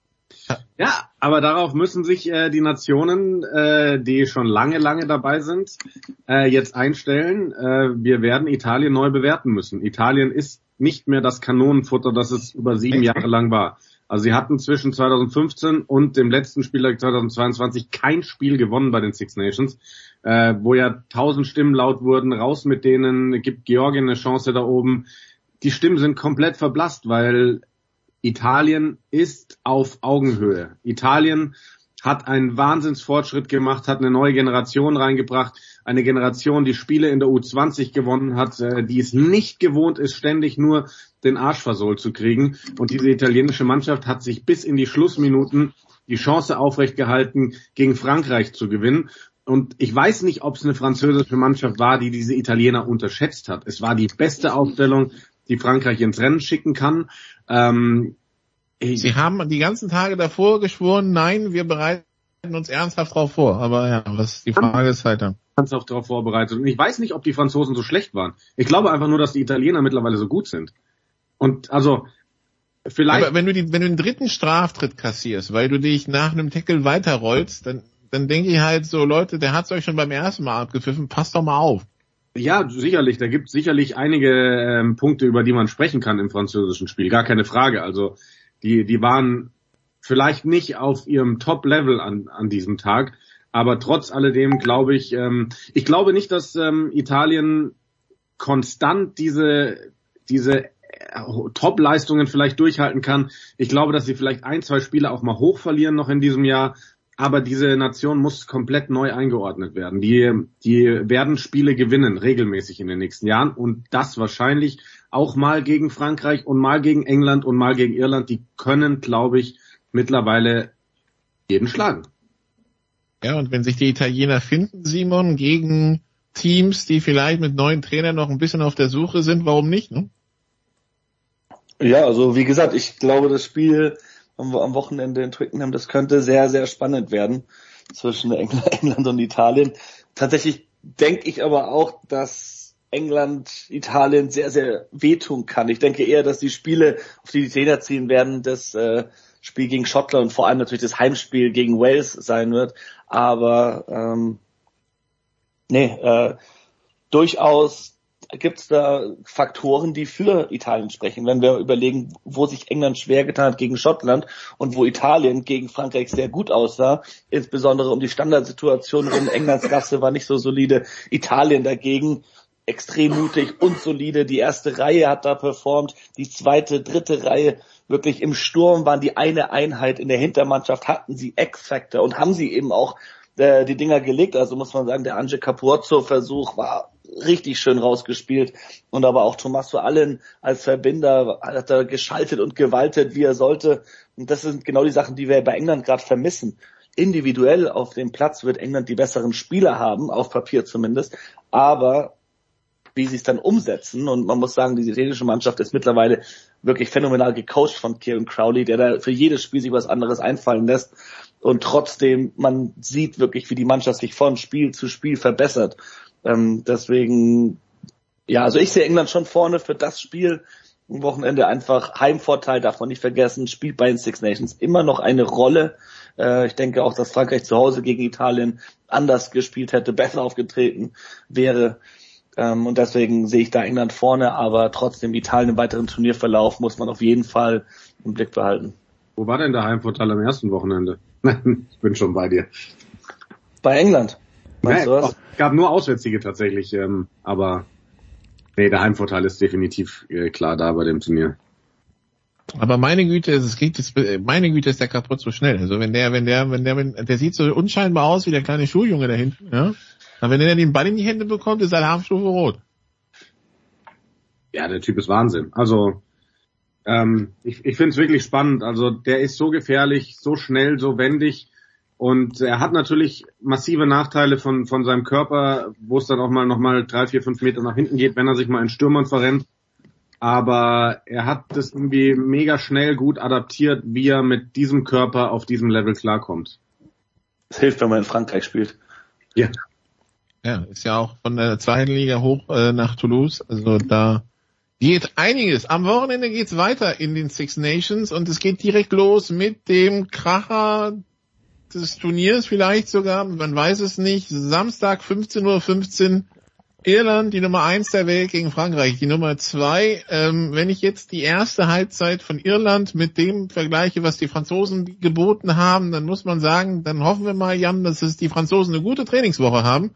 Ja, aber darauf müssen sich äh, die Nationen, äh, die schon lange, lange dabei sind, äh, jetzt einstellen. Äh, wir werden Italien neu bewerten müssen. Italien ist nicht mehr das Kanonenfutter, das es über sieben Jahre lang war. Also sie hatten zwischen 2015 und dem letzten Spieltag 2022 kein Spiel gewonnen bei den Six Nations, äh, wo ja tausend Stimmen laut wurden, raus mit denen, gibt Georgien eine Chance da oben. Die Stimmen sind komplett verblasst, weil Italien ist auf Augenhöhe. Italien hat einen Wahnsinnsfortschritt gemacht, hat eine neue Generation reingebracht, eine Generation, die Spiele in der U20 gewonnen hat, äh, die es nicht gewohnt ist, ständig nur den Arsch versohlt zu kriegen. Und diese italienische Mannschaft hat sich bis in die Schlussminuten die Chance aufrecht gehalten, gegen Frankreich zu gewinnen. Und ich weiß nicht, ob es eine französische Mannschaft war, die diese Italiener unterschätzt hat. Es war die beste Aufstellung, die Frankreich ins Rennen schicken kann. Ähm, Sie haben die ganzen Tage davor geschworen, nein, wir bereiten uns ernsthaft darauf vor. Aber ja, was die Frage ist halt dann. Ernsthaft darauf vorbereitet. Und ich weiß nicht, ob die Franzosen so schlecht waren. Ich glaube einfach nur, dass die Italiener mittlerweile so gut sind. Und also vielleicht. Aber wenn du, die, wenn du den dritten Straftritt kassierst, weil du dich nach einem Tackle weiterrollst, dann, dann denke ich halt so, Leute, der hat's euch schon beim ersten Mal abgepfiffen, passt doch mal auf. Ja, sicherlich. Da gibt es sicherlich einige ähm, Punkte, über die man sprechen kann im französischen Spiel. Gar keine Frage. Also die, die waren vielleicht nicht auf ihrem Top-Level an, an diesem Tag, aber trotz alledem glaube ich, ähm, ich glaube nicht, dass ähm, Italien konstant diese, diese Top-Leistungen vielleicht durchhalten kann. Ich glaube, dass sie vielleicht ein, zwei Spiele auch mal hoch verlieren noch in diesem Jahr. Aber diese Nation muss komplett neu eingeordnet werden. Die, die werden Spiele gewinnen, regelmäßig in den nächsten Jahren. Und das wahrscheinlich auch mal gegen Frankreich und mal gegen England und mal gegen Irland. Die können, glaube ich, mittlerweile jeden schlagen. Ja, und wenn sich die Italiener finden, Simon, gegen Teams, die vielleicht mit neuen Trainern noch ein bisschen auf der Suche sind, warum nicht? Ne? Ja, also wie gesagt, ich glaube, das Spiel am, am Wochenende in Twickenham, das könnte sehr, sehr spannend werden zwischen England und Italien. Tatsächlich denke ich aber auch, dass England Italien sehr, sehr wehtun kann. Ich denke eher, dass die Spiele, auf die die Trainer ziehen werden, das äh, Spiel gegen Schottland und vor allem natürlich das Heimspiel gegen Wales sein wird. Aber ähm, nee, äh, durchaus gibt es da Faktoren, die für Italien sprechen. Wenn wir überlegen, wo sich England schwer getan hat gegen Schottland und wo Italien gegen Frankreich sehr gut aussah, insbesondere um die Standardsituation rum. Englands Gasse war nicht so solide. Italien dagegen extrem mutig und solide. Die erste Reihe hat da performt, die zweite, dritte Reihe wirklich im Sturm waren die eine Einheit. In der Hintermannschaft hatten sie X-Factor und haben sie eben auch äh, die Dinger gelegt. Also muss man sagen, der Ange Capurzo-Versuch war richtig schön rausgespielt. Und aber auch Tommaso Allen als Verbinder hat er geschaltet und gewaltet, wie er sollte. Und das sind genau die Sachen, die wir bei England gerade vermissen. Individuell auf dem Platz wird England die besseren Spieler haben, auf Papier zumindest. Aber wie sie es dann umsetzen. Und man muss sagen, die italienische Mannschaft ist mittlerweile wirklich phänomenal gecoacht von Kieran Crowley, der da für jedes Spiel sich was anderes einfallen lässt. Und trotzdem, man sieht wirklich, wie die Mannschaft sich von Spiel zu Spiel verbessert. Ähm, deswegen, ja, also ich sehe England schon vorne für das Spiel. Wochenende einfach Heimvorteil, darf man nicht vergessen, spielt bei den Six Nations immer noch eine Rolle. Äh, ich denke auch, dass Frankreich zu Hause gegen Italien anders gespielt hätte, besser aufgetreten wäre. Ähm, und deswegen sehe ich da England vorne, aber trotzdem Italien im weiteren Turnierverlauf muss man auf jeden Fall im Blick behalten. Wo war denn der Heimvorteil am ersten Wochenende? ich bin schon bei dir. Bei England. Meinst nee, Es gab nur Auswärtssiege tatsächlich, ähm, aber nee, der Heimvorteil ist definitiv äh, klar da bei dem Turnier. Aber meine Güte, es geht jetzt, meine Güte ist der kaputt so schnell. Also wenn der, wenn der, wenn der, wenn, der sieht so unscheinbar aus wie der kleine Schuljunge da hinten, ja. Aber wenn er den Ball in die Hände bekommt, ist er Halbstufe rot. Ja, der Typ ist Wahnsinn. Also ähm, ich, ich finde es wirklich spannend. Also der ist so gefährlich, so schnell, so wendig. Und er hat natürlich massive Nachteile von, von seinem Körper, wo es dann auch mal nochmal drei, vier, fünf Meter nach hinten geht, wenn er sich mal in Stürmern verrennt. Aber er hat das irgendwie mega schnell gut adaptiert, wie er mit diesem Körper auf diesem Level klarkommt. Das hilft, wenn man in Frankreich spielt. Ja. Ja, ist ja auch von der zweiten Liga hoch äh, nach Toulouse. Also da geht einiges. Am Wochenende geht's weiter in den Six Nations und es geht direkt los mit dem Kracher des Turniers vielleicht sogar, man weiß es nicht. Samstag 15.15 Uhr Irland, die Nummer eins der Welt gegen Frankreich, die Nummer zwei. Ähm, wenn ich jetzt die erste Halbzeit von Irland mit dem vergleiche, was die Franzosen geboten haben, dann muss man sagen, dann hoffen wir mal, Jan, dass es die Franzosen eine gute Trainingswoche haben.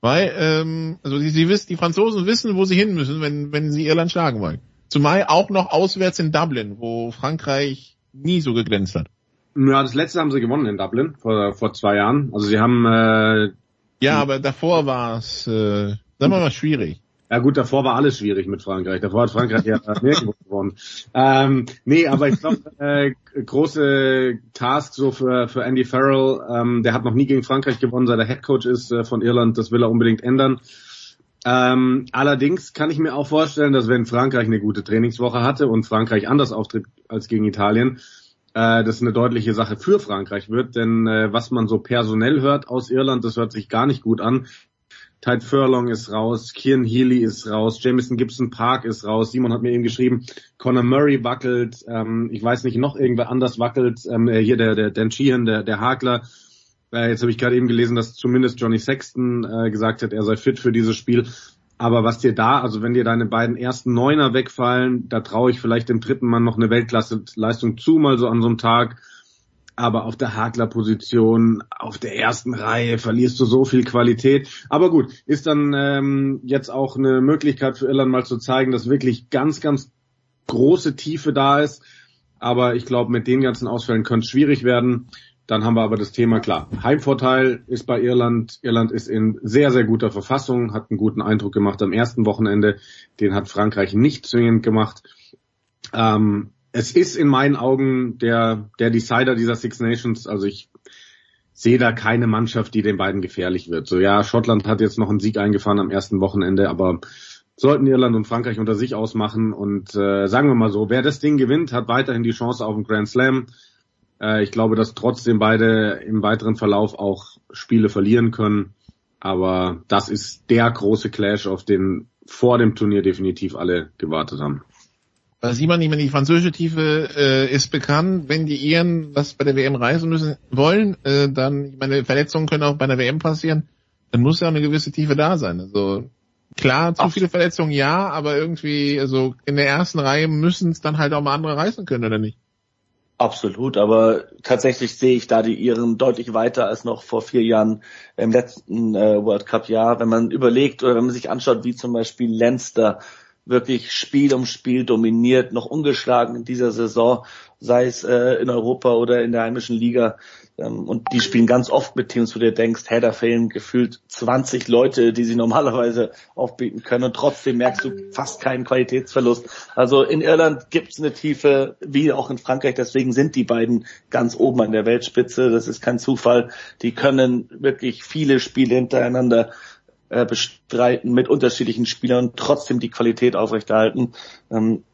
Weil, ähm, also sie, sie wissen, die Franzosen wissen, wo sie hin müssen, wenn, wenn sie Irland schlagen wollen. Zumal auch noch auswärts in Dublin, wo Frankreich nie so geglänzt hat. Ja, das letzte haben sie gewonnen in Dublin vor, vor zwei Jahren. Also sie haben äh, Ja, aber davor war es, äh, sagen wir mal, schwierig. Ja gut, davor war alles schwierig mit Frankreich. Davor hat Frankreich ja nirgendwo gewonnen. Ähm, nee, aber ich glaube, äh, große Task so für, für Andy Farrell. Ähm, der hat noch nie gegen Frankreich gewonnen, seit er Headcoach ist äh, von Irland. Das will er unbedingt ändern. Ähm, allerdings kann ich mir auch vorstellen, dass wenn Frankreich eine gute Trainingswoche hatte und Frankreich anders auftritt als gegen Italien, äh, das eine deutliche Sache für Frankreich wird. Denn äh, was man so personell hört aus Irland, das hört sich gar nicht gut an. Tide Furlong ist raus, Kieran Healy ist raus, Jamison Gibson Park ist raus, Simon hat mir eben geschrieben, Conor Murray wackelt, ähm, ich weiß nicht, noch irgendwer anders wackelt, ähm, äh, hier der, der Dan Sheehan, der, der Hakler. Äh, jetzt habe ich gerade eben gelesen, dass zumindest Johnny Sexton äh, gesagt hat, er sei fit für dieses Spiel. Aber was dir da, also wenn dir deine beiden ersten Neuner wegfallen, da traue ich vielleicht dem dritten Mann noch eine Weltklasse-Leistung zu, mal so an so einem Tag aber auf der Hakler-Position, auf der ersten Reihe verlierst du so viel Qualität. Aber gut, ist dann ähm, jetzt auch eine Möglichkeit für Irland mal zu zeigen, dass wirklich ganz, ganz große Tiefe da ist. Aber ich glaube, mit den ganzen Ausfällen könnte es schwierig werden. Dann haben wir aber das Thema klar. Heimvorteil ist bei Irland. Irland ist in sehr, sehr guter Verfassung, hat einen guten Eindruck gemacht am ersten Wochenende. Den hat Frankreich nicht zwingend gemacht. Ähm, es ist in meinen Augen der, der Decider dieser Six Nations. Also ich sehe da keine Mannschaft, die den beiden gefährlich wird. So ja, Schottland hat jetzt noch einen Sieg eingefahren am ersten Wochenende, aber sollten Irland und Frankreich unter sich ausmachen und äh, sagen wir mal so, wer das Ding gewinnt, hat weiterhin die Chance auf einen Grand Slam. Äh, ich glaube, dass trotzdem beide im weiteren Verlauf auch Spiele verlieren können. Aber das ist der große Clash, auf den vor dem Turnier definitiv alle gewartet haben. Da sieht man nicht, wenn die französische Tiefe äh, ist bekannt, wenn die Iren was bei der WM reisen müssen wollen, äh, dann, ich meine, Verletzungen können auch bei der WM passieren, dann muss ja auch eine gewisse Tiefe da sein. Also klar, zu Ach. viele Verletzungen ja, aber irgendwie, also in der ersten Reihe müssen es dann halt auch mal andere reisen können, oder nicht? Absolut, aber tatsächlich sehe ich da die Iren deutlich weiter als noch vor vier Jahren im letzten äh, World Cup Jahr. Wenn man überlegt oder wenn man sich anschaut, wie zum Beispiel Leinster wirklich Spiel um Spiel dominiert, noch ungeschlagen in dieser Saison, sei es äh, in Europa oder in der heimischen Liga. Ähm, und die spielen ganz oft mit Teams, wo du denkst, hey, da fehlen gefühlt 20 Leute, die sie normalerweise aufbieten können und trotzdem merkst du fast keinen Qualitätsverlust. Also in Irland gibt's eine Tiefe, wie auch in Frankreich, deswegen sind die beiden ganz oben an der Weltspitze. Das ist kein Zufall. Die können wirklich viele Spiele hintereinander äh, bestreiten mit unterschiedlichen Spielern trotzdem die Qualität aufrechterhalten. Ähm,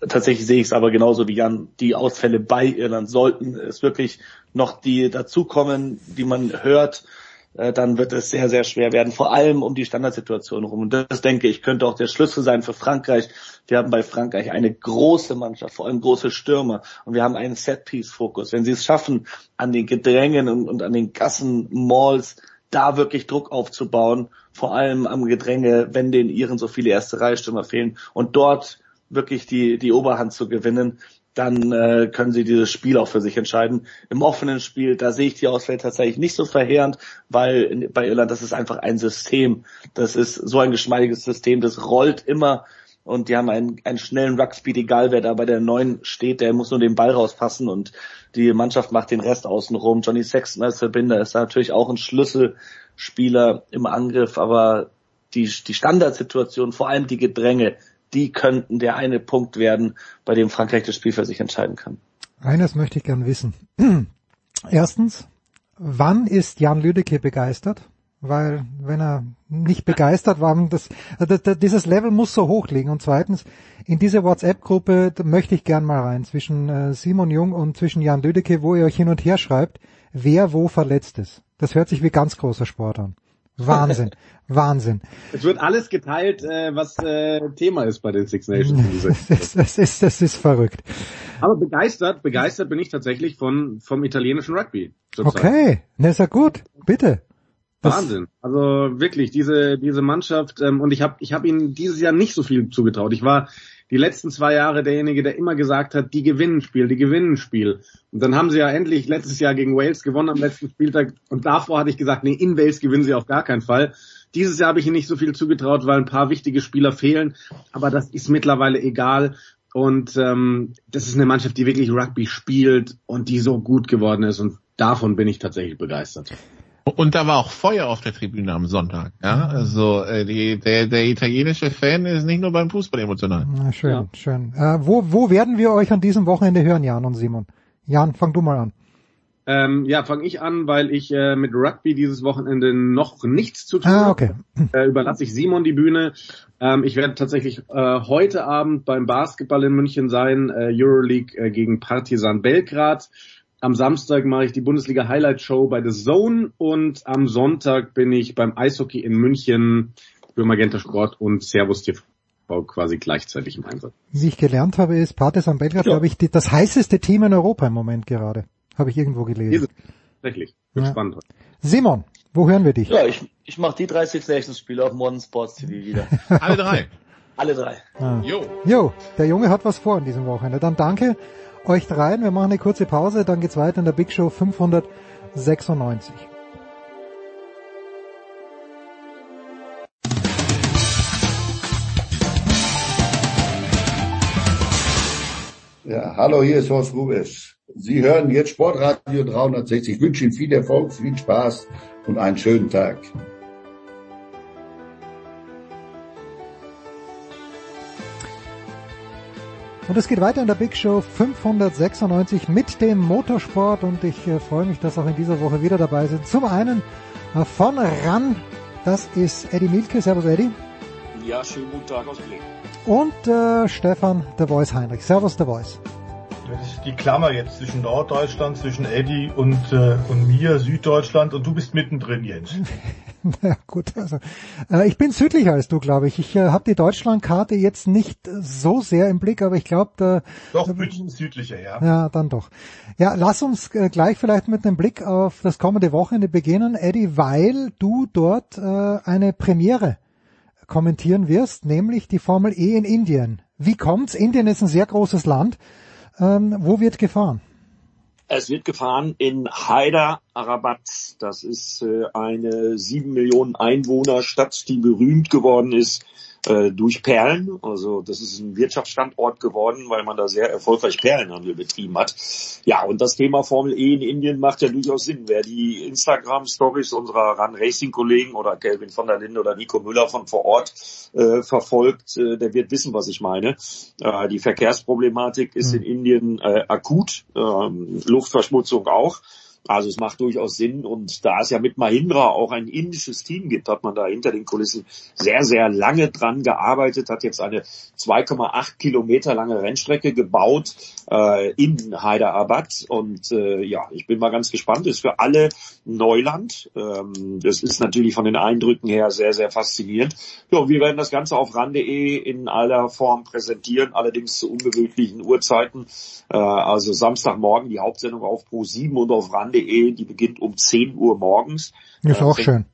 tatsächlich sehe ich es aber genauso wie Jan. Die Ausfälle bei Irland sollten es wirklich noch die dazukommen, die man hört. äh, dann wird es sehr, sehr schwer werden, vor allem um die Standardsituation rum. Und das, denke ich, könnte auch der Schlüssel sein für Frankreich. Wir haben bei Frankreich eine große Mannschaft, vor allem große Stürmer. Und wir haben einen Set-Piece-Fokus. Wenn sie es schaffen, an den Gedrängen und, und an den Gassen, Malls, da wirklich Druck aufzubauen, vor allem am Gedränge, wenn den Iren so viele erste Reihe-Stürmer fehlen und dort wirklich die, die Oberhand zu gewinnen, dann äh, können sie dieses Spiel auch für sich entscheiden. Im offenen Spiel, da sehe ich die Auswahl tatsächlich nicht so verheerend, weil in, bei Irland, das ist einfach ein System. Das ist so ein geschmeidiges System, das rollt immer und die haben einen, einen schnellen Ruckspeed, egal wer da bei der neuen steht, der muss nur den Ball rauspassen und die Mannschaft macht den Rest außenrum. Johnny Sexton als Verbinder ist natürlich auch ein Schlüsselspieler im Angriff, aber die, die Standardsituation, vor allem die Gedränge, die könnten der eine Punkt werden, bei dem Frankreich das Spiel für sich entscheiden kann. Eines möchte ich gern wissen. Erstens, wann ist Jan Lüdecke begeistert? Weil wenn er nicht begeistert war, das, das, dieses Level muss so hoch liegen. Und zweitens, in diese WhatsApp-Gruppe möchte ich gern mal rein, zwischen äh, Simon Jung und zwischen Jan Lüdecke, wo ihr euch hin und her schreibt, wer wo verletzt ist. Das hört sich wie ganz großer Sport an. Wahnsinn, Wahnsinn. Es wird alles geteilt, äh, was äh, Thema ist bei den Six Nations. das, das, ist, das ist verrückt. Aber begeistert, begeistert bin ich tatsächlich von vom italienischen Rugby. Okay, na ist ja gut, bitte. Wahnsinn. Also wirklich diese diese Mannschaft ähm, und ich habe ich habe ihnen dieses Jahr nicht so viel zugetraut. Ich war die letzten zwei Jahre derjenige, der immer gesagt hat, die gewinnen Spiel, die gewinnen Spiel. Und dann haben sie ja endlich letztes Jahr gegen Wales gewonnen am letzten Spieltag. Und davor hatte ich gesagt, nee, in Wales gewinnen sie auf gar keinen Fall. Dieses Jahr habe ich ihnen nicht so viel zugetraut, weil ein paar wichtige Spieler fehlen. Aber das ist mittlerweile egal. Und ähm, das ist eine Mannschaft, die wirklich Rugby spielt und die so gut geworden ist. Und davon bin ich tatsächlich begeistert. Und da war auch Feuer auf der Tribüne am Sonntag. Ja, also äh, die, der, der italienische Fan ist nicht nur beim Fußball emotional. Na, schön, ja. schön. Äh, wo, wo werden wir euch an diesem Wochenende hören, Jan und Simon? Jan, fang du mal an. Ähm, ja, fange ich an, weil ich äh, mit Rugby dieses Wochenende noch nichts zu tun ah, okay. habe. Äh, überlasse ich Simon die Bühne. Ähm, ich werde tatsächlich äh, heute Abend beim Basketball in München sein, äh, Euroleague äh, gegen Partizan Belgrad. Am Samstag mache ich die Bundesliga Highlight Show bei The Zone und am Sonntag bin ich beim Eishockey in München für Magenta Sport und Servus TV quasi gleichzeitig im Einsatz. Wie ich gelernt habe, ist Partizan Belgrad, ja. glaube ich, die, das heißeste Team in Europa im Moment gerade. Habe ich irgendwo gelesen. Tatsächlich. Ja. spannend. Simon, wo hören wir dich? Ja, ich, ich mache die 30 Nations Spiele auf Modern Sports TV wieder. Alle drei. Alle drei. Ah. Jo. Jo, der Junge hat was vor in diesem Wochenende. Dann danke euch dreien. Wir machen eine kurze Pause, dann geht's weiter in der Big Show 596. Ja, hallo, hier ist Horst Rubisch. Sie hören jetzt Sportradio 360. Ich wünsche Ihnen viel Erfolg, viel Spaß und einen schönen Tag. Und es geht weiter in der Big Show 596 mit dem Motorsport und ich äh, freue mich, dass auch in dieser Woche wieder dabei sind. Zum einen äh, von RAN, das ist Eddie Milke. Servus Eddie. Ja, schönen guten Tag aus Blick. Und äh, Stefan The Voice Heinrich. Servus The Voice. Das ist die Klammer jetzt zwischen Norddeutschland, zwischen Eddie und, äh, und mir, Süddeutschland und du bist mittendrin, Jens. Na gut, also äh, ich bin südlicher als du, glaube ich. Ich äh, habe die Deutschlandkarte jetzt nicht so sehr im Blick, aber ich glaube, doch ein bisschen südlicher, ja. Ja, dann doch. Ja, lass uns äh, gleich vielleicht mit einem Blick auf das kommende Wochenende beginnen, Eddie, weil du dort äh, eine Premiere kommentieren wirst, nämlich die Formel E in Indien. Wie kommt's? Indien ist ein sehr großes Land. Ähm, wo wird gefahren? Es wird gefahren in Hyderabad. Das ist äh, eine sieben Millionen Einwohner Stadt, die berühmt geworden ist äh, durch Perlen. Also das ist ein Wirtschaftsstandort geworden, weil man da sehr erfolgreich Perlenhandel betrieben hat. Ja, und das Thema Formel E in Indien macht ja durchaus Sinn. Wer die Instagram-Stories unserer Run Racing-Kollegen oder Kelvin von der Linde oder Nico Müller von vor Ort äh, verfolgt, äh, der wird wissen, was ich meine. Äh, die Verkehrsproblematik ist mhm. in Indien äh, akut, ähm, Luftverschmutzung auch. Also es macht durchaus Sinn und da es ja mit Mahindra auch ein indisches Team gibt, hat man da hinter den Kulissen sehr, sehr lange dran gearbeitet, hat jetzt eine 2,8 Kilometer lange Rennstrecke gebaut äh, in Hyderabad und äh, ja, ich bin mal ganz gespannt, ist für alle Neuland. Ähm, das ist natürlich von den Eindrücken her sehr, sehr faszinierend. Ja, wir werden das Ganze auf ran.de in aller Form präsentieren, allerdings zu unbeweglichen Uhrzeiten. Äh, also Samstagmorgen die Hauptsendung auf Pro 7 und auf ran.de, die beginnt um 10 Uhr morgens. Ist auch schön.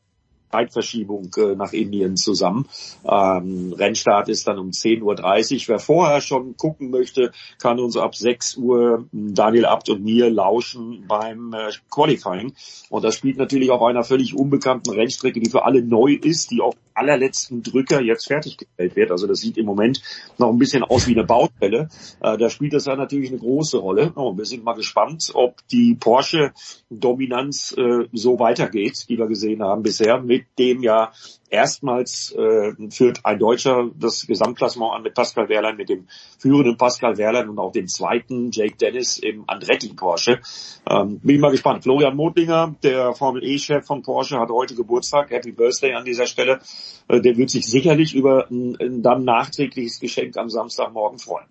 Zeitverschiebung äh, nach Indien zusammen. Ähm, Rennstart ist dann um 10.30 Uhr. Wer vorher schon gucken möchte, kann uns ab 6 Uhr Daniel Abt und mir lauschen beim äh, Qualifying. Und das spielt natürlich auf einer völlig unbekannten Rennstrecke, die für alle neu ist, die auf allerletzten Drücker jetzt fertiggestellt wird. Also das sieht im Moment noch ein bisschen aus wie eine Baustelle. Äh, da spielt das ja natürlich eine große Rolle. Oh, wir sind mal gespannt, ob die Porsche-Dominanz äh, so weitergeht, die wir gesehen haben bisher mit mit dem ja erstmals äh, führt ein Deutscher das Gesamtklassement an mit Pascal Wehrlein, mit dem führenden Pascal Wehrlein und auch dem zweiten Jake Dennis im Andretti Porsche. Ähm, bin mal gespannt. Florian Modlinger, der Formel E-Chef von Porsche, hat heute Geburtstag. Happy Birthday an dieser Stelle. Äh, der wird sich sicherlich über ein, ein dann nachträgliches Geschenk am Samstagmorgen freuen.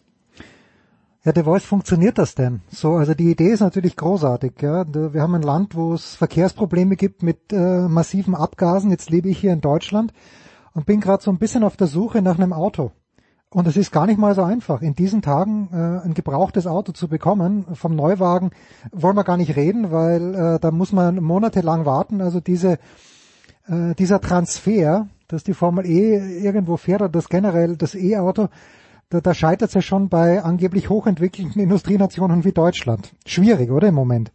Ja, der Voice funktioniert das denn? So, also die Idee ist natürlich großartig. Ja, wir haben ein Land, wo es Verkehrsprobleme gibt mit äh, massiven Abgasen. Jetzt lebe ich hier in Deutschland und bin gerade so ein bisschen auf der Suche nach einem Auto. Und es ist gar nicht mal so einfach, in diesen Tagen äh, ein gebrauchtes Auto zu bekommen. Vom Neuwagen wollen wir gar nicht reden, weil äh, da muss man monatelang warten. Also diese, äh, dieser Transfer, dass die Formel E irgendwo fährt oder das generell das E-Auto, da, da scheitert es ja schon bei angeblich hochentwickelten Industrienationen wie Deutschland. Schwierig, oder im Moment?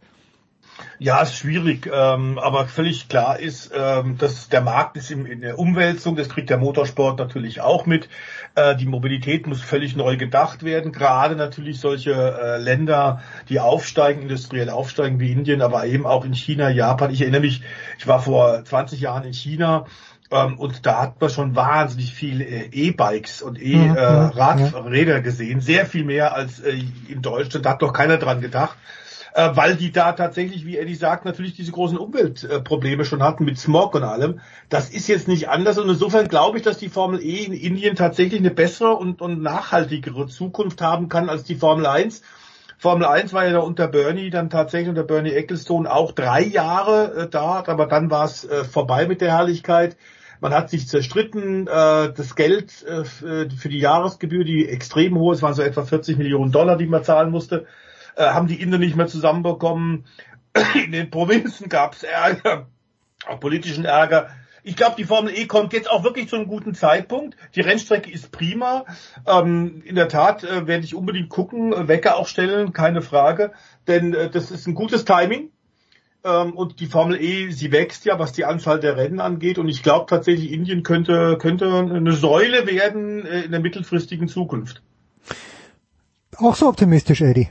Ja, ist schwierig, ähm, aber völlig klar ist, ähm, dass der Markt ist in, in der Umwälzung, das kriegt der Motorsport natürlich auch mit. Äh, die Mobilität muss völlig neu gedacht werden, gerade natürlich solche äh, Länder, die aufsteigen, industriell aufsteigen wie Indien, aber eben auch in China, Japan. Ich erinnere mich, ich war vor 20 Jahren in China ähm, und da hat man schon wahnsinnig viel äh, E-Bikes und E-Radräder äh, gesehen, sehr viel mehr als äh, in Deutschland. Da hat doch keiner dran gedacht, äh, weil die da tatsächlich, wie Eddie sagt, natürlich diese großen Umweltprobleme schon hatten mit Smog und allem. Das ist jetzt nicht anders und insofern glaube ich, dass die Formel E in Indien tatsächlich eine bessere und, und nachhaltigere Zukunft haben kann als die Formel 1. Formel 1 war ja da unter Bernie dann tatsächlich unter Bernie Ecclestone auch drei Jahre äh, da, aber dann war es äh, vorbei mit der Herrlichkeit. Man hat sich zerstritten, äh, das Geld äh, für die Jahresgebühr, die extrem hohe, es waren so etwa 40 Millionen Dollar, die man zahlen musste, äh, haben die Inder nicht mehr zusammenbekommen. In den Provinzen gab es Ärger, auch politischen Ärger. Ich glaube, die Formel E kommt jetzt auch wirklich zu einem guten Zeitpunkt. Die Rennstrecke ist prima. Ähm, in der Tat äh, werde ich unbedingt gucken, Wecker auch stellen, keine Frage. Denn äh, das ist ein gutes Timing. Ähm, und die Formel E, sie wächst ja, was die Anzahl der Rennen angeht. Und ich glaube tatsächlich, Indien könnte, könnte eine Säule werden äh, in der mittelfristigen Zukunft. Auch so optimistisch, Eddie.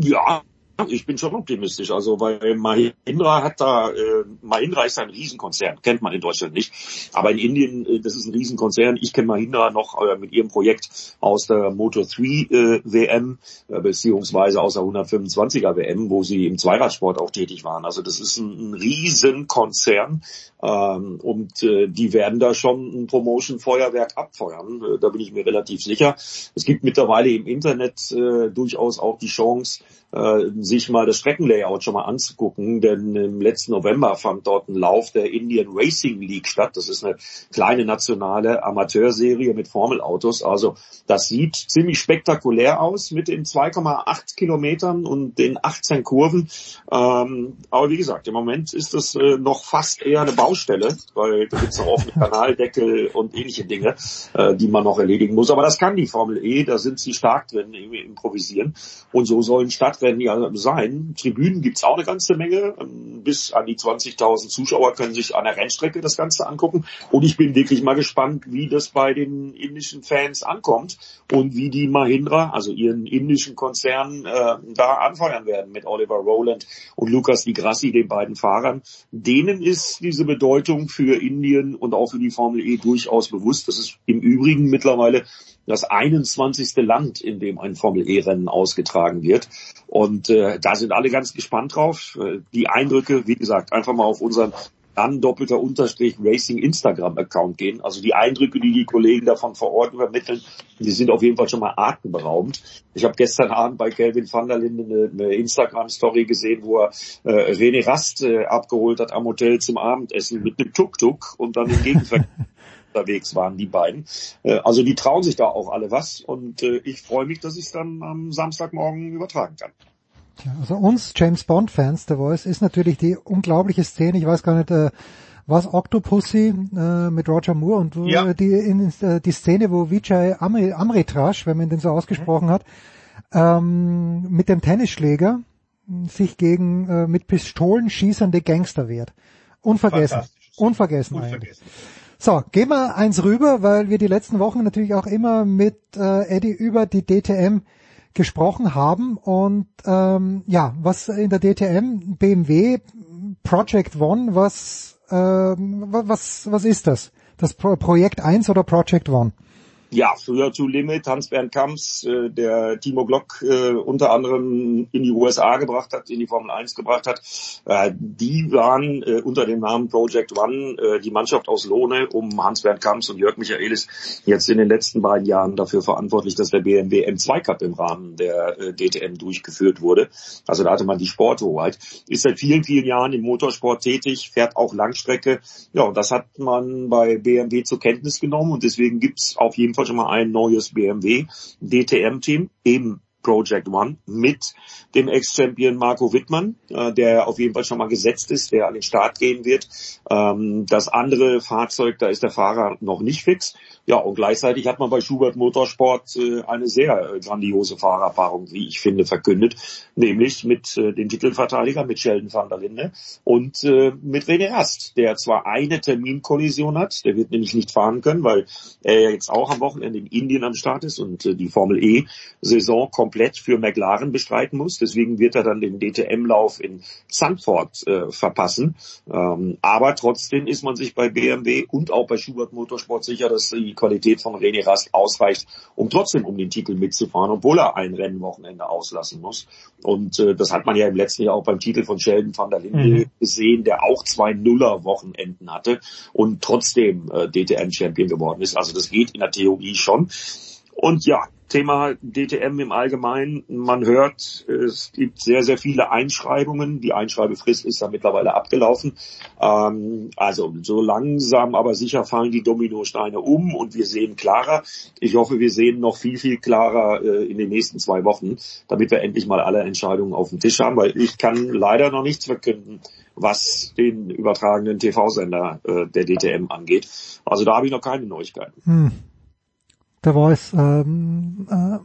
Ja, ich bin schon optimistisch. Also weil Mahindra hat da, äh, Mahindra ist ein Riesenkonzern, kennt man in Deutschland nicht. Aber in Indien, äh, das ist ein Riesenkonzern. Ich kenne Mahindra noch äh, mit ihrem Projekt aus der Motor 3 äh, WM, äh, beziehungsweise aus der 125er WM, wo sie im Zweiradsport auch tätig waren. Also das ist ein, ein Riesenkonzern. Ähm, und äh, die werden da schon ein Promotion-Feuerwerk abfeuern. Äh, da bin ich mir relativ sicher. Es gibt mittlerweile im Internet äh, durchaus auch die Chance, äh, sich mal das Streckenlayout schon mal anzugucken, denn im letzten November fand dort ein Lauf der Indian Racing League statt. Das ist eine kleine nationale Amateurserie mit Formelautos. Also das sieht ziemlich spektakulär aus mit den 2,8 Kilometern und den 18 Kurven. Ähm, aber wie gesagt, im Moment ist das äh, noch fast eher eine Baustelle, weil da gibt es noch offene Kanaldeckel und ähnliche Dinge, äh, die man noch erledigen muss. Aber das kann die Formel E, da sind sie stark drin, irgendwie improvisieren. Und so sollen Stadtrennen ja sein. Tribünen gibt's auch eine ganze Menge. Ähm, bis an die 20.000 Zuschauer können sich an der Rennstrecke das Ganze angucken. Und ich bin wirklich mal gespannt, wie das bei den indischen Fans ankommt und wie die Mahindra, also ihren indischen Konzern, äh, da anfeuern werden mit Oliver Rowland und Lukas Di Grassi, den beiden Fahrern. Denen ist diese Bedeutung für Indien und auch für die Formel E durchaus bewusst. Das ist im Übrigen mittlerweile das 21. Land, in dem ein Formel-E-Rennen ausgetragen wird. Und äh, da sind alle ganz gespannt drauf. Äh, die Eindrücke, wie gesagt, einfach mal auf unseren dann doppelter Unterstrich Racing Instagram-Account gehen. Also die Eindrücke, die die Kollegen davon vor Ort übermitteln, die sind auf jeden Fall schon mal atemberaubend. Ich habe gestern Abend bei Kelvin van der Linde eine, eine Instagram-Story gesehen, wo er äh, René Rast äh, abgeholt hat am Hotel zum Abendessen mit einem Tuk-Tuk und dann im Gegenverkehr unterwegs waren, die beiden. Äh, also die trauen sich da auch alle was und äh, ich freue mich, dass ich es dann am Samstagmorgen übertragen kann. Also uns James Bond Fans, The Voice, ist natürlich die unglaubliche Szene, ich weiß gar nicht, äh, was Octopussy äh, mit Roger Moore und ja. die, in, die Szene, wo Vijay Amri, Amritrash, wenn man den so ausgesprochen mhm. hat, ähm, mit dem Tennisschläger sich gegen äh, mit Pistolen schießende Gangster wehrt. Unvergessen. Unvergessen, Unvergessen eigentlich. So, gehen wir eins rüber, weil wir die letzten Wochen natürlich auch immer mit äh, Eddie über die DTM gesprochen haben. Und ähm, ja, was in der DTM, BMW, Project One, was, äh, was, was ist das? Das Pro Projekt 1 oder Project One? Ja, früher zu Limit, Hans-Bernd Kamps, äh, der Timo Glock äh, unter anderem in die USA gebracht hat, in die Formel 1 gebracht hat, äh, die waren äh, unter dem Namen Project One äh, die Mannschaft aus Lohne um Hans-Bernd Kamps und Jörg Michaelis jetzt in den letzten beiden Jahren dafür verantwortlich, dass der BMW M2 Cup im Rahmen der äh, DTM durchgeführt wurde. Also da hatte man die Sporthoheit. Ist seit vielen, vielen Jahren im Motorsport tätig, fährt auch Langstrecke. Ja, und das hat man bei BMW zur Kenntnis genommen und deswegen gibt's auf jeden Fall Schon mal ein neues BMW DTM-Team, eben Project One mit dem Ex-Champion Marco Wittmann, äh, der auf jeden Fall schon mal gesetzt ist, der an den Start gehen wird. Ähm, das andere Fahrzeug, da ist der Fahrer noch nicht fix. Ja, und gleichzeitig hat man bei Schubert Motorsport äh, eine sehr äh, grandiose Fahrerfahrung, wie ich finde, verkündet, nämlich mit äh, dem Titelverteidiger, mit Sheldon van der Linde und mit René Rast, der zwar eine Terminkollision hat, der wird nämlich nicht fahren können, weil er jetzt auch am Wochenende in Indien am Start ist und die Formel E-Saison komplett für McLaren bestreiten muss. Deswegen wird er dann den DTM-Lauf in Zandvoort verpassen. Ähm, aber trotzdem ist man sich bei BMW und auch bei Schubert Motorsport sicher, dass die Qualität von René Rast ausreicht, um trotzdem um den Titel mitzufahren, obwohl er ein Rennwochenende auslassen muss. Und äh, das hat man ja im letzten Jahr auch beim Titel von Sheldon van der Linde mhm. gesehen, der auch zwei Nuller-Wochenenden hatte und trotzdem äh, DTM-Champion geworden ist. Also das geht in der Theorie schon. Und ja, Thema DTM im Allgemeinen. Man hört, es gibt sehr, sehr viele Einschreibungen. Die Einschreibefrist ist ja mittlerweile abgelaufen. Ähm, also so langsam, aber sicher fallen die Dominosteine um und wir sehen klarer. Ich hoffe, wir sehen noch viel, viel klarer äh, in den nächsten zwei Wochen, damit wir endlich mal alle Entscheidungen auf dem Tisch haben, weil ich kann leider noch nichts verkünden, was den übertragenen TV-Sender äh, der DTM angeht. Also da habe ich noch keine Neuigkeiten. Hm der Voice. Ähm, äh,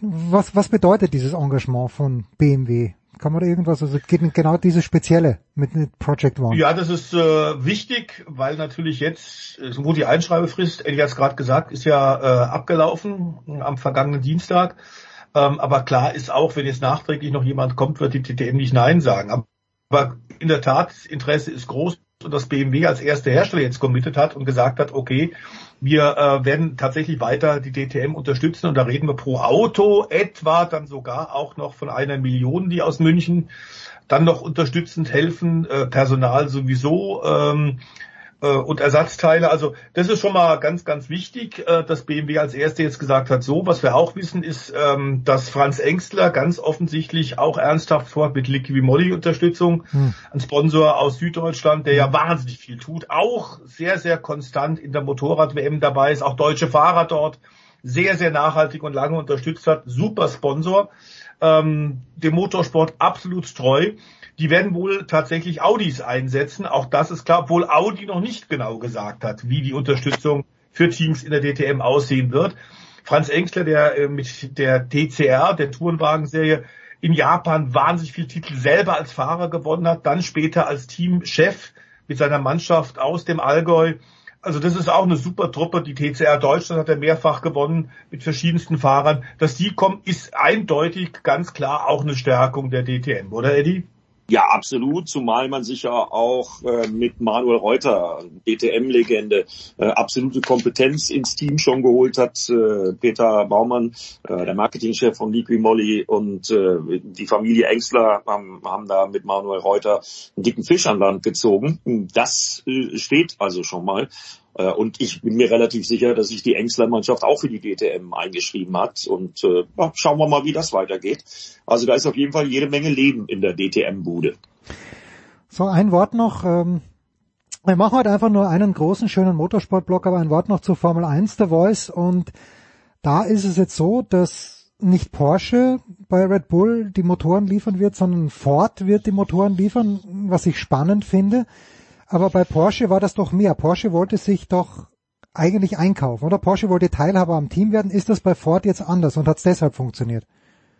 was, was bedeutet dieses Engagement von BMW? Kann man da irgendwas, also geht genau dieses Spezielle mit, mit Project One? Ja, das ist äh, wichtig, weil natürlich jetzt, äh, wo die Einschreibefrist, Eddie hat es gerade gesagt, ist ja äh, abgelaufen am vergangenen Dienstag. Ähm, aber klar ist auch, wenn jetzt nachträglich noch jemand kommt, wird die TTM nicht Nein sagen. Aber in der Tat, das Interesse ist groß und dass BMW als erster Hersteller jetzt committed hat und gesagt hat, okay, wir äh, werden tatsächlich weiter die DTM unterstützen und da reden wir pro Auto etwa dann sogar auch noch von einer Million, die aus München dann noch unterstützend helfen, äh, Personal sowieso. Ähm, äh, und Ersatzteile. Also das ist schon mal ganz, ganz wichtig, äh, dass BMW als Erste jetzt gesagt hat, so, was wir auch wissen, ist, ähm, dass Franz Engstler ganz offensichtlich auch ernsthaft fort mit Liqui Moly Unterstützung, hm. ein Sponsor aus Süddeutschland, der ja wahnsinnig viel tut, auch sehr, sehr konstant in der Motorrad-WM dabei ist, auch deutsche Fahrer dort sehr, sehr nachhaltig und lange unterstützt hat. Super Sponsor, ähm, dem Motorsport absolut treu. Die werden wohl tatsächlich Audis einsetzen. Auch das ist klar, obwohl Audi noch nicht genau gesagt hat, wie die Unterstützung für Teams in der DTM aussehen wird. Franz Engstler, der äh, mit der TCR, der Tourenwagenserie, in Japan wahnsinnig viel Titel selber als Fahrer gewonnen hat, dann später als Teamchef mit seiner Mannschaft aus dem Allgäu. Also das ist auch eine super Truppe. Die TCR Deutschland hat er mehrfach gewonnen mit verschiedensten Fahrern. Dass die kommen, ist eindeutig ganz klar auch eine Stärkung der DTM, oder Eddie? Ja, absolut, zumal man sich ja auch äh, mit Manuel Reuter, DTM-Legende, äh, absolute Kompetenz ins Team schon geholt hat. Äh, Peter Baumann, äh, der Marketingchef von Liqui Moly und äh, die Familie Engsler haben, haben da mit Manuel Reuter einen dicken Fisch an Land gezogen. Das äh, steht also schon mal. Äh, und ich bin mir relativ sicher, dass sich die Engsler-Mannschaft auch für die DTM eingeschrieben hat. Und äh, schauen wir mal, wie das weitergeht. Also da ist auf jeden Fall jede Menge Leben in der DTM-Bude. So, ein Wort noch. Ähm wir machen heute einfach nur einen großen, schönen Motorsportblock, aber ein Wort noch zur Formel 1 der Voice. Und da ist es jetzt so, dass nicht Porsche bei Red Bull die Motoren liefern wird, sondern Ford wird die Motoren liefern, was ich spannend finde. Aber bei Porsche war das doch mehr. Porsche wollte sich doch eigentlich einkaufen, oder? Porsche wollte Teilhaber am Team werden. Ist das bei Ford jetzt anders und hat es deshalb funktioniert?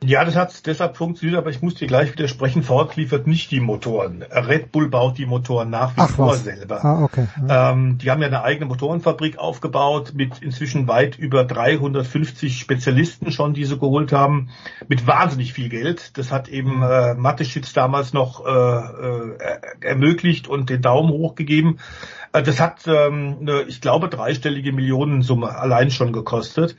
Ja, das hat deshalb funktioniert, aber ich muss dir gleich widersprechen. Ford liefert nicht die Motoren. Red Bull baut die Motoren nach wie Ach, vor was? selber. Ah, okay. Ähm, die haben ja eine eigene Motorenfabrik aufgebaut mit inzwischen weit über 350 Spezialisten schon, die sie geholt haben, mit wahnsinnig viel Geld. Das hat eben äh, Mateschitz damals noch äh, äh, ermöglicht und den Daumen hoch gegeben. Äh, das hat, ähm, eine, ich glaube, dreistellige Millionensumme allein schon gekostet.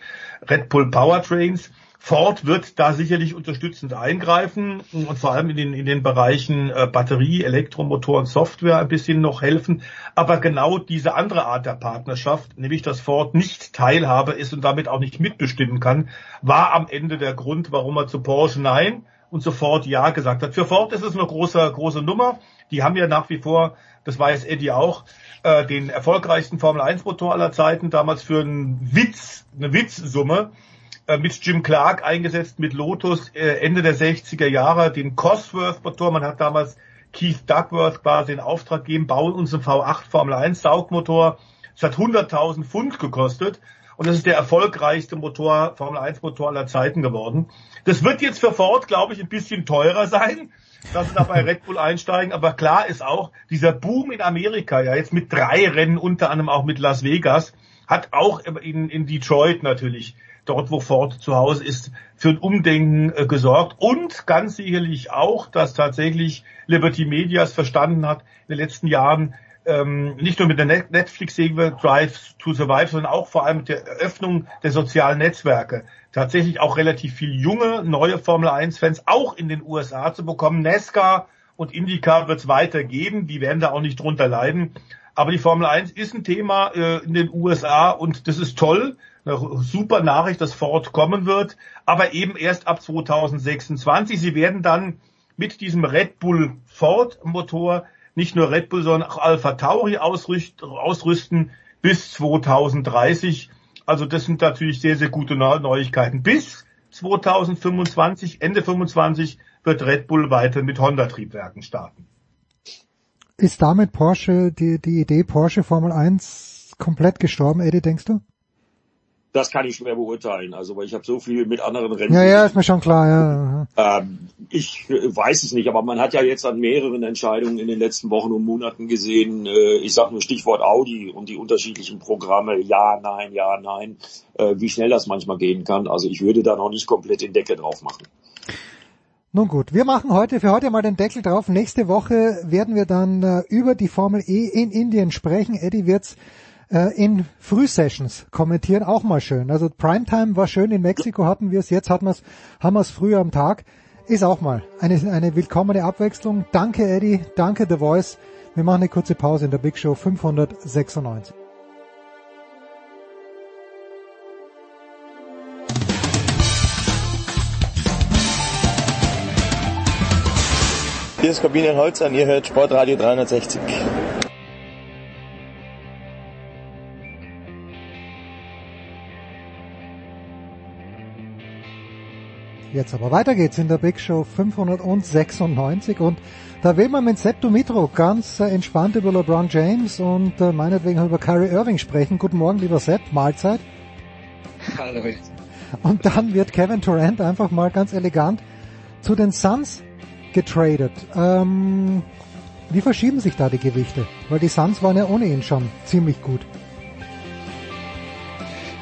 Red Bull Powertrains. Ford wird da sicherlich unterstützend eingreifen und vor allem in den, in den Bereichen äh, Batterie, Elektromotor und Software ein bisschen noch helfen. Aber genau diese andere Art der Partnerschaft, nämlich dass Ford nicht Teilhabe ist und damit auch nicht mitbestimmen kann, war am Ende der Grund, warum er zu Porsche Nein und sofort Ja gesagt hat. Für Ford ist es eine große, große Nummer. Die haben ja nach wie vor, das weiß Eddie auch, äh, den erfolgreichsten Formel 1 Motor aller Zeiten, damals für einen Witz, eine Witzsumme mit Jim Clark eingesetzt, mit Lotus äh, Ende der 60er Jahre, den Cosworth-Motor. Man hat damals Keith Duckworth quasi in Auftrag gegeben, bauen uns einen V8 Formel 1 Saugmotor. Es hat 100.000 Pfund gekostet und das ist der erfolgreichste Motor, Formel 1 Motor aller Zeiten geworden. Das wird jetzt für Ford, glaube ich, ein bisschen teurer sein, dass sie da bei Red Bull einsteigen. Aber klar ist auch, dieser Boom in Amerika, ja jetzt mit drei Rennen, unter anderem auch mit Las Vegas, hat auch in, in Detroit natürlich dort wo Ford zu Hause ist, für ein Umdenken äh, gesorgt und ganz sicherlich auch, dass tatsächlich Liberty Media es verstanden hat, in den letzten Jahren ähm, nicht nur mit der Net Netflix-Serie Drive to Survive, sondern auch vor allem mit der Eröffnung der sozialen Netzwerke tatsächlich auch relativ viel junge, neue Formel 1-Fans auch in den USA zu bekommen. NASCAR und IndyCar wird es weitergeben, die werden da auch nicht drunter leiden. Aber die Formel 1 ist ein Thema äh, in den USA und das ist toll. Eine super Nachricht, dass Ford kommen wird, aber eben erst ab 2026. Sie werden dann mit diesem Red Bull Ford Motor nicht nur Red Bull, sondern auch Alpha Tauri ausrüsten bis 2030. Also das sind natürlich sehr, sehr gute Neuigkeiten. Bis 2025, Ende 25 wird Red Bull weiter mit Honda-Triebwerken starten. Ist damit Porsche, die, die Idee Porsche Formel 1 komplett gestorben, Eddie, denkst du? Das kann ich schwer beurteilen, also weil ich habe so viel mit anderen Rennen. Ja, ja, ist mir schon klar, ja. Ähm, ich weiß es nicht, aber man hat ja jetzt an mehreren Entscheidungen in den letzten Wochen und Monaten gesehen, äh, ich sage nur Stichwort Audi und die unterschiedlichen Programme, ja, nein, ja, nein, äh, wie schnell das manchmal gehen kann. Also ich würde da noch nicht komplett den Deckel drauf machen. Nun gut, wir machen heute für heute mal den Deckel drauf. Nächste Woche werden wir dann äh, über die Formel E in Indien sprechen. Eddie wird's äh, in Frühsessions kommentieren, auch mal schön. Also Primetime war schön, in Mexiko hatten wir es, jetzt hatten wir's, haben wir es früher am Tag. Ist auch mal eine, eine willkommene Abwechslung. Danke Eddie, danke The Voice. Wir machen eine kurze Pause in der Big Show 596. Hier ist Corbinian Holz an, ihr hört Sportradio 360. Jetzt aber weiter geht's in der Big Show 596 und da will man mit Sepp Dumitro ganz äh, entspannt über LeBron James und äh, meinetwegen über Kyrie Irving sprechen. Guten Morgen, lieber Sepp, Mahlzeit. Hallo. Und dann wird Kevin Durant einfach mal ganz elegant zu den Suns getradet. Ähm, wie verschieben sich da die Gewichte? Weil die Suns waren ja ohne ihn schon ziemlich gut.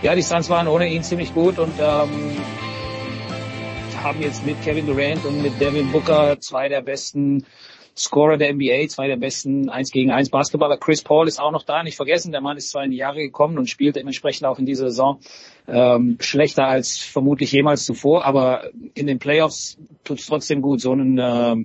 Ja, die Suns waren ohne ihn ziemlich gut und ähm, haben jetzt mit Kevin Durant und mit Devin Booker zwei der besten Scorer der NBA, zwei der besten 1 gegen 1 Basketballer. Chris Paul ist auch noch da, nicht vergessen. Der Mann ist zwar in die Jahre gekommen und spielt dementsprechend auch in dieser Saison ähm, schlechter als vermutlich jemals zuvor, aber in den Playoffs tut es trotzdem gut, so einen äh,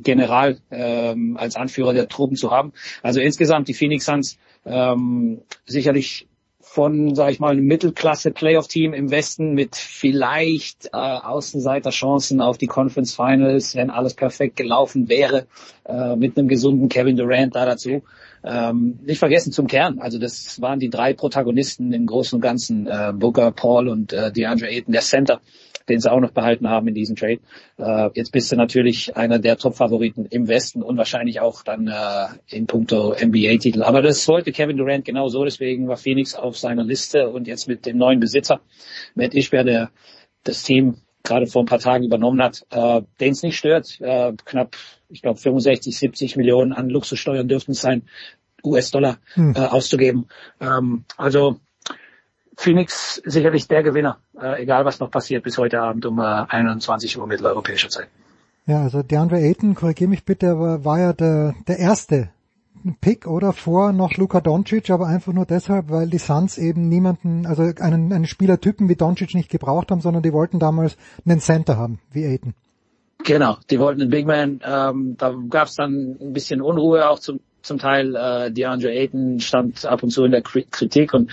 General ähm, als Anführer der Truppen zu haben. Also insgesamt die Phoenix Suns ähm, sicherlich von, sage ich mal, einem Mittelklasse-Playoff-Team im Westen mit vielleicht äh, Außenseiterchancen auf die Conference Finals, wenn alles perfekt gelaufen wäre, äh, mit einem gesunden Kevin Durant da dazu. Ähm, nicht vergessen zum Kern, also das waren die drei Protagonisten im Großen und Ganzen, äh, Booker, Paul und äh, DeAndre Ayton, der Center den sie auch noch behalten haben in diesem Trade. Äh, jetzt bist du natürlich einer der Top-Favoriten im Westen und wahrscheinlich auch dann äh, in puncto NBA-Titel. Aber das wollte Kevin Durant genau so, deswegen war Phoenix auf seiner Liste und jetzt mit dem neuen Besitzer, Matt Ischber, der das Team gerade vor ein paar Tagen übernommen hat, äh, den es nicht stört. Äh, knapp, ich glaube, 65, 70 Millionen an Luxussteuern dürften es sein, US-Dollar hm. äh, auszugeben. Ähm, also Phoenix sicherlich der Gewinner, äh, egal was noch passiert bis heute Abend um äh, 21 Uhr mitteleuropäischer Zeit. Ja, also DeAndre Ayton, korrigiere mich bitte, war, war ja der, der erste Pick oder vor noch Luka Doncic, aber einfach nur deshalb, weil die Suns eben niemanden, also einen, einen Spielertypen wie Doncic nicht gebraucht haben, sondern die wollten damals einen Center haben, wie Ayton. Genau, die wollten einen Big Man. Ähm, da gab es dann ein bisschen Unruhe auch zum zum Teil. Äh, DeAndre Ayton stand ab und zu in der Kritik und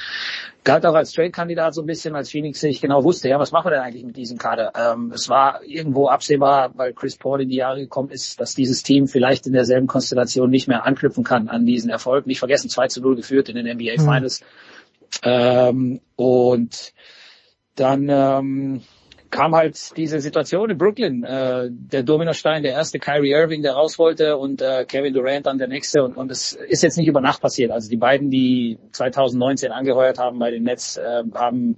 galt auch als Trade-Kandidat so ein bisschen, als Phoenix nicht genau wusste, ja, was machen wir denn eigentlich mit diesem Kader? Ähm, es war irgendwo absehbar, weil Chris Paul in die Jahre gekommen ist, dass dieses Team vielleicht in derselben Konstellation nicht mehr anknüpfen kann an diesen Erfolg. Nicht vergessen, 2 zu 0 geführt in den NBA mhm. Finals. Mhm. Ähm, und dann ähm, kam halt diese Situation in Brooklyn. Äh, der Dominostein, der erste Kyrie Irving, der raus wollte und äh, Kevin Durant dann der nächste. Und, und das ist jetzt nicht über Nacht passiert. Also die beiden, die 2019 angeheuert haben bei den Nets, äh, haben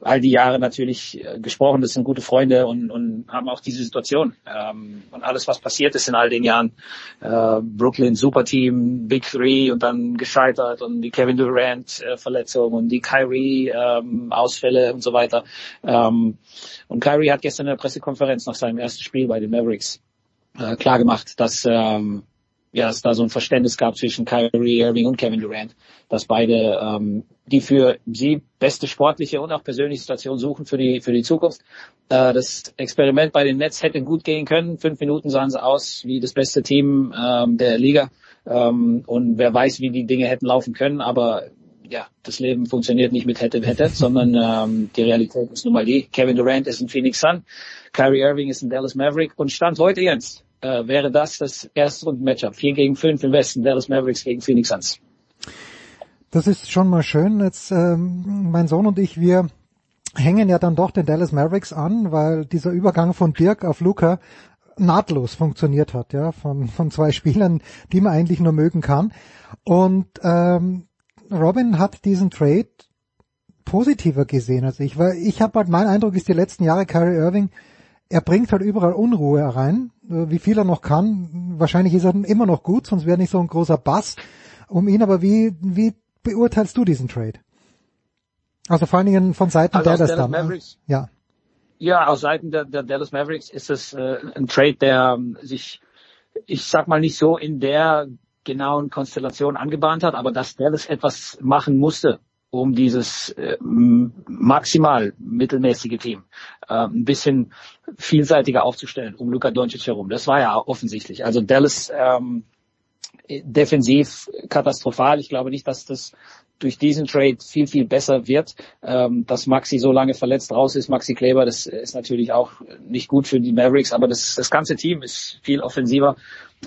all die Jahre natürlich äh, gesprochen, das sind gute Freunde und, und haben auch diese Situation. Ähm, und alles, was passiert ist in all den Jahren, äh, Brooklyn Superteam, Big Three und dann gescheitert und die Kevin Durant äh, Verletzung und die Kyrie ähm, Ausfälle und so weiter. Ähm, und Kyrie hat gestern in der Pressekonferenz nach seinem ersten Spiel bei den Mavericks äh, klar gemacht, dass ähm, ja, es da so ein Verständnis gab zwischen Kyrie Irving und Kevin Durant, dass beide ähm, die für sie beste sportliche und auch persönliche Situation suchen für die für die Zukunft. Äh, das Experiment bei den Nets hätte gut gehen können. Fünf Minuten sahen sie aus wie das beste Team ähm, der Liga. Ähm, und wer weiß, wie die Dinge hätten laufen können, aber ja, das Leben funktioniert nicht mit hätte, hätte, sondern ähm, die Realität ist nun mal die. Kevin Durant ist ein Phoenix Sun, Kyrie Irving ist ein Dallas Maverick und Stand heute jetzt äh, wäre das das erste Runden-Matchup. 4 gegen 5 im Westen, Dallas Mavericks gegen Phoenix Suns. Das ist schon mal schön. Jetzt, ähm, mein Sohn und ich, wir hängen ja dann doch den Dallas Mavericks an, weil dieser Übergang von Dirk auf Luca nahtlos funktioniert hat, ja, von, von zwei Spielern, die man eigentlich nur mögen kann. Und ähm, Robin hat diesen Trade positiver gesehen als ich, weil ich habe halt mein Eindruck ist die letzten Jahre Kyrie Irving er bringt halt überall Unruhe rein, äh, wie viel er noch kann. Wahrscheinlich ist er immer noch gut, sonst wäre nicht so ein großer Bass um ihn. Aber wie, wie beurteilst du diesen Trade? Also vor allen Dingen von Seiten also Dallas, Dallas dann. Ne? Mavericks, ja. Ja, aus Seiten der, der Dallas Mavericks ist es äh, ein Trade, der ähm, sich, ich sag mal nicht so in der genauen Konstellation angebahnt hat, aber dass Dallas etwas machen musste, um dieses äh, maximal mittelmäßige Team äh, ein bisschen vielseitiger aufzustellen um Luka Doncic herum. Das war ja offensichtlich. Also Dallas ähm, defensiv katastrophal. Ich glaube nicht, dass das durch diesen Trade viel, viel besser wird. Ähm, dass Maxi so lange verletzt raus ist, Maxi Kleber, das ist natürlich auch nicht gut für die Mavericks, aber das, das ganze Team ist viel offensiver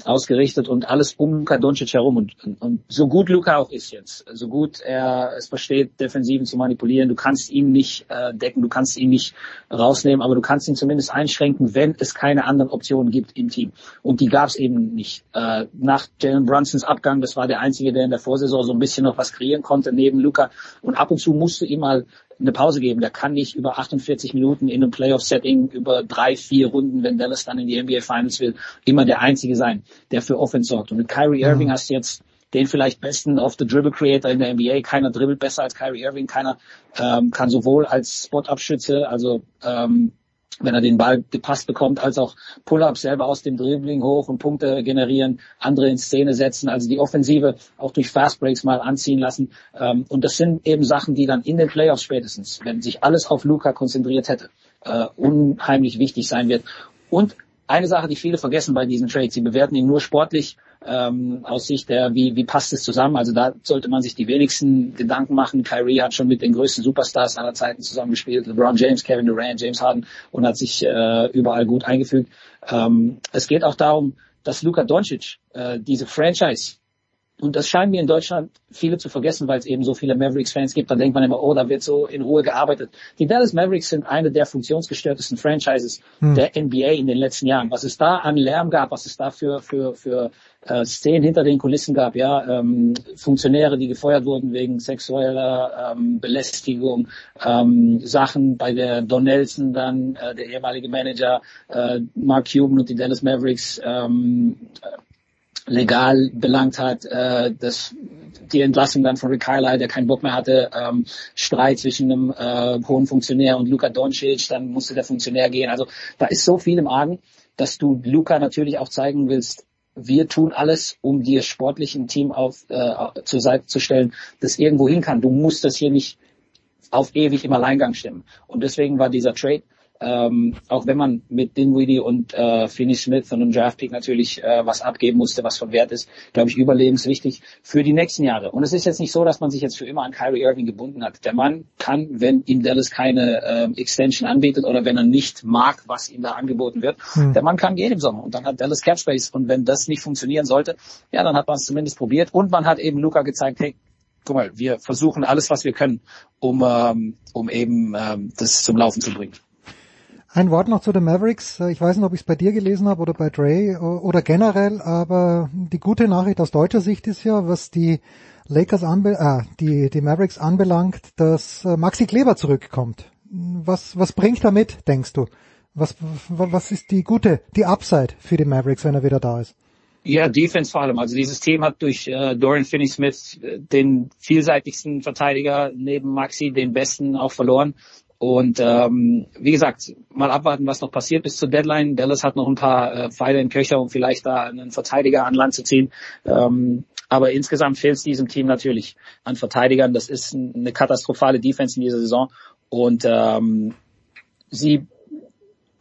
ausgerichtet und alles um Luka Doncic herum. Und, und, und so gut Luka auch ist jetzt, so gut er es versteht, Defensiven zu manipulieren, du kannst ihn nicht äh, decken, du kannst ihn nicht rausnehmen, aber du kannst ihn zumindest einschränken, wenn es keine anderen Optionen gibt im Team. Und die gab es eben nicht. Äh, nach Jalen Brunsons Abgang, das war der Einzige, der in der Vorsaison so ein bisschen noch was kreieren konnte neben Luca. Und ab und zu musst du ihm mal eine Pause geben. Der kann nicht über 48 Minuten in einem Playoff-Setting über drei, vier Runden, wenn Dallas dann in die NBA Finals will, immer der Einzige sein, der für Offense sorgt. Und mit Kyrie mhm. Irving hast du jetzt den vielleicht besten Off-the-Dribble-Creator in der NBA. Keiner dribbelt besser als Kyrie Irving. Keiner ähm, kann sowohl als Spot-Abschütze, also ähm, wenn er den Ball gepasst bekommt, als auch Pull-ups selber aus dem Dribbling hoch und Punkte generieren, andere in Szene setzen, also die Offensive auch durch Fast Breaks mal anziehen lassen. Ähm, und das sind eben Sachen, die dann in den Playoffs spätestens, wenn sich alles auf Luca konzentriert hätte, äh, unheimlich wichtig sein wird. Und eine Sache, die viele vergessen bei diesen Trades, sie bewerten ihn nur sportlich ähm, aus Sicht der, wie, wie passt es zusammen. Also da sollte man sich die wenigsten Gedanken machen. Kyrie hat schon mit den größten Superstars aller Zeiten zusammengespielt, LeBron James, Kevin Durant, James Harden und hat sich äh, überall gut eingefügt. Ähm, es geht auch darum, dass Luka Doncic äh, diese Franchise und das scheinen mir in Deutschland viele zu vergessen, weil es eben so viele Mavericks-Fans gibt. Da denkt man immer, oh, da wird so in Ruhe gearbeitet. Die Dallas Mavericks sind eine der funktionsgestörtesten Franchises hm. der NBA in den letzten Jahren. Was es da an Lärm gab, was es da für, für, für äh, Szenen hinter den Kulissen gab, ja, ähm, Funktionäre, die gefeuert wurden wegen sexueller ähm, Belästigung, ähm, Sachen bei der Don Nelson dann, äh, der ehemalige Manager, äh, Mark Cuban und die Dallas Mavericks, ähm, legal belangt hat, äh, dass die Entlassung dann von Rick Carlisle, der keinen Bock mehr hatte, ähm, Streit zwischen einem äh, hohen Funktionär und Luka Doncic, dann musste der Funktionär gehen. Also da ist so viel im Argen, dass du Luka natürlich auch zeigen willst, wir tun alles, um dir sportlich ein Team auf, äh, zur Seite zu stellen, das irgendwo hin kann. Du musst das hier nicht auf ewig im Alleingang stimmen. Und deswegen war dieser Trade ähm, auch wenn man mit Dinwiddie und äh, Finney Smith und einem Draftpick natürlich äh, was abgeben musste, was von Wert ist, glaube ich, überlebenswichtig für die nächsten Jahre. Und es ist jetzt nicht so, dass man sich jetzt für immer an Kyrie Irving gebunden hat. Der Mann kann, wenn ihm Dallas keine äh, Extension anbietet oder wenn er nicht mag, was ihm da angeboten wird, hm. der Mann kann gehen im Sommer. Und dann hat Dallas Cap Space. Und wenn das nicht funktionieren sollte, ja, dann hat man es zumindest probiert. Und man hat eben Luca gezeigt, hey, guck mal, wir versuchen alles, was wir können, um, ähm, um eben ähm, das zum Laufen zu bringen. Ein Wort noch zu den Mavericks. Ich weiß nicht, ob ich es bei dir gelesen habe oder bei Dre oder generell, aber die gute Nachricht aus deutscher Sicht ist ja, was die Lakers anbe äh, die, die Mavericks anbelangt, dass äh, Maxi Kleber zurückkommt. Was, was bringt er mit, denkst du? Was, was ist die gute, die Upside für die Mavericks, wenn er wieder da ist? Ja, Defense vor allem. Also dieses Team hat durch äh, Dorian Finney-Smith äh, den vielseitigsten Verteidiger neben Maxi, den besten auch verloren. Und ähm, wie gesagt, mal abwarten, was noch passiert bis zur Deadline. Dallas hat noch ein paar äh, Pfeile in Köcher, um vielleicht da einen Verteidiger an Land zu ziehen. Ähm, aber insgesamt fehlt es diesem Team natürlich an Verteidigern. Das ist eine katastrophale Defense in dieser Saison. Und ähm, sie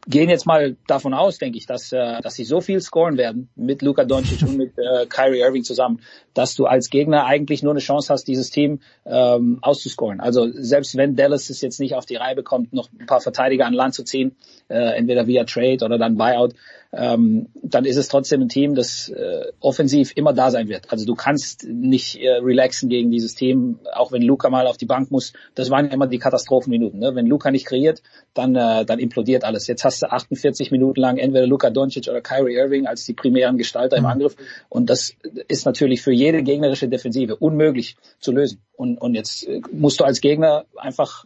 gehen jetzt mal davon aus, denke ich, dass, äh, dass sie so viel scoren werden mit Luka Doncic und mit äh, Kyrie Irving zusammen, dass du als Gegner eigentlich nur eine Chance hast, dieses Team ähm, auszuscoren. Also selbst wenn Dallas es jetzt nicht auf die Reihe bekommt, noch ein paar Verteidiger an Land zu ziehen, äh, entweder via Trade oder dann Buyout, ähm, dann ist es trotzdem ein Team, das äh, offensiv immer da sein wird. Also du kannst nicht äh, relaxen gegen dieses Team, auch wenn Luca mal auf die Bank muss. Das waren immer die Katastrophenminuten. Ne? Wenn Luca nicht kreiert, dann, äh, dann implodiert alles. Jetzt hast du 48 Minuten lang entweder Luca Doncic oder Kyrie Irving als die primären Gestalter im mhm. Angriff. Und das ist natürlich für jede gegnerische Defensive unmöglich zu lösen. Und, und jetzt äh, musst du als Gegner einfach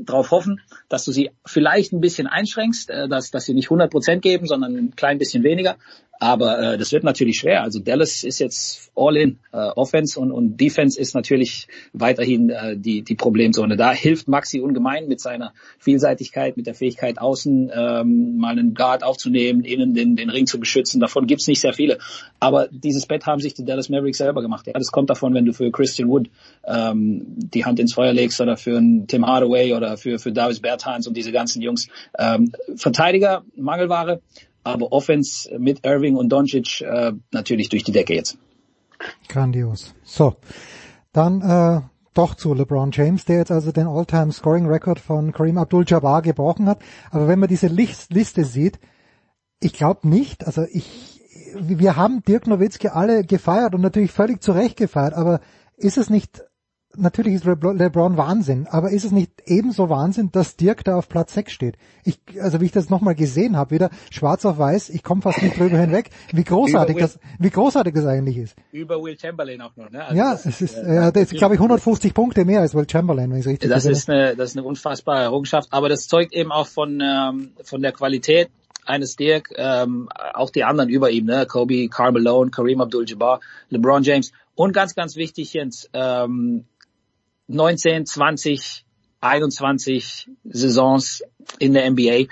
darauf hoffen, dass du sie vielleicht ein bisschen einschränkst, äh, dass, dass sie nicht 100 Prozent geben, sondern ein klein bisschen weniger. Aber äh, das wird natürlich schwer. Also Dallas ist jetzt all in. Äh, Offense und, und Defense ist natürlich weiterhin äh, die, die Problemzone. Da hilft Maxi ungemein mit seiner Vielseitigkeit, mit der Fähigkeit, außen ähm, mal einen Guard aufzunehmen, innen den, den Ring zu beschützen. Davon gibt's nicht sehr viele. Aber dieses Bett haben sich die Dallas Mavericks selber gemacht. Ja, das kommt davon, wenn du für Christian Wood ähm, die Hand ins Feuer legst oder für einen Tim Hardaway oder für, für Davis Bertans und diese ganzen Jungs. Ähm, Verteidiger, Mangelware aber Offense mit Irving und Doncic äh, natürlich durch die Decke jetzt. Grandios. So, dann äh, doch zu LeBron James, der jetzt also den All-Time Scoring Record von Kareem Abdul-Jabbar gebrochen hat. Aber wenn man diese Liste sieht, ich glaube nicht, also ich, wir haben Dirk Nowitzki alle gefeiert und natürlich völlig zu Recht gefeiert, aber ist es nicht natürlich ist LeBron Wahnsinn, aber ist es nicht ebenso Wahnsinn, dass Dirk da auf Platz 6 steht? Ich, also wie ich das nochmal gesehen habe, wieder schwarz auf weiß, ich komme fast nicht drüber hinweg, wie großartig das, wie großartig das eigentlich ist. Über Will Chamberlain auch noch, ne? Also ja, es ist, äh, das ist, glaube ich, 150 Punkte mehr als Will Chamberlain, wenn ich richtig Das ist eine, das ist eine unfassbare Errungenschaft, aber das zeugt eben auch von, ähm, von der Qualität eines Dirk, ähm, auch die anderen über ihm, ne? Kobe, Carmelo, Kareem Abdul-Jabbar, LeBron James und ganz, ganz wichtig, Jens, ähm, 19, 20, 21 Saisons in der NBA.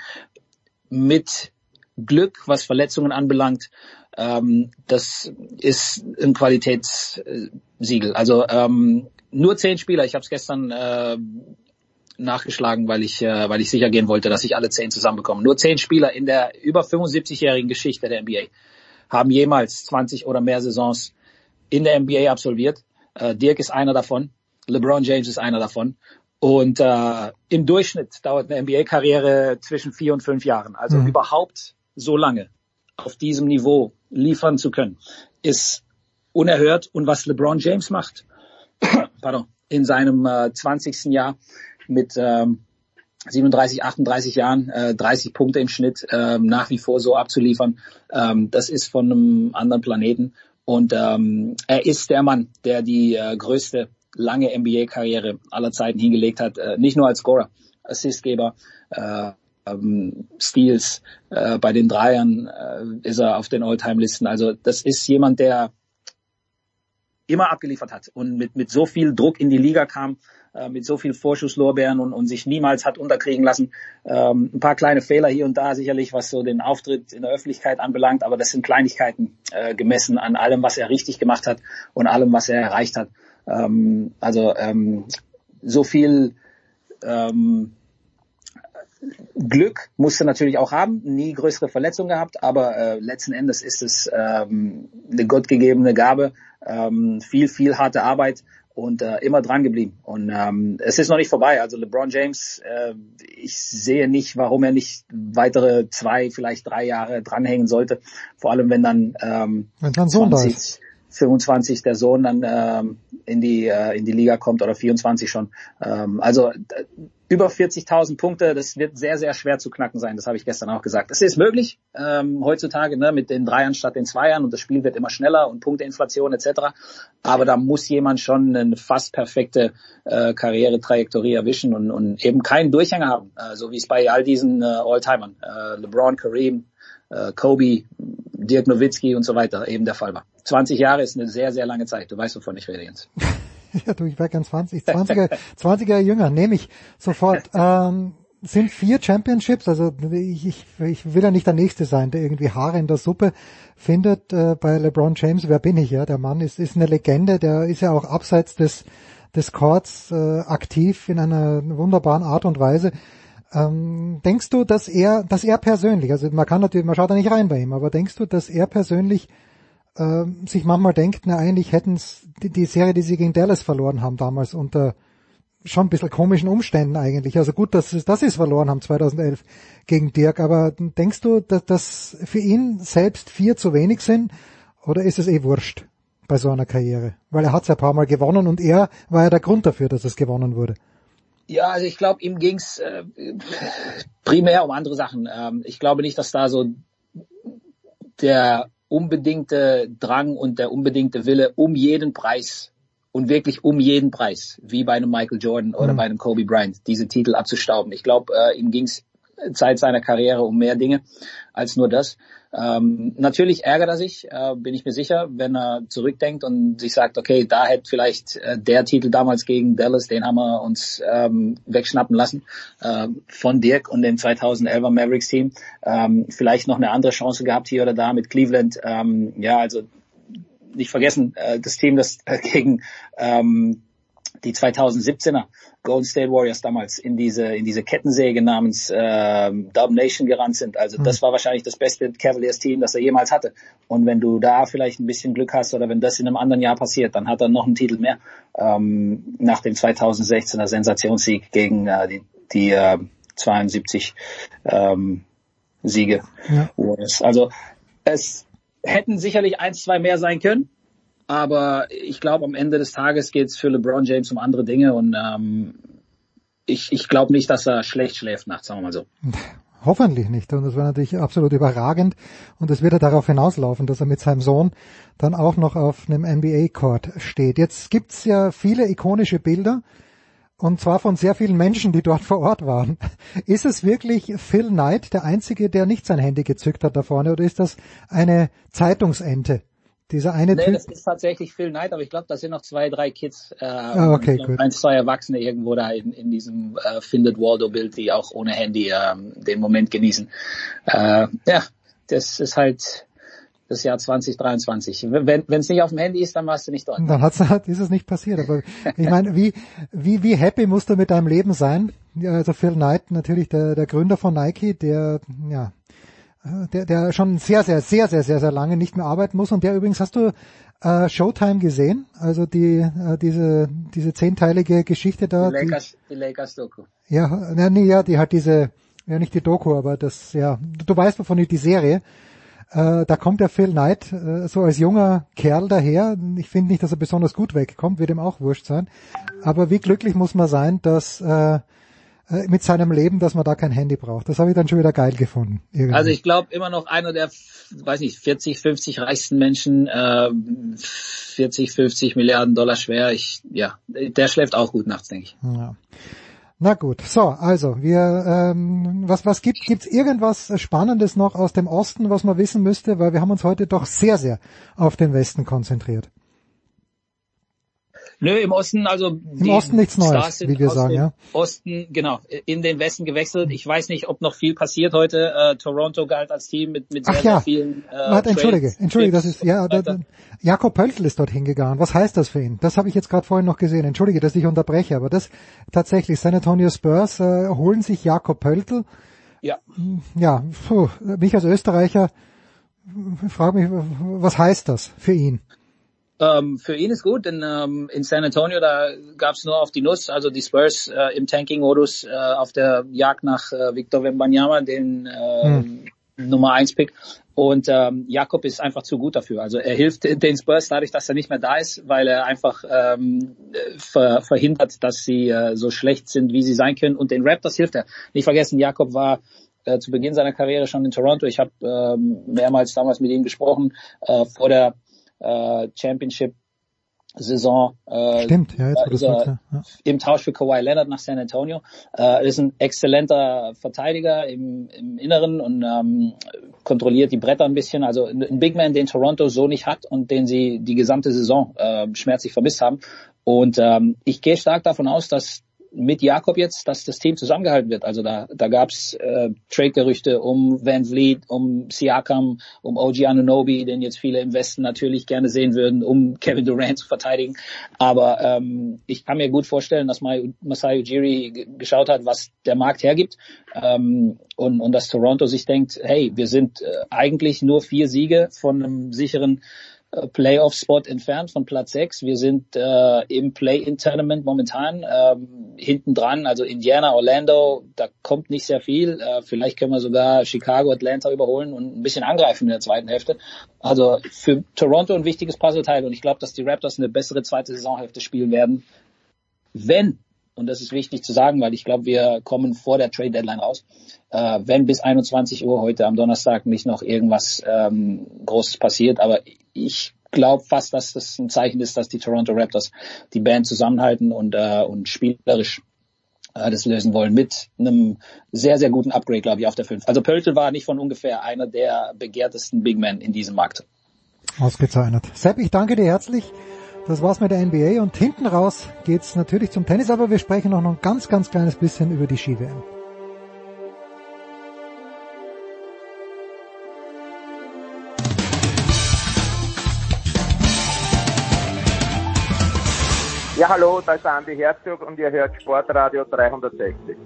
mit Glück, was Verletzungen anbelangt, ähm, das ist ein Qualitätssiegel. Also ähm, nur zehn Spieler, ich habe es gestern äh, nachgeschlagen, weil ich, äh, weil ich sicher gehen wollte, dass ich alle zehn zusammenbekomme. Nur zehn Spieler in der über 75-jährigen Geschichte der NBA haben jemals 20 oder mehr Saisons in der NBA absolviert. Äh, Dirk ist einer davon, LeBron James ist einer davon. Und äh, im Durchschnitt dauert eine NBA-Karriere zwischen vier und fünf Jahren. Also mhm. überhaupt so lange auf diesem Niveau liefern zu können, ist unerhört. Und was LeBron James macht, pardon, in seinem äh, 20. Jahr mit ähm, 37, 38 Jahren, äh, 30 Punkte im Schnitt, ähm, nach wie vor so abzuliefern, ähm, das ist von einem anderen Planeten. Und ähm, er ist der Mann, der die äh, größte lange NBA-Karriere aller Zeiten hingelegt hat, äh, nicht nur als Scorer, Assistgeber, äh, ähm, Steals, äh, bei den Dreiern äh, ist er auf den All-Time-Listen. Also das ist jemand, der immer abgeliefert hat und mit, mit so viel Druck in die Liga kam, äh, mit so viel Vorschusslorbeeren und, und sich niemals hat unterkriegen lassen. Ähm, ein paar kleine Fehler hier und da sicherlich, was so den Auftritt in der Öffentlichkeit anbelangt, aber das sind Kleinigkeiten äh, gemessen an allem, was er richtig gemacht hat und allem, was er erreicht hat. Ähm, also ähm, so viel ähm, Glück musste natürlich auch haben, nie größere Verletzungen gehabt, aber äh, letzten Endes ist es ähm, eine gottgegebene Gabe, ähm, viel, viel harte Arbeit und äh, immer dran geblieben. Und ähm, es ist noch nicht vorbei. Also LeBron James, äh, ich sehe nicht, warum er nicht weitere zwei, vielleicht drei Jahre dranhängen sollte. Vor allem, wenn dann, ähm, wenn dann Sohn 20, 25 der Sohn dann ähm, in die äh, in die Liga kommt oder 24 schon. Ähm, also über 40.000 Punkte, das wird sehr, sehr schwer zu knacken sein. Das habe ich gestern auch gesagt. Das ist möglich ähm, heutzutage ne, mit den Dreiern statt den Zweiern und das Spiel wird immer schneller und Punkteinflation etc. Aber da muss jemand schon eine fast perfekte äh, Karrieretrajektorie erwischen und, und eben keinen Durchhänger haben, äh, so wie es bei all diesen äh, Alltimern, äh, LeBron, Kareem, äh, Kobe, Dirk Nowitzki und so weiter eben der Fall war. 20 Jahre ist eine sehr, sehr lange Zeit. Du weißt, wovon ich rede, Jens. ja, du, ich wäre gern 20, 20er, 20er jünger, nehme ich sofort. Ähm, sind vier Championships, also ich, ich, ich will ja nicht der Nächste sein, der irgendwie Haare in der Suppe findet äh, bei LeBron James. Wer bin ich, ja? Der Mann ist, ist eine Legende, der ist ja auch abseits des, des Courts äh, aktiv in einer wunderbaren Art und Weise. Ähm, denkst du, dass er, dass er persönlich, also man kann natürlich, man schaut da nicht rein bei ihm, aber denkst du, dass er persönlich äh, sich manchmal denkt, na eigentlich hätten die, die Serie, die sie gegen Dallas verloren haben damals unter schon ein bisschen komischen Umständen eigentlich. Also gut, dass, dass sie es verloren haben 2011 gegen Dirk, aber denkst du, dass das für ihn selbst vier zu wenig sind oder ist es eh wurscht bei so einer Karriere? Weil er hat es ja ein paar Mal gewonnen und er war ja der Grund dafür, dass es gewonnen wurde. Ja, also ich glaube, ihm ging's äh, primär um andere Sachen. Ähm, ich glaube nicht, dass da so der unbedingte Drang und der unbedingte Wille um jeden Preis und wirklich um jeden Preis, wie bei einem Michael Jordan oder mhm. bei einem Kobe Bryant, diese Titel abzustauben. Ich glaube, äh, ihm ging's Zeit seiner Karriere um mehr Dinge als nur das. Ähm, natürlich ärgert er sich, äh, bin ich mir sicher, wenn er zurückdenkt und sich sagt, okay, da hätte vielleicht äh, der Titel damals gegen Dallas, den haben wir uns ähm, wegschnappen lassen äh, von Dirk und dem 2011er Mavericks Team. Ähm, vielleicht noch eine andere Chance gehabt hier oder da mit Cleveland. Ähm, ja, also nicht vergessen, äh, das Team, das gegen ähm, die 2017er Golden State Warriors damals in diese in diese Kettensäge namens äh, Dub Nation gerannt sind. Also das hm. war wahrscheinlich das beste Cavaliers Team, das er jemals hatte. Und wenn du da vielleicht ein bisschen Glück hast oder wenn das in einem anderen Jahr passiert, dann hat er noch einen Titel mehr ähm, nach dem 2016er Sensationssieg gegen äh, die, die äh, 72 ähm, Siege ja. Warriors. Also es hätten sicherlich eins, zwei mehr sein können. Aber ich glaube, am Ende des Tages geht es für LeBron James um andere Dinge und ähm, ich, ich glaube nicht, dass er schlecht schläft nachts, sagen wir mal so. Hoffentlich nicht. Und das wäre natürlich absolut überragend. Und es wird ja darauf hinauslaufen, dass er mit seinem Sohn dann auch noch auf einem NBA-Court steht. Jetzt gibt's ja viele ikonische Bilder. Und zwar von sehr vielen Menschen, die dort vor Ort waren. Ist es wirklich Phil Knight der Einzige, der nicht sein Handy gezückt hat da vorne? Oder ist das eine Zeitungsente, Dieser eine nee, Typ. das ist tatsächlich Phil Knight, aber ich glaube, da sind noch zwei, drei Kids, äh, Ah, okay, und gut. ein, zwei Erwachsene irgendwo da in, in diesem äh, Findet Waldo-Bild, die auch ohne Handy ähm, den Moment genießen. Äh, ja, das ist halt das Jahr 2023. Wenn es nicht auf dem Handy ist, dann warst du nicht dort. Dann hat's, hat, ist es nicht passiert. Aber ich meine, wie, wie, wie happy musst du mit deinem Leben sein? Ja, also Phil Knight, natürlich der, der Gründer von Nike, der, ja, der, der schon sehr, sehr, sehr, sehr, sehr, sehr lange nicht mehr arbeiten muss. Und der übrigens, hast du äh, Showtime gesehen? Also die, äh, diese, diese zehnteilige Geschichte da. Die die- Lakers, die Lakers Doku. ja, na, nee, ja, die hat diese, ja nicht die Doku, aber das, ja, du, du weißt wovon ich die Serie. Äh, da kommt der Phil Knight äh, so als junger Kerl daher. Ich finde nicht, dass er besonders gut wegkommt, wird ihm auch wurscht sein. Aber wie glücklich muss man sein, dass äh, mit seinem Leben, dass man da kein Handy braucht. Das habe ich dann schon wieder geil gefunden. Irgendwie. Also ich glaube immer noch einer der, weiß nicht, 40, 50 reichsten Menschen, äh, 40, 50 Milliarden Dollar schwer. Ich, ja, der schläft auch gut nachts, denke ich. Ja. Na gut, so, also wir, ähm, was was gibt gibt's irgendwas Spannendes noch aus dem Osten, was man wissen müsste, weil wir haben uns heute doch sehr sehr auf den Westen konzentriert. Nö, im Osten, also Im Osten nichts Neues, Stars sind wie wir sagen, ja. Osten, genau, in den Westen gewechselt. Ich weiß nicht, ob noch viel passiert heute. Äh, Toronto galt als Team mit, mit sehr, Ach ja, sehr vielen äh, Warte, entschuldige, entschuldige, das ist ja da, da, Jakob Pöltl ist dort hingegangen. Was heißt das für ihn? Das habe ich jetzt gerade vorhin noch gesehen. Entschuldige, dass ich unterbreche, aber das tatsächlich San Antonio Spurs äh, holen sich Jakob Pöltl. Ja. Ja, puh, mich als Österreicher frage mich, was heißt das für ihn? Ähm, für ihn ist gut, denn ähm, in San Antonio, da gab's nur auf die Nuss, also die Spurs äh, im Tanking-Modus äh, auf der Jagd nach äh, Victor Wembanyama, den äh, Hm. Nummer 1 Pick. Und ähm, Jakob ist einfach zu gut dafür. Also er hilft den Spurs dadurch, dass er nicht mehr da ist, weil er einfach ähm, ver verhindert, dass sie äh, so schlecht sind, wie sie sein können. Und den Raptors hilft er. Nicht vergessen, Jakob war äh, zu Beginn seiner Karriere schon in Toronto. Ich habe ähm, mehrmals damals mit ihm gesprochen äh, vor der äh, Championship Saison. Äh, Stimmt, ja, jetzt sagst, ja. im Tausch für Kawhi Leonard nach San Antonio. Äh, ist ein exzellenter Verteidiger im, im Inneren und ähm, kontrolliert die Bretter ein bisschen. Also ein ein Big Man, den Toronto so nicht hat und den sie die gesamte Saison äh, schmerzlich vermisst haben. Und ähm, ich gehe stark davon aus, dass mit Jakob jetzt, dass das Team zusammengehalten wird. Also da, da gab's äh, Trade-Gerüchte um Van Vliet, um Siakam, um OG Anunoby, den jetzt viele im Westen natürlich gerne sehen würden, um Kevin Durant zu verteidigen. Aber ähm, ich kann mir gut vorstellen, dass Masai Ujiri geschaut hat, was der Markt hergibt ähm, und, und dass Toronto sich denkt, hey, wir sind äh, eigentlich nur vier Siege von einem sicheren Playoff-Spot entfernt von Platz 6. Wir sind äh, im Play-In-Tournament momentan ähm, hinten dran, also Indiana, Orlando, da kommt nicht sehr viel. Äh, vielleicht können wir sogar Chicago, Atlanta überholen und ein bisschen angreifen in der zweiten Hälfte. Also für Toronto ein wichtiges Puzzleteil und ich glaube, dass die Raptors eine bessere zweite Saisonhälfte spielen werden, wenn und das ist wichtig zu sagen, weil ich glaube, wir kommen vor der Trade Deadline raus. Äh, wenn bis 21 Uhr heute am Donnerstag nicht noch irgendwas ähm, Großes passiert, aber ich glaube fast, dass das ein Zeichen ist, dass die Toronto Raptors die Band zusammenhalten und äh, und spielerisch äh, das lösen wollen mit einem sehr sehr guten Upgrade, glaube ich, auf der 5. Also Pöltl war nicht von ungefähr einer der begehrtesten Big Men in diesem Markt. Ausgezeichnet. Sepp, ich danke dir herzlich. Das war's mit der NBA und hinten raus geht's natürlich zum Tennis, aber wir sprechen noch ein ganz, ganz kleines bisschen über die Ski-WM. Ja, hallo, da ist Andi Herzog und ihr hört Sportradio 360.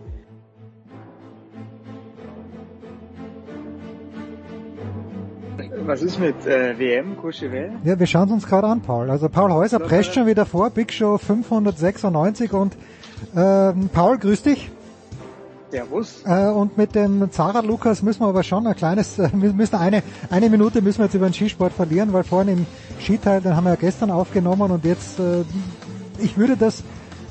Was ist mit äh, WM, Courchevel? Ja, wir schauen uns gerade an, Paul. Also Paul Häuser prescht schon wieder vor, Big Show 596 und ähm, Paul, grüß dich. Servus. Äh, und mit dem Zara Lukas müssen wir aber schon ein kleines, äh, wir müssen eine, eine Minute müssen wir jetzt über den Skisport verlieren, weil vorhin im Skiteil, den haben wir ja gestern aufgenommen und jetzt, äh, ich würde das,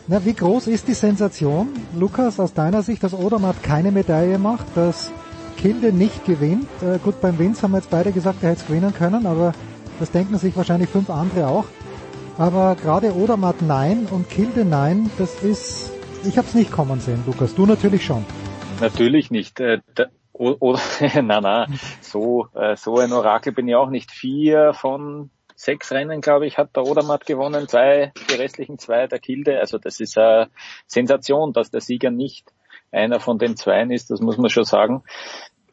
na, wie groß ist die Sensation, Lukas, aus deiner Sicht, dass Odermatt keine Medaille macht, dass Kilde nicht gewinnt? Äh, gut, beim Vince haben wir jetzt beide gesagt, er hätte es gewinnen können, aber das denken sich wahrscheinlich fünf andere auch. Aber gerade Odermatt nein und Kilde nein, das ist, ich habe es nicht kommen sehen, Lukas. Du natürlich schon. Natürlich nicht. Äh, oder, na, na, so, äh, so ein Orakel bin ich auch nicht. Vier von sechs Rennen, glaube ich, hat der Odermatt gewonnen, zwei, die restlichen zwei der Kilde. Also das ist eine Sensation, dass der Sieger nicht einer von den Zweien ist, das muss man schon sagen.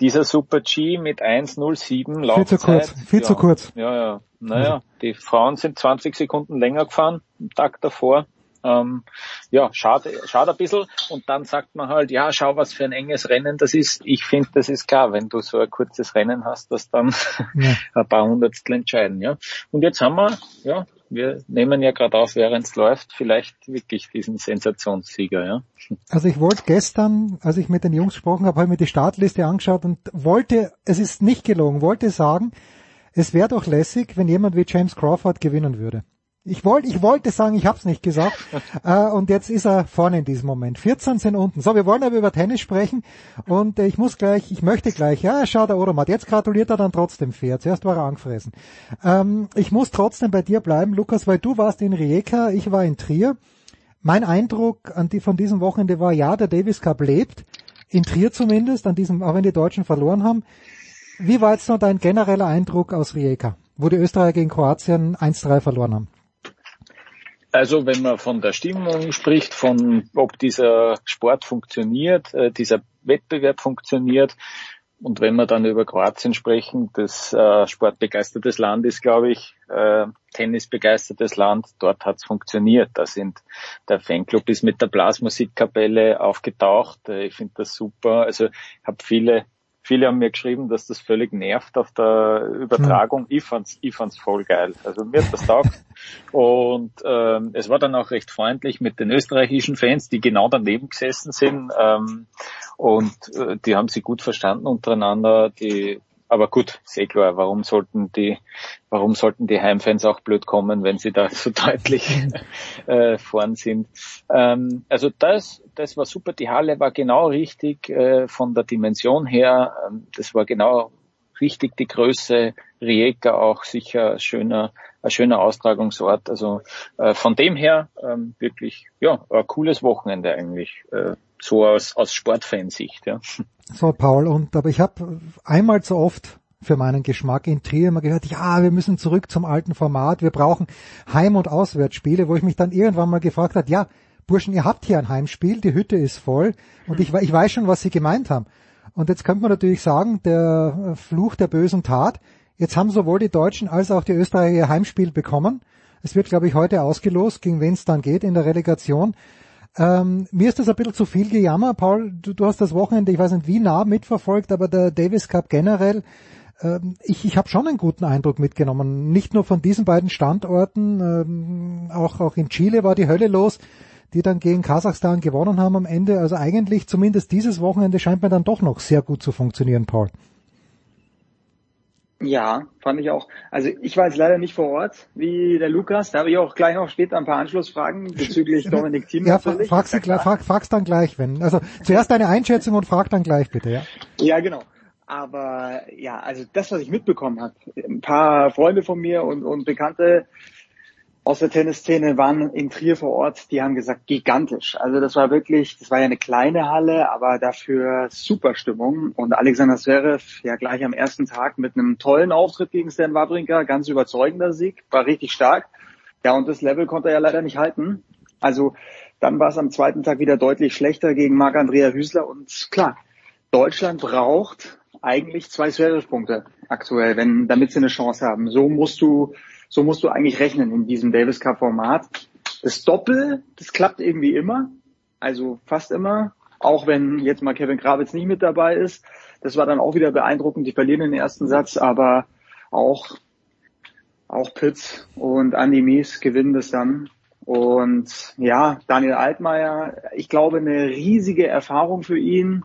Dieser Super G mit 1.07 Laufzeit. Viel zu kurz, viel ja, zu kurz. Ja, ja. Naja, die Frauen sind 20 Sekunden länger gefahren, am Tag davor. Ähm, ja, schade, schade ein bisschen. Und dann sagt man halt, ja, schau, was für ein enges Rennen das ist. Ich finde, das ist klar, wenn du so ein kurzes Rennen hast, dass dann Ja. ein paar Hundertstel entscheiden, ja. Und jetzt haben wir, ja, wir nehmen ja gerade auf, während es läuft, vielleicht wirklich diesen Sensationssieger, ja. Also ich wollte gestern, als ich mit den Jungs gesprochen habe, habe ich mir die Startliste angeschaut und wollte, es ist nicht gelogen, wollte sagen, es wäre doch lässig, wenn jemand wie James Crawford gewinnen würde. Ich wollte, ich wollte sagen, ich habe es nicht gesagt. äh, und jetzt ist er vorne in diesem Moment. 14 sind unten. So, wir wollen aber über Tennis sprechen. Und äh, ich muss gleich, ich möchte gleich, ja, schau der Odermatt. Jetzt gratuliert er dann trotzdem fair. Zuerst war er angefressen. Ähm, ich muss trotzdem bei dir bleiben, Lukas, weil du warst in Rijeka, ich war in Trier. Mein Eindruck an die, von diesem Wochenende war, ja, der Davis Cup lebt. In Trier zumindest, an diesem, auch wenn die Deutschen verloren haben. Wie war jetzt noch dein genereller Eindruck aus Rijeka, wo die Österreicher gegen Kroatien 1-3 verloren haben? Also wenn man von der Stimmung spricht, von ob dieser Sport funktioniert, äh, dieser Wettbewerb funktioniert, und wenn wir dann über Kroatien sprechen, das äh, sportbegeistertes Land ist, glaube ich, äh, tennisbegeistertes Land. Dort hat's funktioniert. Da sind der Fanclub ist mit der Blasmusikkapelle aufgetaucht. Äh, ich finde das super. Also ich habe viele Viele haben mir geschrieben, dass das völlig nervt auf der Übertragung. Ich fand's, ich fand's voll geil. Also mir hat das taugt. Und ähm, es war dann auch recht freundlich mit den österreichischen Fans, die genau daneben gesessen sind. Ähm, und äh, die haben sich gut verstanden untereinander. Die aber gut, ist eh klar, warum sollten die, warum sollten die Heimfans auch blöd kommen, wenn sie da so deutlich äh, vorn sind. Ähm, also das, das war super. Die Halle war genau richtig äh, von der Dimension her. Ähm, das war genau richtig die Größe. Rijeka auch sicher ein schöner, ein schöner Austragungsort. Also äh, von dem her ähm, wirklich ja ein cooles Wochenende eigentlich. Äh, so aus, aus Sportfansicht, ja. So, Paul, und aber ich habe einmal zu oft für meinen Geschmack in Trier immer gehört, ja, wir müssen zurück zum alten Format, wir brauchen Heim- und Auswärtsspiele, wo ich mich dann irgendwann mal gefragt habe, ja, Burschen, ihr habt hier ein Heimspiel, die Hütte ist voll und ich, ich weiß schon, was sie gemeint haben. Und jetzt könnte man natürlich sagen, der Fluch der bösen Tat, jetzt haben sowohl die Deutschen als auch die Österreicher ihr Heimspiel bekommen. Es wird, glaube ich, heute ausgelost, gegen wen es dann geht in der Relegation. Ähm, mir ist das ein bisschen zu viel Gejammer. Paul, du, du hast das Wochenende, ich weiß nicht wie nah mitverfolgt, aber der Davis Cup generell, ähm, ich, ich habe schon einen guten Eindruck mitgenommen. Nicht nur von diesen beiden Standorten, ähm, auch, auch in Chile war die Hölle los, die dann gegen Kasachstan gewonnen haben am Ende. Also eigentlich zumindest dieses Wochenende scheint mir dann doch noch sehr gut zu funktionieren, Paul. Ja, fand ich auch. Also ich war jetzt leider nicht vor Ort, wie der Lukas. Da habe ich auch gleich noch später ein paar Anschlussfragen bezüglich Dominik Thiem. Ja, fra fragst, du, frag, fragst dann gleich, wenn. Also zuerst deine Einschätzung und frag dann gleich bitte, ja. Ja, genau. Aber ja, also das, was ich mitbekommen habe, ein paar Freunde von mir und, und Bekannte aus der Tennisszene waren in Trier vor Ort, die haben gesagt, gigantisch. Also das war wirklich, das war ja eine kleine Halle, aber dafür super Stimmung. Und Alexander Zverev ja gleich am ersten Tag mit einem tollen Auftritt gegen Stan Wawrinka, ganz überzeugender Sieg, war richtig stark. Ja, und das Level konnte er ja leider nicht halten. Also dann war es am zweiten Tag wieder deutlich schlechter gegen Marc-Andrea Hüsler. Und klar, Deutschland braucht eigentlich zwei Zverev-Punkte aktuell, wenn, damit sie eine Chance haben. So musst du so musst du eigentlich rechnen in diesem Davis Cup Format. Das Doppel, das klappt irgendwie immer. Also fast immer. Auch wenn jetzt mal Kevin Krawitz nicht mit dabei ist. Das war dann auch wieder beeindruckend. Die verlieren den ersten Satz, aber auch, auch Pitts und Andy Mies gewinnen das dann. Und ja, Daniel Altmaier, ich glaube, eine riesige Erfahrung für ihn.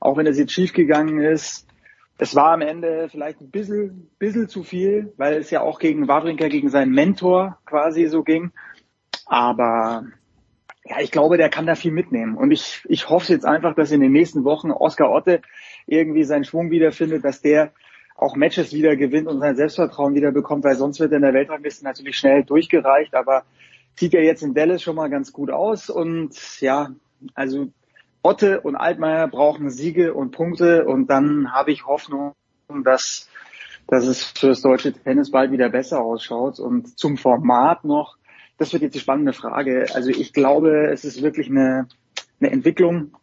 Auch wenn es jetzt schief gegangen ist es war am Ende vielleicht ein bisschen, bisschen zu viel, weil es ja auch gegen Wawrinka, gegen seinen Mentor quasi so ging. Aber ja, ich glaube, der kann da viel mitnehmen. Und ich, ich hoffe jetzt einfach, dass in den nächsten Wochen Oskar Otte irgendwie seinen Schwung wiederfindet, dass der auch Matches wieder gewinnt und sein Selbstvertrauen wieder bekommt, weil sonst wird er in der Weltrangliste natürlich schnell durchgereicht. Aber sieht er jetzt in Dallas schon mal ganz gut aus. Und ja, also Otte und Altmaier brauchen Siege und Punkte und dann habe ich Hoffnung, dass dass es für das deutsche Tennis bald wieder besser ausschaut. Und zum Format noch, das wird jetzt die spannende Frage. Also ich glaube, es ist wirklich eine, eine Entwicklung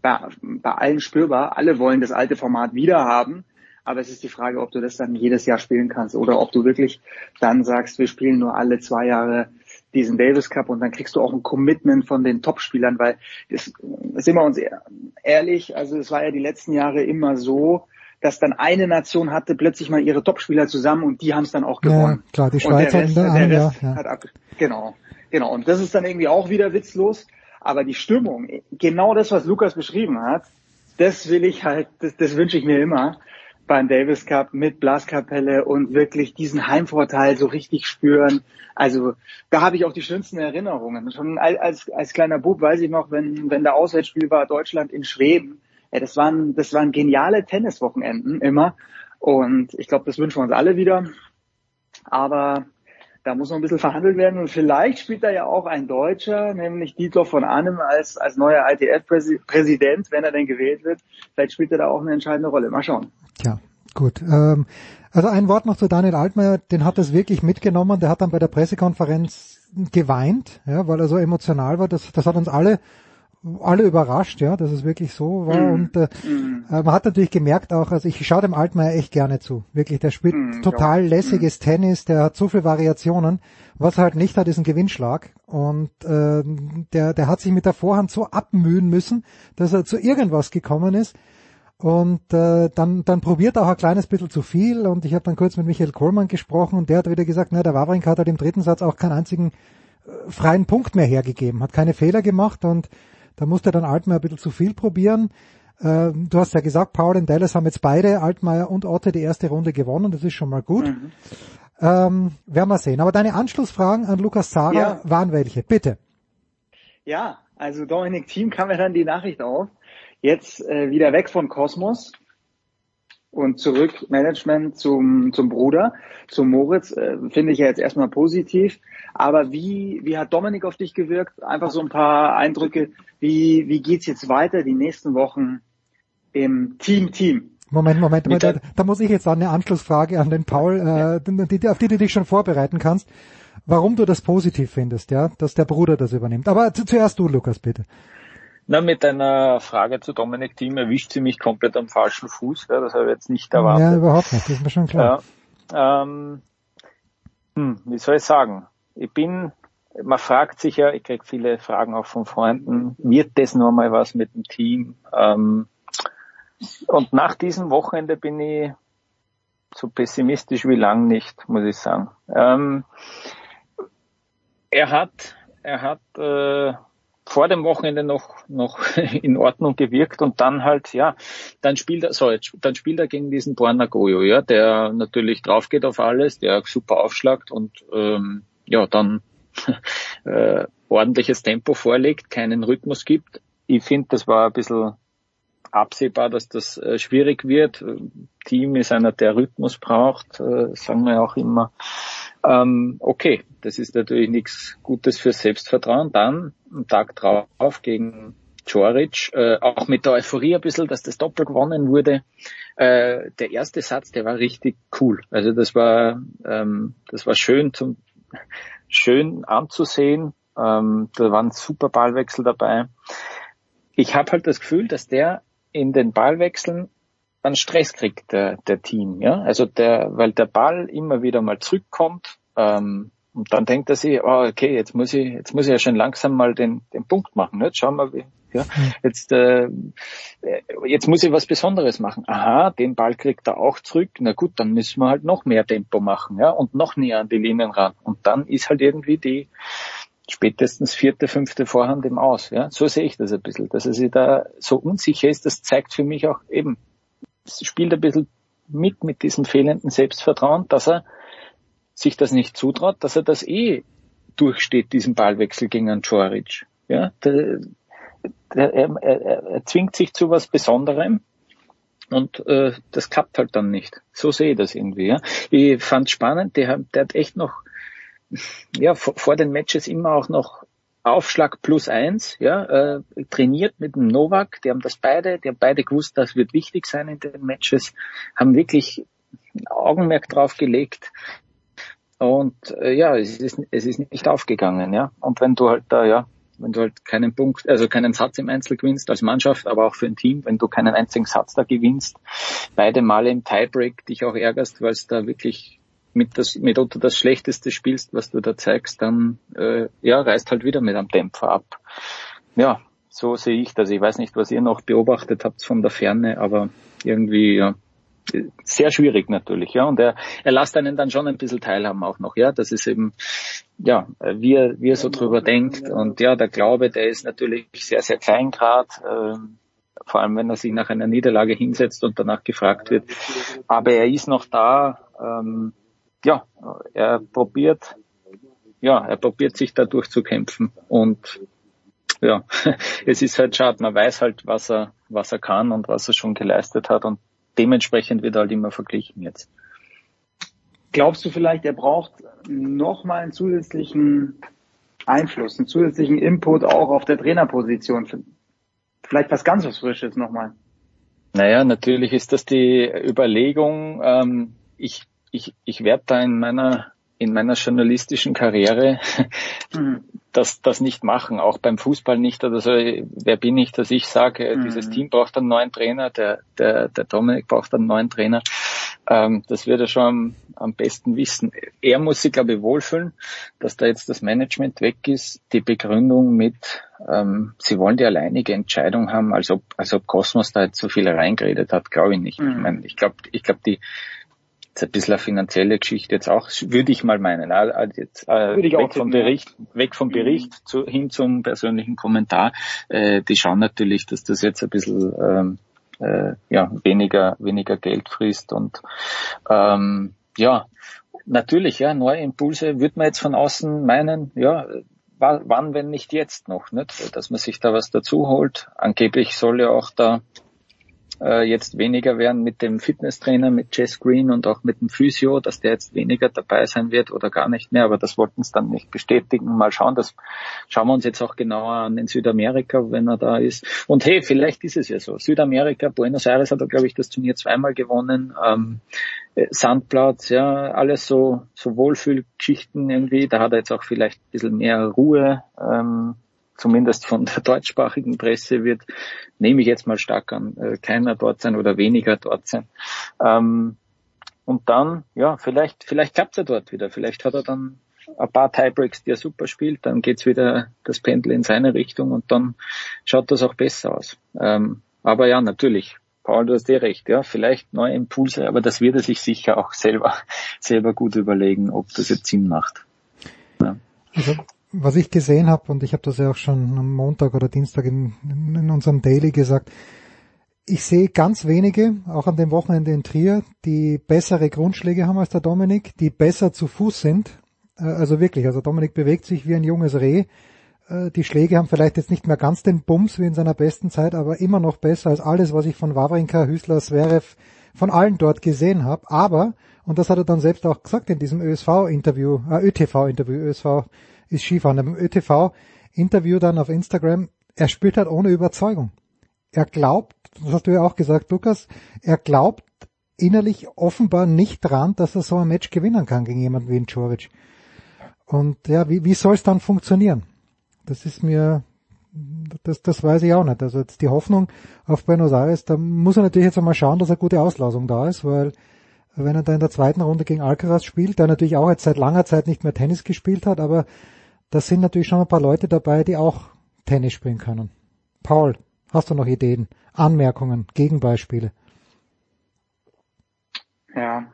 bei, bei allen spürbar. Alle wollen das alte Format wieder haben. Aber es ist die Frage, ob du das dann jedes Jahr spielen kannst oder ob du wirklich dann sagst, wir spielen nur alle zwei Jahre diesen Davis Cup und dann kriegst du auch ein Commitment von den Topspielern, weil das, sind wir uns ehrlich, also es war ja die letzten Jahre immer so, dass dann eine Nation hatte plötzlich mal ihre Topspieler zusammen und die haben es dann auch gewonnen. Ja, klar, die Schweiz einen, ja, ja. Hat ab, genau, genau. Und das ist dann irgendwie auch wieder witzlos. Aber die Stimmung, genau das, was Lukas beschrieben hat, das will ich halt, das, das wünsche ich mir immer beim Davis Cup mit Blaskapelle und wirklich diesen Heimvorteil so richtig spüren. Also da habe ich auch die schönsten Erinnerungen. Schon als, als kleiner Bub weiß ich noch, wenn, wenn der Auswärtsspiel war Deutschland in Schweden, ja, das waren, das waren geniale Tenniswochenenden immer. Und ich glaube, das wünschen wir uns alle wieder. Aber da muss noch ein bisschen verhandelt werden und vielleicht spielt da ja auch ein Deutscher, nämlich Dietloff von Arnim als, als neuer ITF-Präsident, wenn er denn gewählt wird. Vielleicht spielt er da auch eine entscheidende Rolle. Mal schauen. Tja, gut. Ähm, also ein Wort noch zu Daniel Altmaier, den hat es wirklich mitgenommen, der hat dann bei der Pressekonferenz geweint, ja, weil er so emotional war. Das, das hat uns alle alle überrascht, ja, dass es wirklich so war. Mhm. Und äh, Mhm. äh, man hat natürlich gemerkt auch, also ich schaue dem Altmaier echt gerne zu. Wirklich, der spielt Mhm, total ja. lässiges Tennis, der hat so viele Variationen. Was er halt nicht hat, ist ein Gewinnschlag. Und äh, der, der hat sich mit der Vorhand so abmühen müssen, dass er zu irgendwas gekommen ist. Und äh, dann, dann probiert er auch ein kleines bisschen zu viel. Und ich habe dann kurz mit Michael Kohlmann gesprochen und der hat wieder gesagt, na, der Wawrinka hat halt im dritten Satz auch keinen einzigen äh, freien Punkt mehr hergegeben, hat keine Fehler gemacht und da musste dann Altmaier ein bisschen zu viel probieren. Äh, du hast ja gesagt, Paul und Dallas haben jetzt beide, Altmaier und Otte, die erste Runde gewonnen. Das ist schon mal gut. Mhm. Ähm, werden wir sehen. Aber deine Anschlussfragen an Lukas Zara Ja. waren welche? Bitte. Ja, also Dominik Thiem kam ja dann die Nachricht auf. Jetzt äh, wieder weg von Kosmos und zurück Management zum, zum Bruder, zum Moritz, äh, finde ich ja jetzt erstmal positiv. Aber wie, wie hat Dominik auf dich gewirkt? Einfach so ein paar Eindrücke. Wie, wie geht's jetzt weiter die nächsten Wochen im Team-Team? Moment, Moment, Moment da, da muss ich jetzt eine Anschlussfrage an den Paul, äh, die, die, auf die du dich schon vorbereiten kannst, warum du das positiv findest, ja, dass der Bruder das übernimmt. Aber zu, zuerst du, Lukas, bitte. Na, mit einer Frage zu Dominik Thiem erwischt sie mich komplett am falschen Fuß. Ja, das habe ich jetzt nicht erwartet. Ja, überhaupt nicht, das ist mir schon klar. Ja, ähm, hm, wie soll ich sagen? Ich bin, man fragt sich ja, ich kriege viele Fragen auch von Freunden, wird das noch mal was mit dem Team? Ähm, und nach diesem Wochenende bin ich so pessimistisch wie lang nicht, muss ich sagen. Ähm, er hat, er hat äh, vor dem Wochenende noch noch in Ordnung gewirkt und dann halt ja dann spielt er so jetzt, dann spielt er gegen diesen Borna Goyo ja der natürlich drauf geht auf alles der super aufschlagt und ähm, ja dann äh, ordentliches Tempo vorlegt keinen Rhythmus gibt ich finde das war ein bisschen absehbar dass das äh, schwierig wird Team ist einer der Rhythmus braucht äh, sagen wir auch immer ähm, okay, das ist natürlich nichts Gutes für Selbstvertrauen. Dann am Tag drauf gegen Joric, äh, auch mit der Euphorie ein bisschen, dass das Doppel gewonnen wurde. Äh, der erste Satz, der war richtig cool. Also das war, ähm, das war schön zum, schön anzusehen. Ähm, da waren super Ballwechsel dabei. Ich habe halt das Gefühl, dass der in den Ballwechseln einen Stress kriegt, der, der Team, ja. Also der, weil der Ball immer wieder mal zurückkommt, ähm, und dann denkt er sich, oh, okay, jetzt muss ich, jetzt muss ich ja schon langsam mal den, den Punkt machen. Jetzt schauen wir, wie, ja, jetzt, äh, jetzt muss ich was Besonderes machen. Aha, den Ball kriegt er auch zurück. Na gut, dann müssen wir halt noch mehr Tempo machen, ja, und noch näher an die Linien ran. Und dann ist halt irgendwie die spätestens vierte, fünfte Vorhand im Aus. Ja, so sehe ich das ein bisschen. Dass er sich da so unsicher ist, das zeigt für mich auch eben, spielt ein bisschen mit mit diesem fehlenden Selbstvertrauen, dass er sich das nicht zutraut, dass er das eh durchsteht, diesen Ballwechsel gegen einen Joric. Ja, er, er, er zwingt sich zu was Besonderem und äh, das klappt halt dann nicht. So sehe ich das irgendwie. Ja. Ich fand spannend, der, der hat echt noch ja vor, vor den Matches immer auch noch Aufschlag plus eins, ja, äh, trainiert mit dem Novak, die haben das beide, die haben beide gewusst, das wird wichtig sein in den Matches, haben wirklich Augenmerk drauf gelegt. Und äh, ja, es ist, es ist nicht aufgegangen, ja. Und wenn du halt da, ja, wenn du halt keinen Punkt, also keinen Satz im Einzel gewinnst als Mannschaft, aber auch für ein Team, wenn du keinen einzigen Satz da gewinnst, beide Male im Tiebreak dich auch ärgerst, weil es da wirklich mit das mitunter das Schlechteste spielst, was du da zeigst, dann äh, ja, reißt halt wieder mit einem Dämpfer ab. Ja, so sehe ich das. Ich weiß nicht, was ihr noch beobachtet habt von der Ferne, aber irgendwie ja, sehr schwierig natürlich, ja. Und er, er lässt einen dann schon ein bisschen teilhaben auch noch, ja. Das ist eben, ja, wie er, wie er so drüber denkt. Und ja, der Glaube, der ist natürlich sehr, sehr klein grad, äh, vor allem wenn er sich nach einer Niederlage hinsetzt und danach gefragt wird. Aber er ist noch da, ähm, ja, er probiert, ja, er probiert sich da durchzukämpfen und ja, es ist halt schade, man weiß halt, was er, was er kann und was er schon geleistet hat und dementsprechend wird halt immer verglichen jetzt. Glaubst du vielleicht, er braucht nochmal einen zusätzlichen Einfluss, einen zusätzlichen Input auch auf der Trainerposition? Vielleicht was ganz was Frisches nochmal. Naja, natürlich ist das die Überlegung. Ähm, ich, ich, ich werde da in meiner in meiner journalistischen Karriere mhm. das, das nicht machen, auch beim Fußball nicht. Also wer bin ich, dass ich sage, mhm. dieses Team braucht einen neuen Trainer, der, der, der Dominik braucht einen neuen Trainer. Ähm, das wird er schon am, am besten wissen. Er muss sich, glaube ich, wohlfühlen, dass da jetzt das Management weg ist. Die Begründung mit, ähm, sie wollen die alleinige Entscheidung haben, als ob, als ob Kosmos da jetzt so viel reingeredet hat, glaube ich nicht. Mhm. Ich meine, ich glaube, ich glaube, die, ist ein bisschen eine finanzielle Geschichte jetzt auch, würde ich mal meinen. Jetzt, äh, weg vom Bericht, weg vom Bericht zu, hin zum persönlichen Kommentar. Äh, die schauen natürlich, dass das jetzt ein bisschen ähm, äh, ja, weniger, weniger Geld frisst und ähm, ja, natürlich, ja, neue Impulse würde man jetzt von außen meinen, ja, wann, wenn nicht jetzt noch, nicht? dass man sich da was dazu holt. Angeblich soll ja auch da äh, jetzt weniger werden mit dem Fitnesstrainer, mit Jess Green und auch mit dem Physio, dass der jetzt weniger dabei sein wird oder gar nicht mehr, aber das wollten es dann nicht bestätigen. Mal schauen, das schauen wir uns jetzt auch genauer an in Südamerika, wenn er da ist. Und hey, vielleicht ist es ja so. Südamerika, Buenos Aires hat er, glaube ich, das Turnier zweimal gewonnen. Ähm, äh, Sandplatz, ja, alles so, so Wohlfühlgeschichten irgendwie. Da hat er jetzt auch vielleicht ein bisschen mehr Ruhe. Ähm, zumindest von der deutschsprachigen Presse wird, nehme ich jetzt mal stark an, äh, keiner dort sein oder weniger dort sein. Ähm, und dann, ja, vielleicht, vielleicht klappt er dort wieder. Vielleicht hat er dann ein paar Tiebreaks, die er super spielt, dann geht's wieder das Pendel in seine Richtung und dann schaut das auch besser aus. Ähm, aber ja, natürlich, Paul, du hast eh recht, ja, vielleicht neue Impulse, aber das wird er sich sicher auch selber, selber gut überlegen, ob das jetzt Sinn macht. Ja. Also was ich gesehen habe, und ich habe das ja auch schon am Montag oder Dienstag in, in unserem Daily gesagt, ich sehe ganz wenige, auch an dem Wochenende in Trier, die bessere Grundschläge haben als der Dominik, die besser zu Fuß sind. Äh, also wirklich, also Dominik bewegt sich wie ein junges Reh. Äh, die Schläge haben vielleicht jetzt nicht mehr ganz den Bums wie in seiner besten Zeit, aber immer noch besser als alles, was ich von Wawrinka, Hüsler, Zverev, von allen dort gesehen habe. Aber, und das hat er dann selbst auch gesagt in diesem ÖSV-Interview, äh, ÖTV-Interview, ÖSV ist Skifahren. Im ÖTV-Interview dann auf Instagram, er spielt halt ohne Überzeugung. Er glaubt, das hast du ja auch gesagt, Lukas, er glaubt innerlich offenbar nicht dran, dass er so ein Match gewinnen kann gegen jemanden wie Djokovic. Und ja, wie, wie soll es dann funktionieren? Das ist mir, das, das weiß ich auch nicht. Also jetzt die Hoffnung auf Buenos Aires, da muss er natürlich jetzt einmal schauen, dass eine gute Auslosung da ist, weil wenn er da in der zweiten Runde gegen Alcaraz spielt, der natürlich auch jetzt seit langer Zeit nicht mehr Tennis gespielt hat, aber da sind natürlich schon ein paar Leute dabei, die auch Tennis spielen können. Paul, hast du noch Ideen, Anmerkungen, Gegenbeispiele? Ja.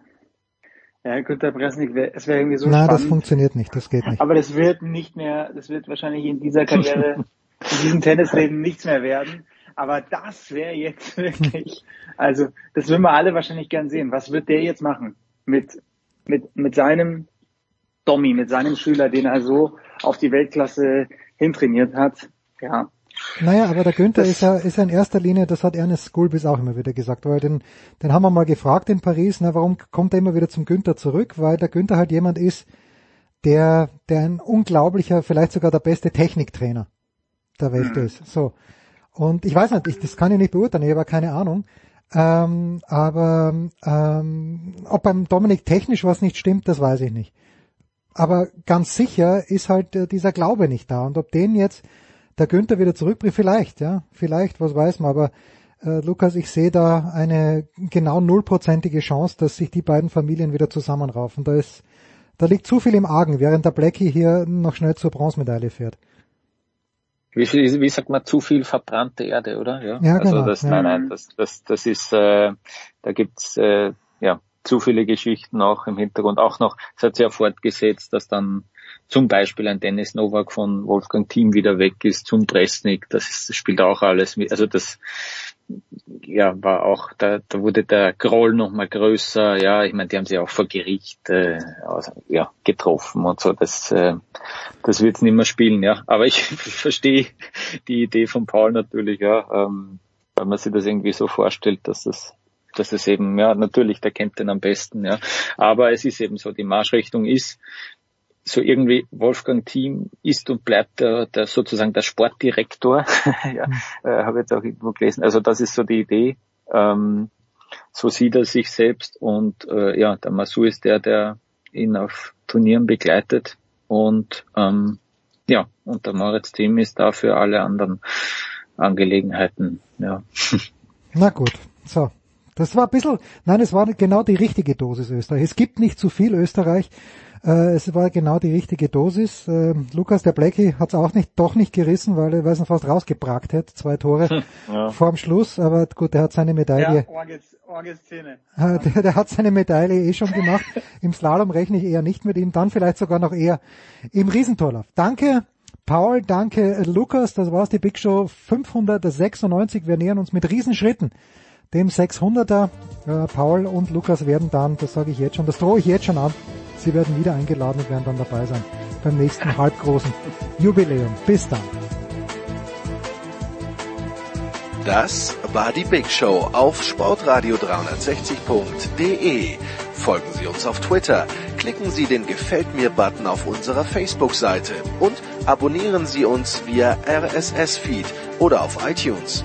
Ja, Günter Bresnik, es wäre irgendwie so Nein, spannend. das funktioniert nicht, das geht nicht. Aber das wird nicht mehr, das wird wahrscheinlich in dieser Karriere, in diesem Tennisleben nichts mehr werden. Aber das wäre jetzt wirklich, also das würden wir alle wahrscheinlich gern sehen. Was wird der jetzt machen mit, mit, mit seinem Dommy, mit seinem Schüler, den er so auf die Weltklasse hintrainiert hat. Ja. Naja, aber der Günther das, ist ja, ist ja in erster Linie, das hat Ernest Skulbis auch immer wieder gesagt, weil den, den haben wir mal gefragt in Paris, na, warum kommt er immer wieder zum Günther zurück? Weil der Günther halt jemand ist, der, der ein unglaublicher, vielleicht sogar der beste Techniktrainer der Welt mhm. ist. So. Und ich weiß nicht, ich, das kann ich nicht beurteilen, ich habe keine Ahnung. Ähm, aber ähm, ob beim Dominik technisch was nicht stimmt, das weiß ich nicht. Aber ganz sicher ist halt äh, dieser Glaube nicht da. Und ob den jetzt der Günther wieder zurückbringt, vielleicht, ja, vielleicht, was weiß man. Aber äh, Lukas, ich sehe da eine genau nullprozentige Chance, dass sich die beiden Familien wieder zusammenraufen. Da ist, da liegt zu viel im Argen, während der Blackie hier noch schnell zur Bronzemedaille fährt. Wie, viel, wie sagt man, zu viel verbrannte Erde, oder? Ja, ja also genau. das, ja. nein, nein, das, das, das ist, äh, da gibt's äh, zu viele Geschichten auch im Hintergrund. Auch noch, es hat sich ja fortgesetzt, dass dann zum Beispiel ein Dennis Novak von Wolfgang Team wieder weg ist zum Presnik. Das, das spielt auch alles mit. Also das ja war auch, da, da wurde der Groll noch mal größer. Ja, ich meine, die haben sich auch vor Gericht äh, also, ja, getroffen und so. Das, äh, das wird nicht mehr spielen. Ja, aber ich verstehe die Idee von Paul natürlich. Ja, ähm, weil man sich das irgendwie so vorstellt, dass das dass es eben, ja, natürlich, der kennt den am besten, ja. Aber es ist eben so, die Marschrichtung ist, so irgendwie Wolfgang Team ist und bleibt der, der sozusagen der Sportdirektor. ja, äh, habe jetzt auch irgendwo gelesen. Also das ist so die Idee. Ähm, so sieht er sich selbst und äh, ja, der Masu ist der, der ihn auf Turnieren begleitet und ähm, ja, und der Moritz Team ist da für alle anderen Angelegenheiten. Ja. Na gut, so. Das war ein bisschen, nein, es war genau die richtige Dosis Österreich. Es gibt nicht zu viel Österreich. Äh, es war genau die richtige Dosis. Äh, Lukas, der Blackie hat es auch nicht, doch nicht gerissen, weil er weiß noch fast rausgebragt hätte. Zwei Tore ja. vorm Schluss. Aber gut, der hat seine Medaille. Ja, Orgelszene. Äh, der, der hat seine Medaille eh schon gemacht. Im Slalom rechne ich eher nicht mit ihm. Dann vielleicht sogar noch eher im Riesentorlauf. Danke. Paul, danke Lukas, das war's die Big Show 596. Wir nähern uns mit Riesenschritten dem 600er. Äh, Paul und Lukas werden dann, das sage ich jetzt schon, das drohe ich jetzt schon an, sie werden wieder eingeladen und werden dann dabei sein beim nächsten halbgroßen Jubiläum. Bis dann. Das war die Big Show auf sportradio360.de. Folgen Sie uns auf Twitter, klicken Sie den Gefällt mir-Button auf unserer Facebook-Seite und abonnieren Sie uns via RSS-Feed oder auf iTunes.